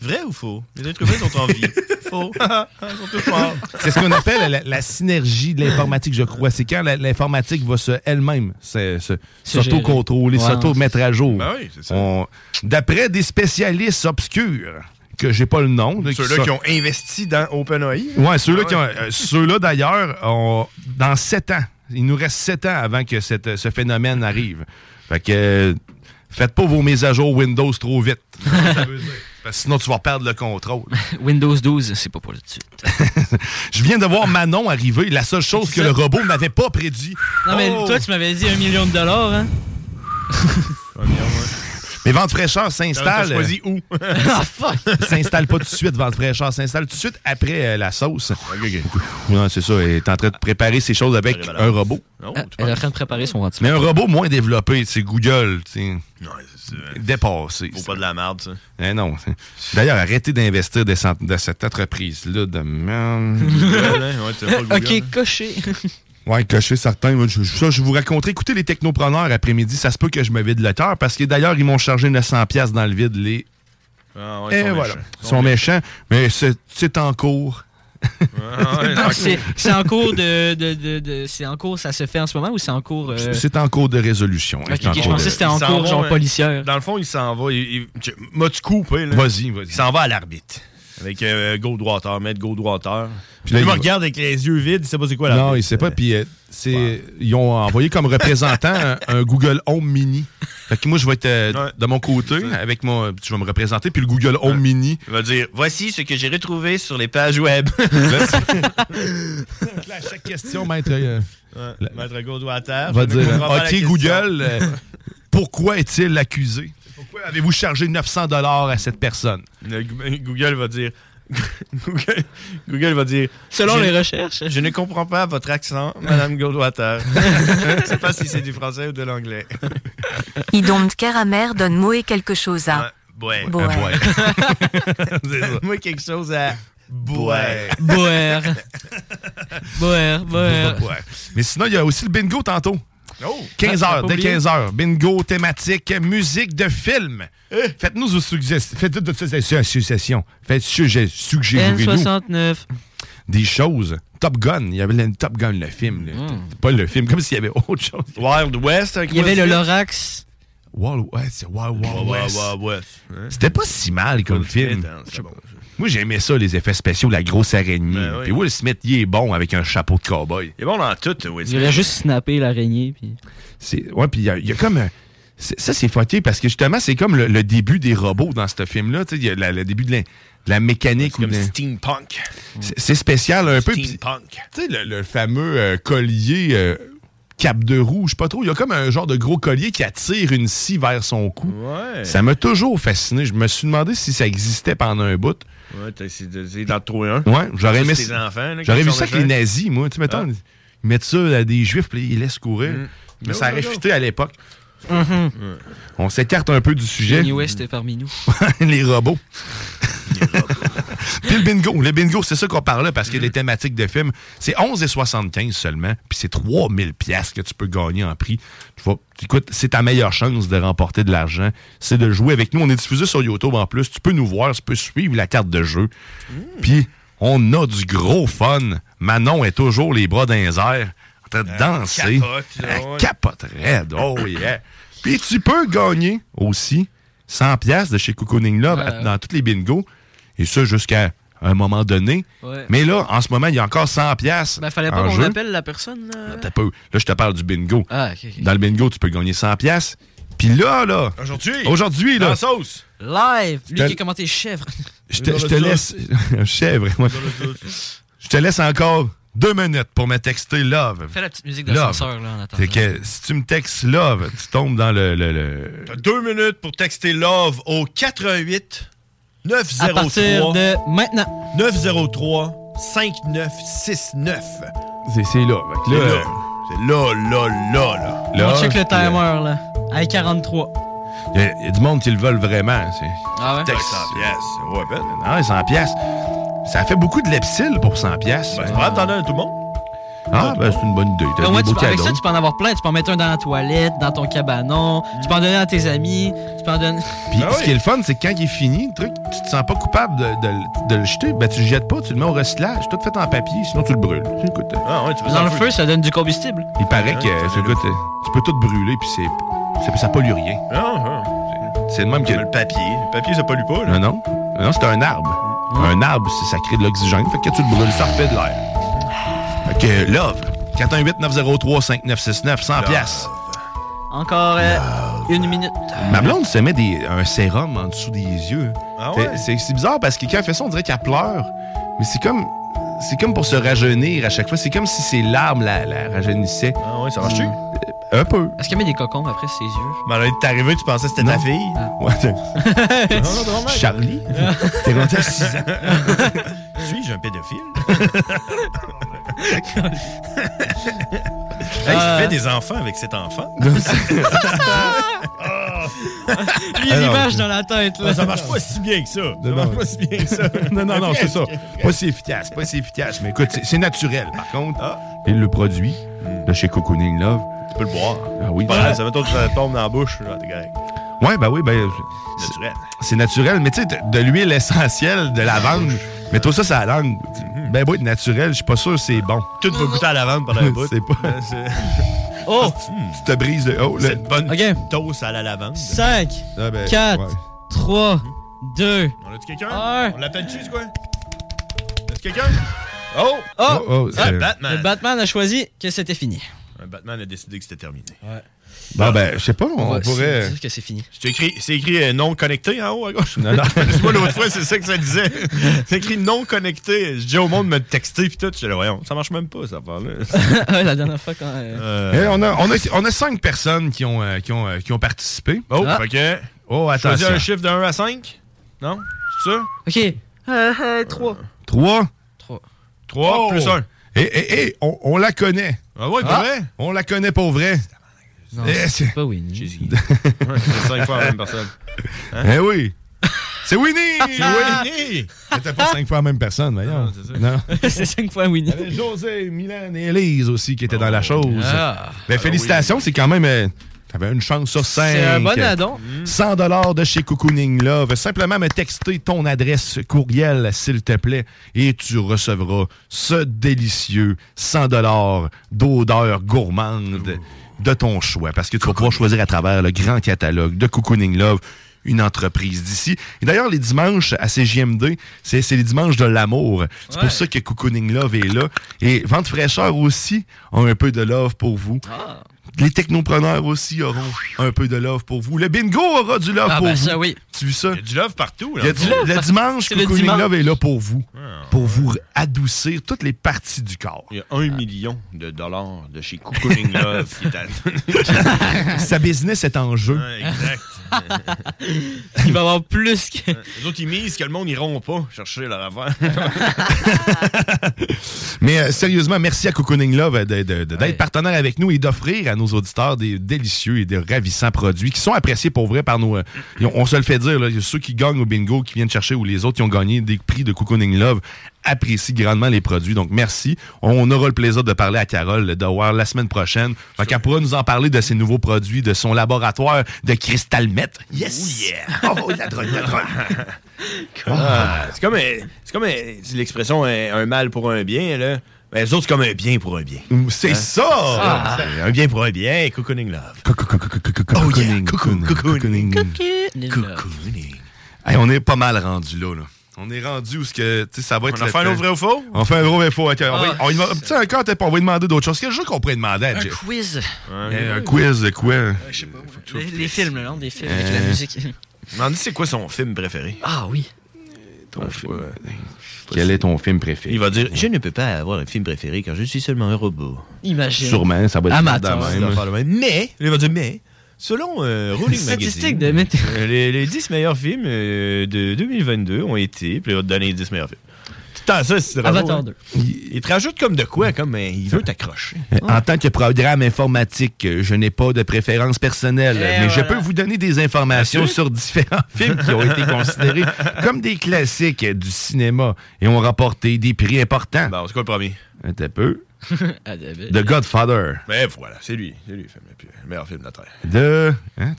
Vrai ou faux? Les êtres humains sont en vie. faux. Ils sont tous morts. C'est ce qu'on appelle la, la synergie de l'informatique, je crois. C'est quand l'informatique va se elle-même s'auto-contrôler, s'auto-mettre à jour. Ben oui, c'est ça. On- D'après des spécialistes obscurs, que j'ai pas le nom. là, Ceux-là qui ont investi dans OpenAI. Ouais, ceux-là Ah qui ont. ouais. euh, ceux-là, d'ailleurs, ont- dans sept ans, il nous reste sept ans avant que cette- ce phénomène arrive. Fait que. euh, Faites pas vos mises à jour Windows trop vite. Parce que sinon, tu vas perdre le contrôle. Windows 12, c'est pas pour tout de suite. Je viens de voir Manon arriver. La seule chose que le robot n'avait pas prédit. Non, mais Oh! toi, tu m'avais dit un million de dollars, hein? Mais Vente Fraîcheur s'installe. T'as choisi où? ah, fuck! s'installe pas tout de suite, Vente Fraîcheur. S'installe tout de suite après euh, la sauce. Non, c'est ça. Elle est en train de préparer ses choses avec un robot. Ah, elle est en train de préparer son Mais ventilateur. un robot moins développé, c'est Google. tu ça. Dépassé. Faut pas de la merde, ça. Eh non. D'ailleurs, arrêtez d'investir de cette entreprise-là de merde. Google, hein? Ok, coché. Ouais, coché certain. Moi, je, ça, je vous raconterai. Écoutez les technopreneurs après-midi. Ça se peut que je me vide le cœur parce que d'ailleurs, ils m'ont chargé 900$ piastres dans le vide. Les... Ah, ouais, ils Et sont voilà. méchants. Ils sont méchants, mais c'est c'est en cours. C'est en cours de, de, de, de- C'est en cours, ça se fait en ce moment ou c'est en cours. euh, C'est en cours de résolution. Je pensais de- que c'était en cours, genre hein. policière. Dans le fond, il s'en va. Il, M'as-tu coupé, là? Vas-y, vas-y. Il s'en va à l'arbitre. Avec euh, Goldwater, maître Goldwater. Puis là, il me regarde avec les yeux vides, il sait pas c'est quoi l'arbitre. Non, il sait pas. Puis euh, c'est, ils ont envoyé comme représentant un, un Google Home Mini. Fait que moi, je vais être euh, Ouais. de mon côté avec mon. Tu vas me représenter. Puis le Google Home Mini. Il va dire Voici ce que j'ai retrouvé sur les pages web. Là, à chaque question, maître. euh, Ouais, La- Maître Goldwater. va je ne dire la OK. Google, pourquoi est-il accusé? Pourquoi avez-vous chargé 900 à cette personne? Le Google va dire. Google, Google va dire. Selon les recherches. Je ne comprends pas votre accent, Madame Goldwater. je ne sais pas si c'est du français ou de l'anglais. Idonde Keramer donne Moé quelque chose à. Ouais. Boire. Moi, quelque chose à boire. Boer. Boer, boer. Ouais. Mais sinon, il y a aussi le bingo tantôt. Oh! 15 Ah, heures, pas dès oublié? 15 heures. Bingo, thématique, musique de film. Faites-nous vos suggestions. Faites toutes ces associations. Faites suggé- suggérez-nous N69. des choses. Top Gun. Il y avait le Top Gun, le film. là. Pas le film, comme s'il y avait autre chose. Wild West. Il y avait le Lorax. Wild West, c'est Wild Wild Wild West. Wild West. hein? C'était pas si mal comme film. Smith, c'est bon. Moi, j'aimais ça, les effets spéciaux, la grosse araignée. Ben oui. Puis Will Smith, il est bon avec un chapeau de cowboy. Il est bon dans tout, Will Il aurait juste snappé l'araignée. Puis... C'est- Ouais, puis il y a, il y a comme. un- Ça, c'est fucké parce que justement, c'est comme le, le début des robots dans ce film-là. Tu sais, il y a la- le début de la, de la mécanique. C'est comme de- steampunk. c'est- spécial un peu. Steampunk. Tu sais, le, le fameux euh, collier euh, cap de roue, je sais pas trop. Il y a comme un genre de gros collier qui attire une scie vers son cou. Ouais. Ça m'a toujours fasciné. Je me suis demandé si ça existait pendant un bout. Ouais, t'as essayé de- essayé d'en trouver un. Ouais, j'aurais aimé ça. J'aurais vu ça avec les nazis, moi. Tu sais, mettons, Ah. ils mettent ça à des juifs, puis ils laissent courir. Mm. Mais Go, ça aurait go. fité à l'époque. Mhm. On s'écarte un peu du sujet. Kanye West est parmi nous. les robots. Puis le bingo. Le bingo, c'est ça qu'on parlait parce que les thématiques de films, c'est 11,75 seulement. Puis c'est 3000 pièces que tu peux gagner en prix. Tu vas- écoute, c'est ta meilleure chance de remporter de l'argent. C'est de jouer avec nous. On est diffusé sur YouTube en plus. Tu peux nous voir, tu peux suivre la carte de jeu. Puis on a du gros fun. Manon est toujours les bras dans les airs en train de danser. capote, Elle capote raide. Oh yeah. Puis tu peux gagner aussi 100 pièces de chez Cocooning Love dans tous les bingos. Et ça jusqu'à un moment donné. Ouais. Mais là, en ce moment, il y a encore 100 pièces Ben, fallait pas qu'on appelle la personne. là. T'as peu. Là, je te parle du bingo. Ah, ok, ok. Dans le bingo, tu peux gagner 100 pièces. Puis là, là. Aujourd'hui? Aujourd'hui, là. Dans la sauce? Live. Lui qui a commenté chèvre. Je te, je te laisse. chèvre, moi. Je te laisse encore deux minutes pour me texter Love. Fais la petite musique Love. d'ascenseur, là, en attendant. Fait que si tu me textes Love, tu tombes dans le. le, le- T'as deux minutes pour texter Love au 88 903 À partir de maintenant. 903 5969. C'est c'est là. C'est là, là. C'est là, là, là, là. Là, On check le timer, là. À 43. Il y, a- il y a du monde qui le veulent vraiment. c'est- Ah ouais? Texte. 100 pièces. Ouais, ben. Ah, 100 pièces. Ça fait beaucoup de lepsil pour 100 pièces. Ben, c'est pas grave, t'en donnes à tout le monde. Ah, ben, c'est une bonne idée. T'as des ouais, tu beaux peux- avec ça, tu peux en avoir plein. Tu peux en mettre un dans la toilette, dans ton cabanon. Tu peux en donner à tes amis. Tu peux en donner. Puis ce qui est le fun, c'est que quand il est fini, le truc, tu te sens pas coupable de, de- de le jeter. Ben, tu le jettes pas, tu le mets au recyclage. Tout fait en papier, sinon tu le brûles. Écoute, euh, Ah, ouais, tu Dans le feu, ça donne du combustible. il paraît que, Ouais, euh, écoute, tu peux tout brûler, puis c'est, ça pollue rien. Ah, ah. C'est le même que. Le papier. Le papier, ça pollue pas, là. Non, non. Non, c'est un arbre. Un arbre, c'est- ça crée de l'oxygène. Fait que quand tu le brûles, ça refait de l'air. Que, love. 418-903-5969, 100 piastres. Encore euh, une minute. Ma blonde se met des, un sérum en dessous des yeux. Ah C'est- ouais? C'est c'est bizarre parce que quand elle fait ça, on dirait qu'elle pleure. Mais c'est comme. C'est comme pour se rajeunir à chaque fois. C'est comme si ses larmes la, la rajeunissait. Ah ouais, ça marche-tu? Un peu. Est-ce qu'elle met des cocons après ses yeux? Mais elle est arrivée, tu pensais que c'était ta fille? Ouais, t'es- Non, non, non, non. Charlie? T'es rendu à 6 ans. Suis-je un pédophile? hey, Euh. je fais des enfants avec cet enfant? Lui, Alors, l'image dans la tête, là. Ah, ça marche pas si bien que ça. Ça Non, marche non. pas si bien que ça. non, non, non, c'est ça. Pas si efficace, pas si efficace. Mais écoute, c'est- c'est naturel. Par contre, il le produit de chez Cocooning Love. Tu peux le boire. Ah oui. Ça va toi que ça tombe dans la bouche. Là, t'es correct. Ouais, ben oui, ben. c'est- Naturel. C'est naturel, mais tu sais, de, l'huile essentielle de lavande, mais toi ça, ça a la langue. Ben oui, naturel, je suis pas sûr que c'est bon. Tout va goûter à la lavande pendant un bout. C'est pas. Oh! Tu te brises le. Oh, le- Cette bonne toast à la lavande. 5, Ah, ben, 4, ouais. 3, 2, On a-tu quelqu'un? Un. On l'appelle-tu, c'est quoi? As-tu quelqu'un? Oh! Oh! Oh, oh, Ah, c'est- Batman. Le Batman a choisi que c'était fini. Un Batman a décidé que c'était terminé. Bon, ben, je sais pas, on, va pourrait. dire que c'est fini. C'est écrit, c'est écrit euh, non connecté en haut à gauche. Non, non. Moi, l'autre fois, c'est ça que ça disait. C'est écrit non connecté. Je dis au monde de me texter, puis tout. Je dis, voyons, ça marche même pas, ça affaire-là. Ouais, la dernière fois quand. euh, Euh, Eh, on, a, on, a, on a cinq personnes qui ont, euh, qui ont, euh, qui ont participé. Oh, Ah. que. Oh, Choisis attention. un chiffre de 1 à 5? Non? C'est ça? Ok. Euh, euh, 3. Trois? 3 Oh. plus 1. Et, et, et, on, on la connaît. Ah ouais, pour Ah, vrai? On la connaît pour vrai. Non, Eh, c'est c'est- pas Winnie. Ouais, c'est 5 fois la même personne. Eh oui. C'est Winnie! C'est Winnie! C'était pas cinq fois la même personne, voyons. Non, c'est ça. Non. c'est 5 fois Winnie. Il y avait José, Milan et Elise aussi qui étaient dans la chose. Ah. Ben, félicitations, c'est quand même. euh, T'avais une chance sur cinq. C'est un bon addon. 100 dollars de chez Cocooning Love. Simplement me texter ton adresse courriel, s'il te plaît, et tu recevras ce délicieux 100 dollars d'odeur gourmande de ton choix. Parce que tu vas pouvoir choisir à travers le grand catalogue de Cocooning Love une entreprise d'ici. Et d'ailleurs, les dimanches à CGMD, c'est c'est les dimanches de l'amour. C'est Ouais. pour ça que Cocooning Love est là. Et Vente Fraîcheur aussi ont un peu de love pour vous. Ah. Les technopreneurs aussi auront un peu de love pour vous. Le bingo aura du love Ah, pour ben vous. ça, oui. Tu vu ça? Il y a du love partout. Là, Il y a du- love le dimanche, le Cocooning dimanche. Love est là pour vous. Pour vous adoucir toutes les parties du corps. Il y a 1 million de dollars de chez Cocooning Love à... Sa business est en jeu. Exact. Il va y avoir plus que. Les autres, ils misent que le monde n'iront pas chercher leur affaire. Mais euh, sérieusement, merci à Cocooning Love d'être Ouais. partenaire avec nous et d'offrir à nos auditeurs des délicieux et des ravissants produits qui sont appréciés pour vrai par nos. euh, on, se le fait dire, là, ceux qui gagnent au bingo, qui viennent chercher, ou les autres qui ont gagné des prix de Cocooning Love apprécient grandement les produits. Donc merci. On aura le plaisir de parler à Carole de voir la semaine prochaine. Fait qu'elle pourra nous en parler de ses nouveaux produits, de son laboratoire de cristal mètre. Yes! Oh, la drogue, la drogue. Ah, c'est comme, un- c'est comme l'expression un, un mal pour un bien. Là. Ben, les autres, c'est comme un bien pour un bien. C'est Hein? ça! Ah, un bien pour un bien, Cocooning Love. Oh cocooning, cocooning. Hey, on est pas mal rendu là. là. On est rendu où ce que, tu sais, ça va être. On a fait un vrai ou faux? On fait un vrai ou faux. ok. On va- Ah, on va- encore, on va lui demander d'autres choses. Quel jeu qu'on pourrait demander à Un Jeff? quiz. Euh, Un quiz de quoi? Je sais pas. Les, les films, le nom des films avec Euh, la musique. Demande c'est quoi son film préféré? Ah oui. Ton film. Quel est ton film préféré? Il va dire Je ne peux pas avoir un film préféré car je suis seulement un robot. Imagine. Sûrement, ça va être Amateur. de Il même. va faire le même. Mais, il va dire mais. Selon euh, Rolling Statistique Magazine, de euh, les, les 10 meilleurs films euh, de 2022 ont été, puis il va te donner les 10 meilleurs films. Temps ça, c'est drôle, Avatar hein. 2. Il, il te rajoute comme de quoi, comme euh, il veut t'accrocher. Euh, En tant que programme informatique, euh, je n'ai pas de préférence personnelle, Et mais je peux vous donner des informations sur différents films qui ont été considérés comme des classiques du cinéma et ont remporté des prix importants. Bon, c'est quoi le premier? Un peu. Ah. The Godfather. Ben voilà, c'est lui. C'est lui le, film le meilleur film de la Terre. De... hein,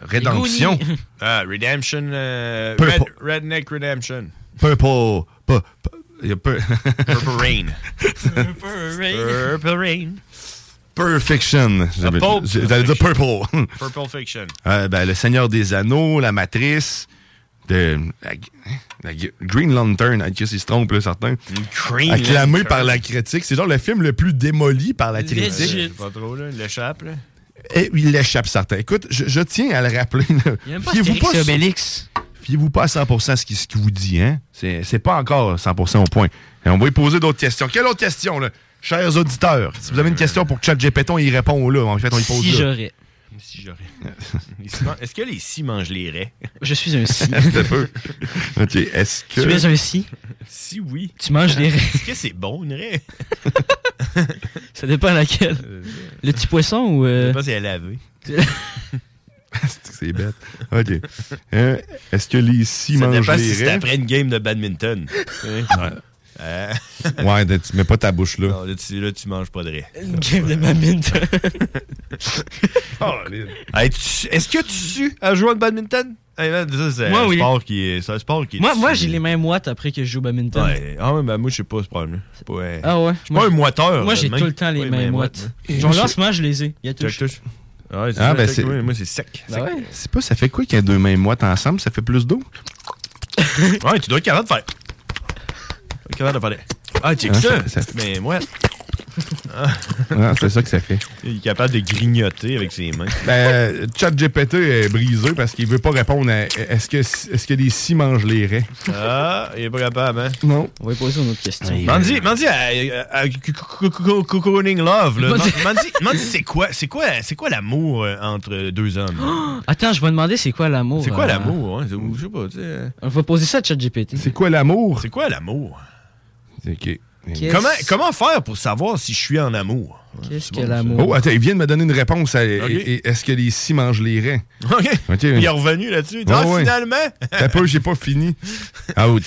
Rédemption. Goonies. Ah, Redemption. euh. Red- Redneck Redemption. Purple... pu- pu- Purple Rain. Purple Rain. Purple Rain. Perfection. J'allais dire Purple. Purple Fiction. Euh, ben, le Seigneur des Anneaux, la Matrice, de, la, la Green Lantern, avec qui se trompe, là, certains. Green Acclamé Lantern. par la critique. C'est genre le film le plus démoli par la Legit. critique. Pas trop, là. Il l'échappe, là. Et il l'échappe certains. Écoute, je, je tiens à le rappeler. y Fiez-vous pas, Obélix. fiez-vous pas à 100% à ce qu'il ce qu'il vous dit. Hein? C'est pas encore 100% au point. Et on va lui poser d'autres questions. Quelle autre question, là? Chers auditeurs, si vous avez une question pour que Chat Péton il répond là, en fait, on y pose Si là. Si j'aurais. Est-ce que les six mangent les raies? Je suis un si. Un peu. OK, est-ce que... Tu es un si. Si oui. Tu manges des raies. Est-ce que c'est bon, une raie? Ça dépend laquelle. Le petit poisson ou. Je euh, sais pas si elle a lavé. C'est bête. OK. Hein, Est-ce que les six Ça mangent dépend les si c'est après une game de badminton. Euh, Ouais, ben, tu mets pas ta bouche là. non, là, tu, là, tu manges pas de raies. Une game de badminton. Hey, tu- Est-ce que tu sues à jouer au badminton? Hey, c'est Moi, un oui. sport qui est. C'est un sport qui est. moi, moi j'ai les mains moites après que je joue au badminton. Ouais. Ah, ouais, ben, moi, je sais pas ce pas. euh, Ah ouais. Je suis pas un moiteur. Moi, j'ai de tout le temps les Ouais, mains moites. Genre là, en ce moment, je les ai. Il y a touche. touche. Ah, ouais, c'est Ah, ça, ben, c'est- ouais, Moi, c'est sec. Ben ouais. C'est pas, ça fait quoi qu'il y a deux mains moites ensemble? Ça fait plus d'eau? Ouais, tu dois être capable de faire. Capable de des- Ah, check Ah, ça. ça- Mais moi, Ah, c'est ça que ça fait. il est capable de grignoter avec ses mains. Ben, Chat GPT est brisé parce qu'il veut pas répondre à est-ce que, est-ce que les six mangent les raies? Ah, il est pas capable, hein? Non. On va lui poser une autre question. Mandi, Mandi, à, à, à Cocooning Love, là. Mandi- Mandi, Mandi, c'est quoi, c'est quoi, c'est quoi l'amour euh, entre deux hommes? Attends, je vais demander c'est quoi l'amour. C'est quoi euh, l'amour? hein? Je sais pas, tu sais. euh, On va poser ça à ChatGPT. C'est quoi l'amour? C'est quoi l'amour? OK. Comment, comment faire pour savoir si je suis en amour? Qu'est-ce que l'amour? Oh, attends, il vient de me donner une réponse à est-ce que les six mangent les raies? OK. OK. Il est revenu là-dessus. Ah ah, ouais. finalement! T'as peu, j'ai pas fini. Ah, oh,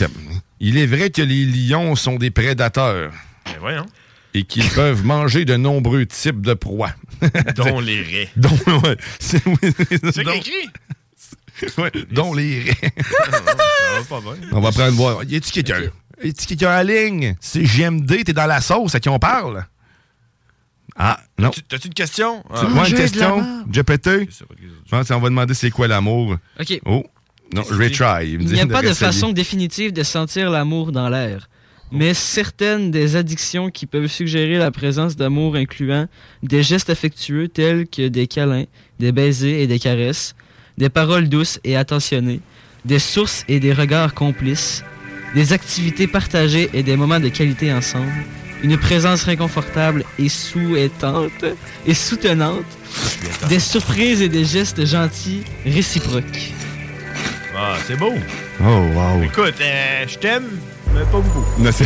il est vrai que les lions sont des prédateurs Ben voyons. et qu'ils peuvent manger de nombreux types de proies. Dont les raies. dont, ouais, c'est oui, C'est dont- écrit? ouais, dont les raies. Ça va pas bien. On va prendre voir. Y a-tu quelqu'un? Y a-tu quelqu'un en ligne? C'est GMD, t'es dans la sauce, à qui on parle? Ah, non. Tu- T'as-tu une question? Tu Ah. une question? GPT? Non, c'est- on va demander c'est quoi l'amour. OK. Oh, non, retry. Il n'y a pas de façon définitive de sentir l'amour dans l'air. Mais certaines des addictions qui peuvent suggérer la présence d'amour incluant des gestes affectueux tels que des câlins, des baisers et des caresses, des paroles douces et attentionnées, des sources et des regards complices, des activités partagées et des moments de qualité ensemble, une présence réconfortable et souhaitante et soutenante, des surprises et des gestes gentils réciproques. Ah, c'est beau. Oh, wow. Écoute, euh, je t'aime, mais pas beaucoup. Non, c'est-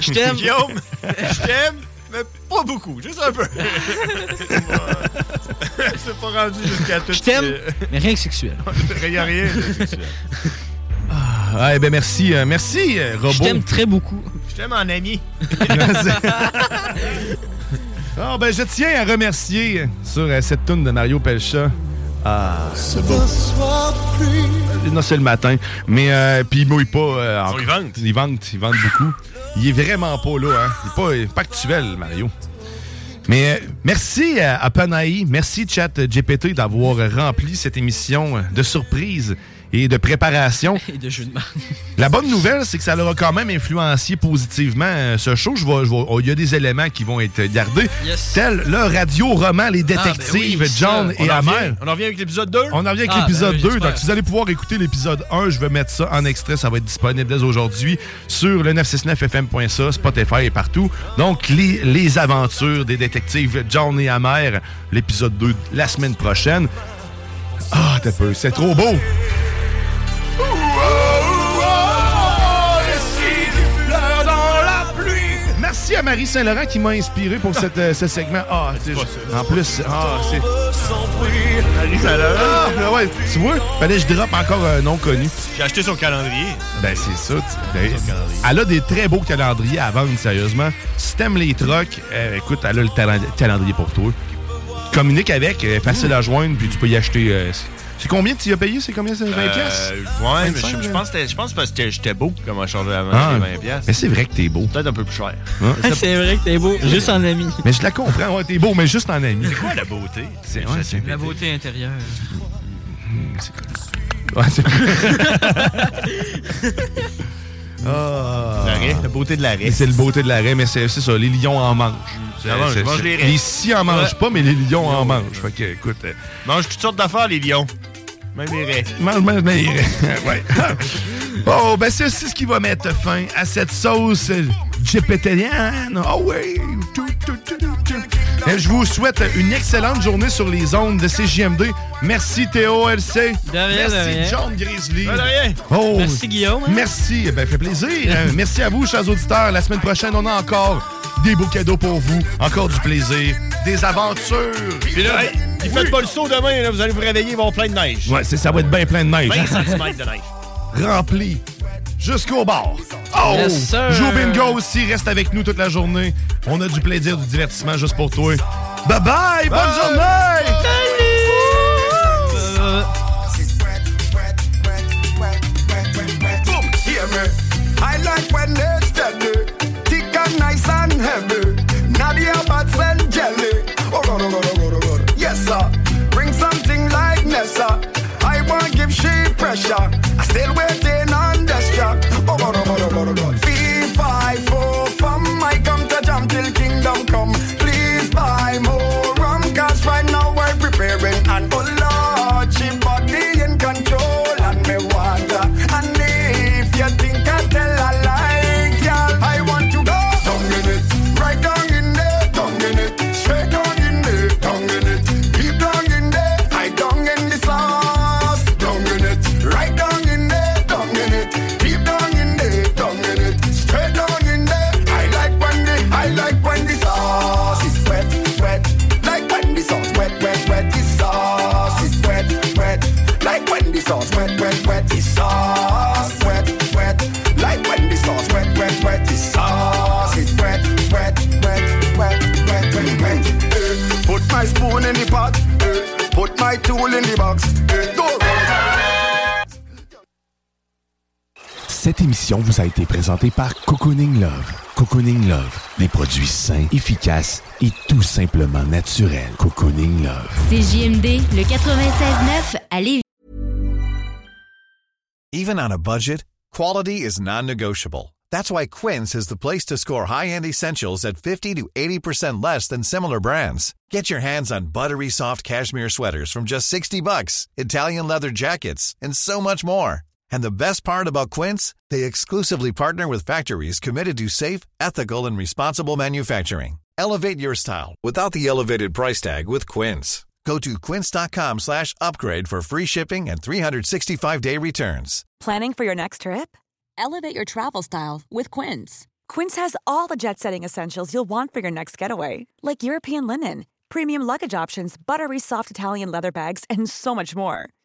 Je t'aime. Guillaume, je t'aime, mais pas beaucoup. Juste un peu. c'est pas rendu jusqu'à tout. Je t'aime, mais rien que sexuel. A rien de sexuel. Ah, eh ben merci, euh, merci, euh, robot. Je t'aime très beaucoup. Je t'aime en ami. Ah, ben je tiens à remercier sur euh, cette tune de Mario Pelcha. Ah, c'est beau. Non, c'est le matin. Mais, euh, puis il mouille pas. euh, il vente. Il vente, il vente beaucoup. Il est vraiment pas là, hein. Il est pas, il est pas actuel, Mario. Mais euh, merci à, à Panaï, merci Chat GPT d'avoir rempli cette émission de surprise et de préparation. Et de jeu de main. La bonne nouvelle, c'est que ça aura quand même influencé positivement euh, ce show. Je oh, Il y a des éléments qui vont être gardés, tels le radio-roman Les Détectives, ben oui, John et revient- On en revient avec l'épisode 2? On en revient avec Ah, l'épisode ben oui, 2. j'espère. Donc, si vous allez pouvoir écouter l'épisode 1, je vais mettre ça en extrait. Ça va être disponible dès aujourd'hui sur le 969fm.ca, Spotify et partout. Donc, les, les aventures des détectives John et Amère, l'épisode 2 la semaine prochaine. Ah, t'as peu, c'est trop beau! À Marie Saint-Laurent qui m'a inspiré pour cette, euh, ce segment. Ah, c'est- en plus, ah, c'est. Marie Saint-Laurent. Ah, ouais, tu vois, fallait que je drop encore un nom connu. J'ai acheté son calendrier. Ben, c'est ça. tu- ben, elle a des très beaux calendriers à vendre, sérieusement. Si t'aimes les trucks, euh, écoute, elle a le talen- calendrier pour toi. Communique avec, euh, facile à joindre, puis tu peux y acheter. euh, c'est- combien tu y as payé? C'est combien? C'est 20 pièces? Euh, ouais, mais je, je pense que je pense parce que j'étais beau comme on changeait avant, Ah, c'était 20 pièces. mais c'est vrai que t'es beau. Peut-être un peu plus cher. Hein? c'est vrai que t'es beau, juste en ami. Mais je la comprends, ouais, t'es beau, mais juste en ami. C'est quoi la beauté? C'est ouais, c'est- La beauté intérieure. Ouais, c'est- Ah. L'arrêt, la beauté de l'arrêt. C'est le beauté de l'arrêt, mais c'est ça, les lions en mangent. Les scies en mangent Ouais. pas, mais les lions en mangent. Fait que, écoute. euh, Mange toutes sortes d'affaires, les lions. Même les raies. mange, mange, mais- ouais. Oh, ben c'est c'est ce qui va mettre fin à cette sauce gipétalienne. Oh oui. Tout, tout, tout, tout, tout. Et je vous souhaite une excellente journée sur les ondes de CJMD. Merci Théo LC. De rien, Merci de rien. John Grizzly. De rien. Oh, Merci, Guillaume, hein? Merci. Eh Ben, fait plaisir. Euh, merci à vous, chers auditeurs. La semaine prochaine, on a encore des beaux cadeaux pour vous. Encore du plaisir. Des aventures. Puis là, hey, il faites pas le saut demain, là, vous allez vous réveiller, il va y avoir plein de neige. Ouais, c'est- ça va être bien plein de neige. 20 hein? cm de neige. Rempli jusqu'au bord. Oh! Yes, sir. Joue au bingo aussi. Reste avec nous toute la journée. On a du plaisir, du divertissement juste pour toi. Bye bye! Bonne journée! Pressure. I still waiting Cette émission vous a été présentée par Cocooning Love. Cocooning Love, des produits sains, efficaces et tout simplement naturels. Cocooning Love. CJMD, le 96.9 à Lévis. Even on a budget, quality is non-negotiable. That's why Quince is the place to score high-end essentials at 50 to 80% less than similar brands. Get your hands on buttery soft cashmere sweaters from just 60 bucks, Italian leather jackets, and so much more. And the best part about Quince, they exclusively partner with factories committed to safe, ethical, and responsible manufacturing. Elevate your style without the elevated price tag with Quince. Go to quince.com slash upgrade for free shipping and 365-day returns. Planning for your next trip? Elevate your travel style with Quince. Quince has all the jet setting essentials you'll want for your next getaway, like European linen, premium luggage options, buttery soft Italian leather bags, and so much more.